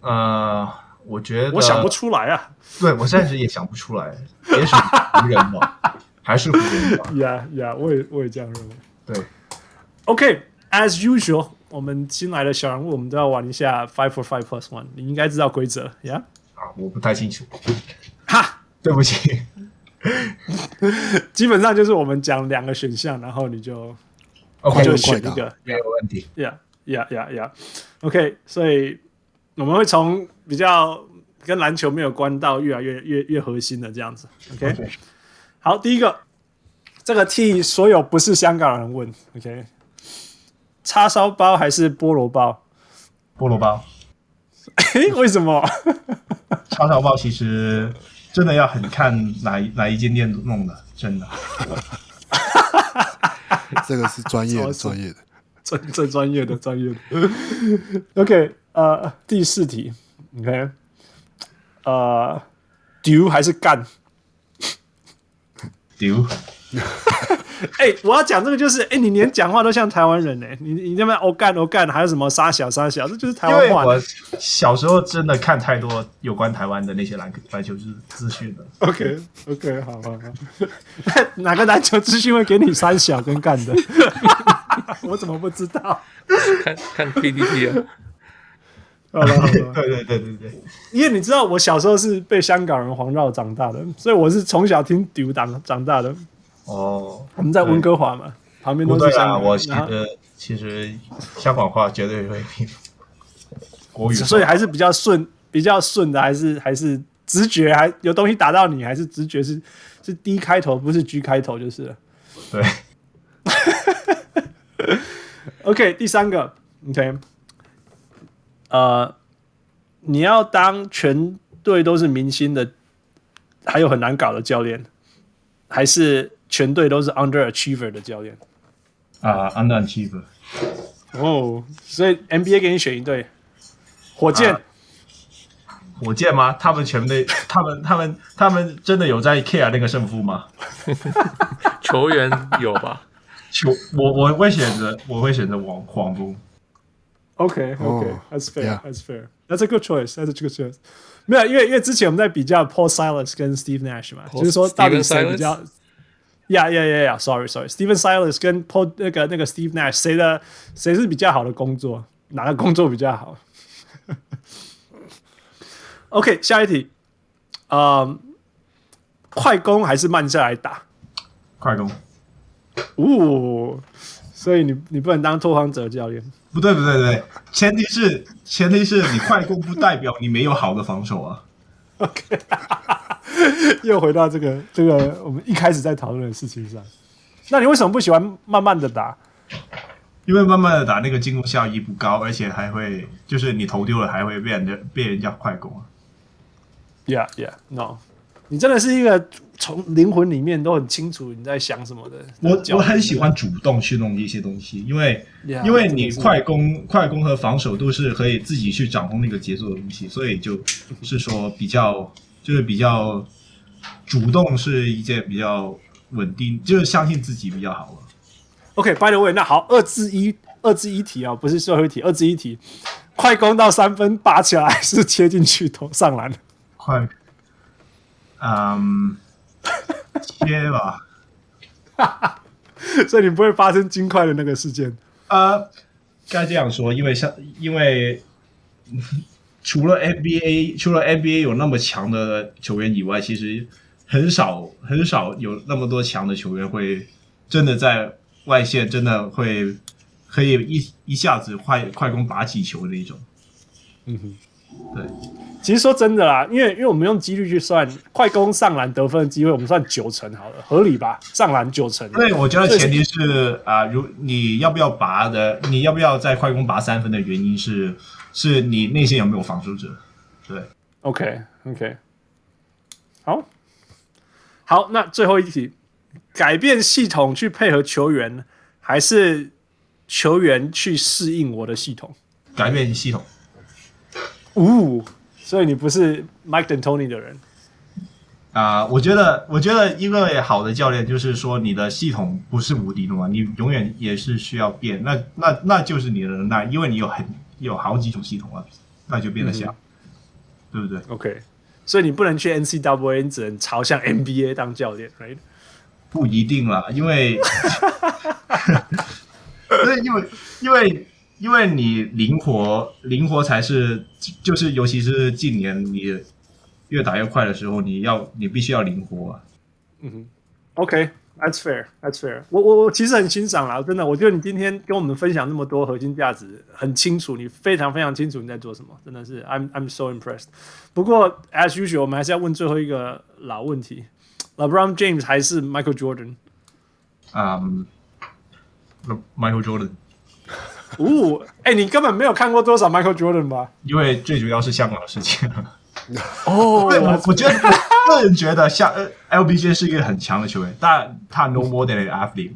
呃。我觉得我想不出来啊，对，我暂时也想不出来，也许湖人吧，还是湖人吧。Yeah, yeah，我也我也这样认为。对，OK，as usual，我们新来的小人物，我们都要玩一下 Five for Five Plus One，你应该知道规则，Yeah？啊，我不太清楚，哈，对不起。基本上就是我们讲两个选项，然后你就 OK 就选一个，没有问题。Yeah，Yeah，Yeah，Yeah，OK，所以。我们会从比较跟篮球没有关到越来越越越核心的这样子，OK？okay. 好，第一个，这个替所有不是香港人问，OK？叉烧包还是菠萝包？菠萝包。哎，为什么？叉烧包其实真的要很看哪一哪一间店弄的，真的。这个是专业的，专业的，专最专业的，专业的。OK。呃，第四题，OK，呃，丢还是干？丢。哎、欸，我要讲这个就是，哎、欸，你连讲话都像台湾人呢、欸。你你那边哦干哦干，还有什么杀小杀小，这就是台湾话。我小时候真的看太多有关台湾的那些篮篮球资资讯了。OK OK，好好好。哪 个篮球资讯会给你三小跟干的？我怎么不知道？看看 PPT 啊。好了好了，对对对对对，因为你知道我小时候是被香港人环绕长大的，所以我是从小听丢党长大的。哦，我们在温哥华嘛，旁边都是香港。我觉得其实香港话绝对会比 国语，所以还是比较顺，比较顺的，还是还是直觉，还有东西打到你，还是直觉是是 D 开头，不是 G 开头，就是了。对。OK，第三个，OK。呃，你要当全队都是明星的，还有很难搞的教练，还是全队都是 underachiever 的教练？啊、uh,，underachiever。哦，所以 NBA 给你选一队，火箭。Uh, 火箭吗？他们全队，他们他们他们真的有在 care 那个胜负吗？球员有吧？球，我我会选择，我会选择黄黄蜂。OK OK，That's fair，That's fair，That's a good choice，That's a good choice。没有，因为因为之前我们在比较 Paul Silas 跟 Steve Nash 嘛，就是说到底谁比较？Yeah Yeah Yeah Yeah，Sorry Sorry，Steven Silas 跟 Paul 那个那个 Steve Nash 谁的谁是比较好的工作？哪个工作比较好 OK，下一题，呃，快攻还是慢下来打？快攻。哦，所以你你不能当拓荒者教练？不对不对不对，前提是前提是你快攻不代表你没有好的防守啊。OK，又回到这个这个我们一开始在讨论的事情上。那你为什么不喜欢慢慢的打？因为慢慢的打那个进攻效益不高，而且还会就是你投丢了还会被人家被人家快攻啊。Yeah, yeah, no，你真的是一个从灵魂里面都很清楚你在想什么的。我我很喜欢主动去弄一些东西，因为 Yeah, 因为你快攻快攻和防守都是可以自己去掌控那个节奏的东西，所以就是说比较就是比较主动是一件比较稳定，就是相信自己比较好了。OK，by、okay, the way，那好，二至一二至一题啊、哦，不是最后一题，二至一题，快攻到三分拔起来是切进去投上篮？快，嗯，切吧，所以你不会发生金块的那个事件。呃，该这样说，因为像因为除了 NBA，除了 NBA 有那么强的球员以外，其实很少很少有那么多强的球员会真的在外线真的会可以一一下子快快攻拔起球的那种。嗯哼，对。其实说真的啦，因为因为我们用几率去算快攻上篮得分的机会，我们算九成好了，合理吧？上篮九成。对，我觉得前提是啊，如你要不要拔的，你要不要在快攻拔三分的原因是，是你内心有没有防守者？对，OK OK，好，好，那最后一题，改变系统去配合球员，还是球员去适应我的系统？改变系统。呜。所以你不是 Mike D'Antoni 的人啊？Uh, 我觉得，我觉得一个好的教练就是说，你的系统不是无敌的嘛，你永远也是需要变。那那那就是你的能耐，因为你有很有好几种系统啊，那就变得像，嗯、对不对？OK，所以你不能去 NCAA，你只能朝向 NBA 当教练，right？不一定啦，因为，因为因为。因为你灵活，灵活才是，就是尤其是近年你越打越快的时候，你要你必须要灵活啊。嗯哼，OK，that's fair，that's fair。我我我其实很欣赏啦，真的，我觉得你今天跟我们分享那么多核心价值，很清楚，你非常非常清楚你在做什么，真的是，I'm I'm so impressed。不过，as usual，我们还是要问最后一个老问题：LeBron James 还是 Michael Jordan？嗯、um,，Michael Jordan。哦，哎、欸，你根本没有看过多少 Michael Jordan 吧？因为最主要是香港的事情。哦，对，我我觉得个人觉得像 LBJ 是一个很强的球员，但他 no more than an athlete。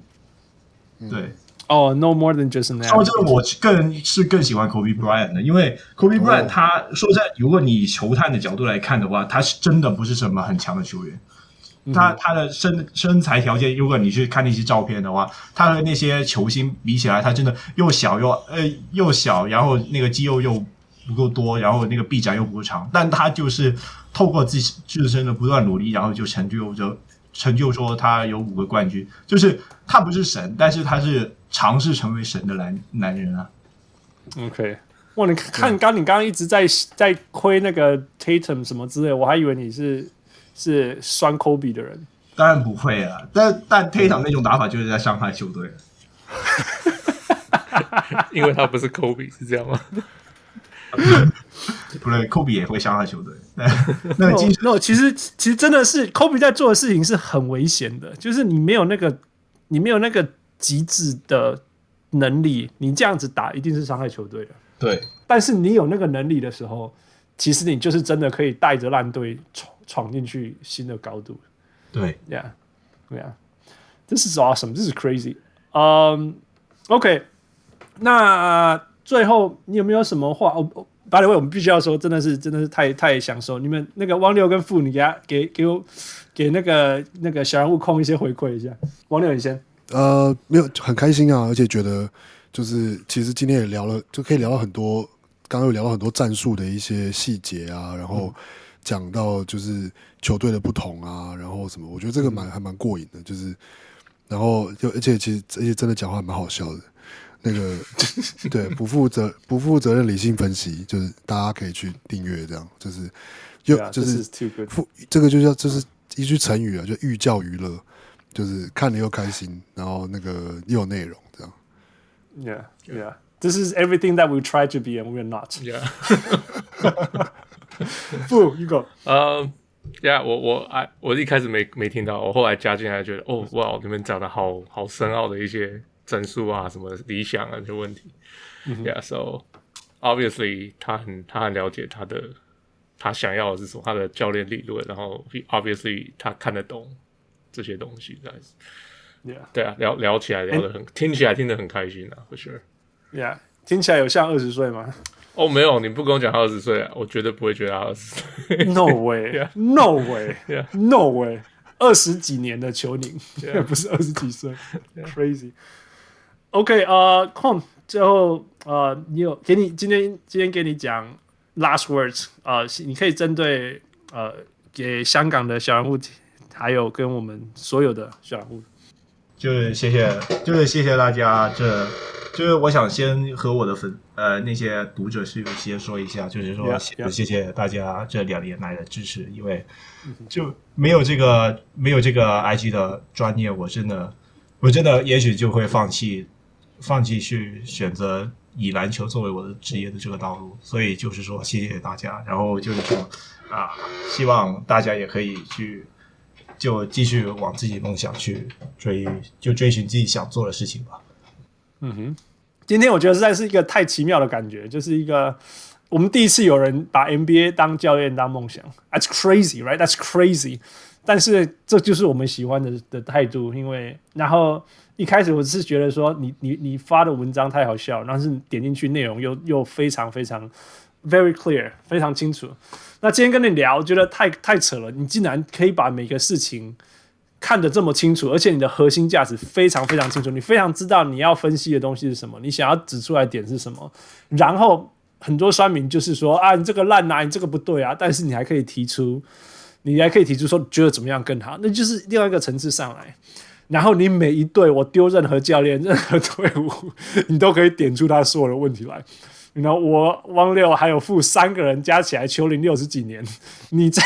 对，哦、oh,，no more than just an athlete。说真的，我个人是更喜欢 Kobe Bryant 的，因为 Kobe Bryant 他说在，如果你以球探的角度来看的话，他是真的不是什么很强的球员。他他的身身材条件，如果你去看那些照片的话，他和那些球星比起来，他真的又小又呃又小，然后那个肌肉又不够多，然后那个臂展又不够长，但他就是透过自己自身的不断努力，然后就成就就成就说他有五个冠军，就是他不是神，但是他是尝试成为神的男男人啊。OK，哇，你看刚你刚刚一直在在亏那个 Tatum 什么之类，我还以为你是。是酸 Kobe 的人，当然不会啊。但但 Tatum 那种打法就是在伤害球队，因为他不是 Kobe，是这样吗？不对，科比也会伤害球队。那那其实 no, no, 其实其实真的是科比在做的事情是很危险的，就是你没有那个你没有那个极致的能力，你这样子打一定是伤害球队的。对，但是你有那个能力的时候，其实你就是真的可以带着烂队闯闯进去新的高度，对，Yeah，Yeah，This is awesome，This is crazy。嗯，OK，那最后你有没有什么话？哦，By the way，我们必须要说，真的是真的是太太享受。你们那个汪六跟傅，你给他给给我给那个那个小人物空一些回馈一下。汪六，你先。呃，没有，很开心啊，而且觉得就是其实今天也聊了，就可以聊到很多，刚刚有聊到很多战术的一些细节啊，然后。嗯讲到就是球队的不同啊，然后什么，我觉得这个蛮还蛮过瘾的，就是，然后就而且其实而且真的讲话蛮好笑的，那个对不负责不负责任理性分析，就是大家可以去订阅这样，就是又、yeah, 就是负这个就叫就是一句成语啊，就寓教于乐，就是看了又开心，然后那个又有内容这样。Yeah, yeah. This is everything that we try to be and we're not. Yeah. 不，You go. 呃，Yeah，我我哎，我一开始没没听到，我后来加进来觉得，哦，哇，你们讲的好好深奥的一些。整数啊，什么理想啊，这些问题、mm hmm.，Yeah，so obviously 他很他很了解他的他想要的是什么，他的教练理论，然后 obviously 他看得懂这些东西，这样子，Yeah，对啊，聊聊起来聊得很，欸、听起来听得很开心啊，For sure，Yeah，听起来有像二十岁吗？哦，oh, 没有，你不跟我讲他二十岁啊，我绝对不会觉得他二十岁，No way，No way，No way，二十几年的球龄，Yeah. 不是二十几岁 Yeah.，Crazy。OK，呃、uh,，Kwon，最后呃，你有给你今天今天给你讲 last words，呃，你可以针对呃给香港的小人物，还有跟我们所有的小人物，就是谢谢，就是谢谢大家。这就是我想先和我的粉呃那些读者是有先说一下，就是说 Yeah, yeah. 谢谢大家这两年来的支持，因为就没有这个没有这个 IG 的专业，我真的我真的也许就会放弃。放弃去选择以篮球作为我的职业的这个道路，所以就是说谢谢大家，然后就是说啊，希望大家也可以去就继续往自己梦想去追，就追寻自己想做的事情吧。嗯哼，今天我觉得实在是一个太奇妙的感觉，就是一个我们第一次有人把 NBA 当教练当梦想，That's crazy, right? That's crazy. 但是这就是我们喜欢的的态度，因为然后一开始我是觉得说你你你发的文章太好笑，但是点进去内容又又非常非常 very clear，非常清楚。那今天跟你聊，觉得太太扯了，你竟然可以把每个事情看得这么清楚，而且你的核心价值非常非常清楚，你非常知道你要分析的东西是什么，你想要指出来点是什么。然后很多酸民就是说啊，你这个烂啊，你这个不对啊，但是你还可以提出。你还可以提出说觉得怎么样更好，那就是另外一个层次上来。然后你每一队，我丢任何教练、任何队伍，你都可以点出他所有的问题来。然后我汪六还有负三个人加起来，球龄六十几年，你在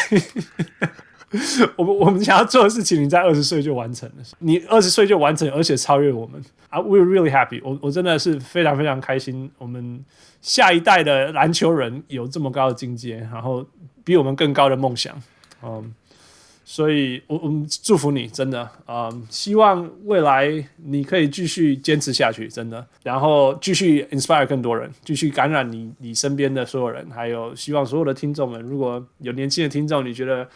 我们 我们想要做的事情，你在二十岁就完成了，你二十岁就完成，而且超越我们啊！We're really happy，我我真的是非常非常开心，我们下一代的篮球人有这么高的境界，然后比我们更高的梦想。嗯，所以我我们祝福你，真的，嗯，希望未来你可以继续坚持下去，真的，然后继续 inspire 更多人，继续感染你你身边的所有人，还有希望所有的听众们，如果有年轻的听众，你觉得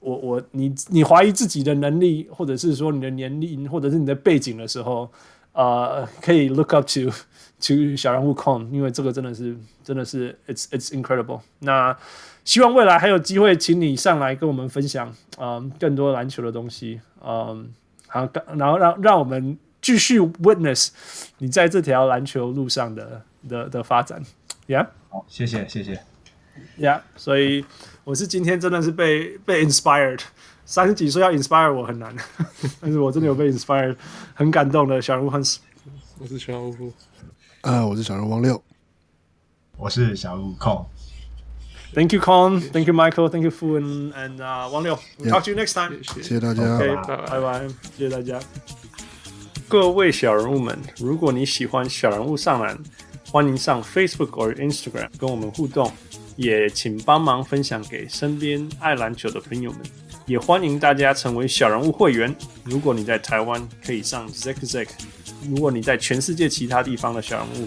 我我你你怀疑自己的能力，或者是说你的年龄，或者是你的背景的时候，呃，可以 look up to to 小人物 Kwon，因为这个真的是真的是 it's it's incredible。那希望未来还有机会，请你上来跟我们分享，嗯，更多篮球的东西，嗯，好，然后让让我们继续 witness 你在这条篮球路上的的的发展，Yeah，好，谢谢，谢谢，Yeah，所以我是今天真的是被被 inspired，三十几岁要 inspire 我很难，但是我真的有被 inspired，很感动的小人物 Hans，我是小人物，啊，我是小人物汪六，我是小人物 Kwon。Thank you, Kwon. Thank you, Michael. Thank you, Fu and and 汪六。We'll talk to you next time. 谢谢大家。OK，拜拜。谢谢大家。各位小人物们，如果你喜欢小人物上篮，欢迎上 Facebook 或 Instagram 跟我们互动，也请帮忙分享给身边爱篮球的朋友们。也欢迎大家成为小人物会员。如果你在台湾，可以上 Zack Zack；如果你在全世界其他地方的小人物，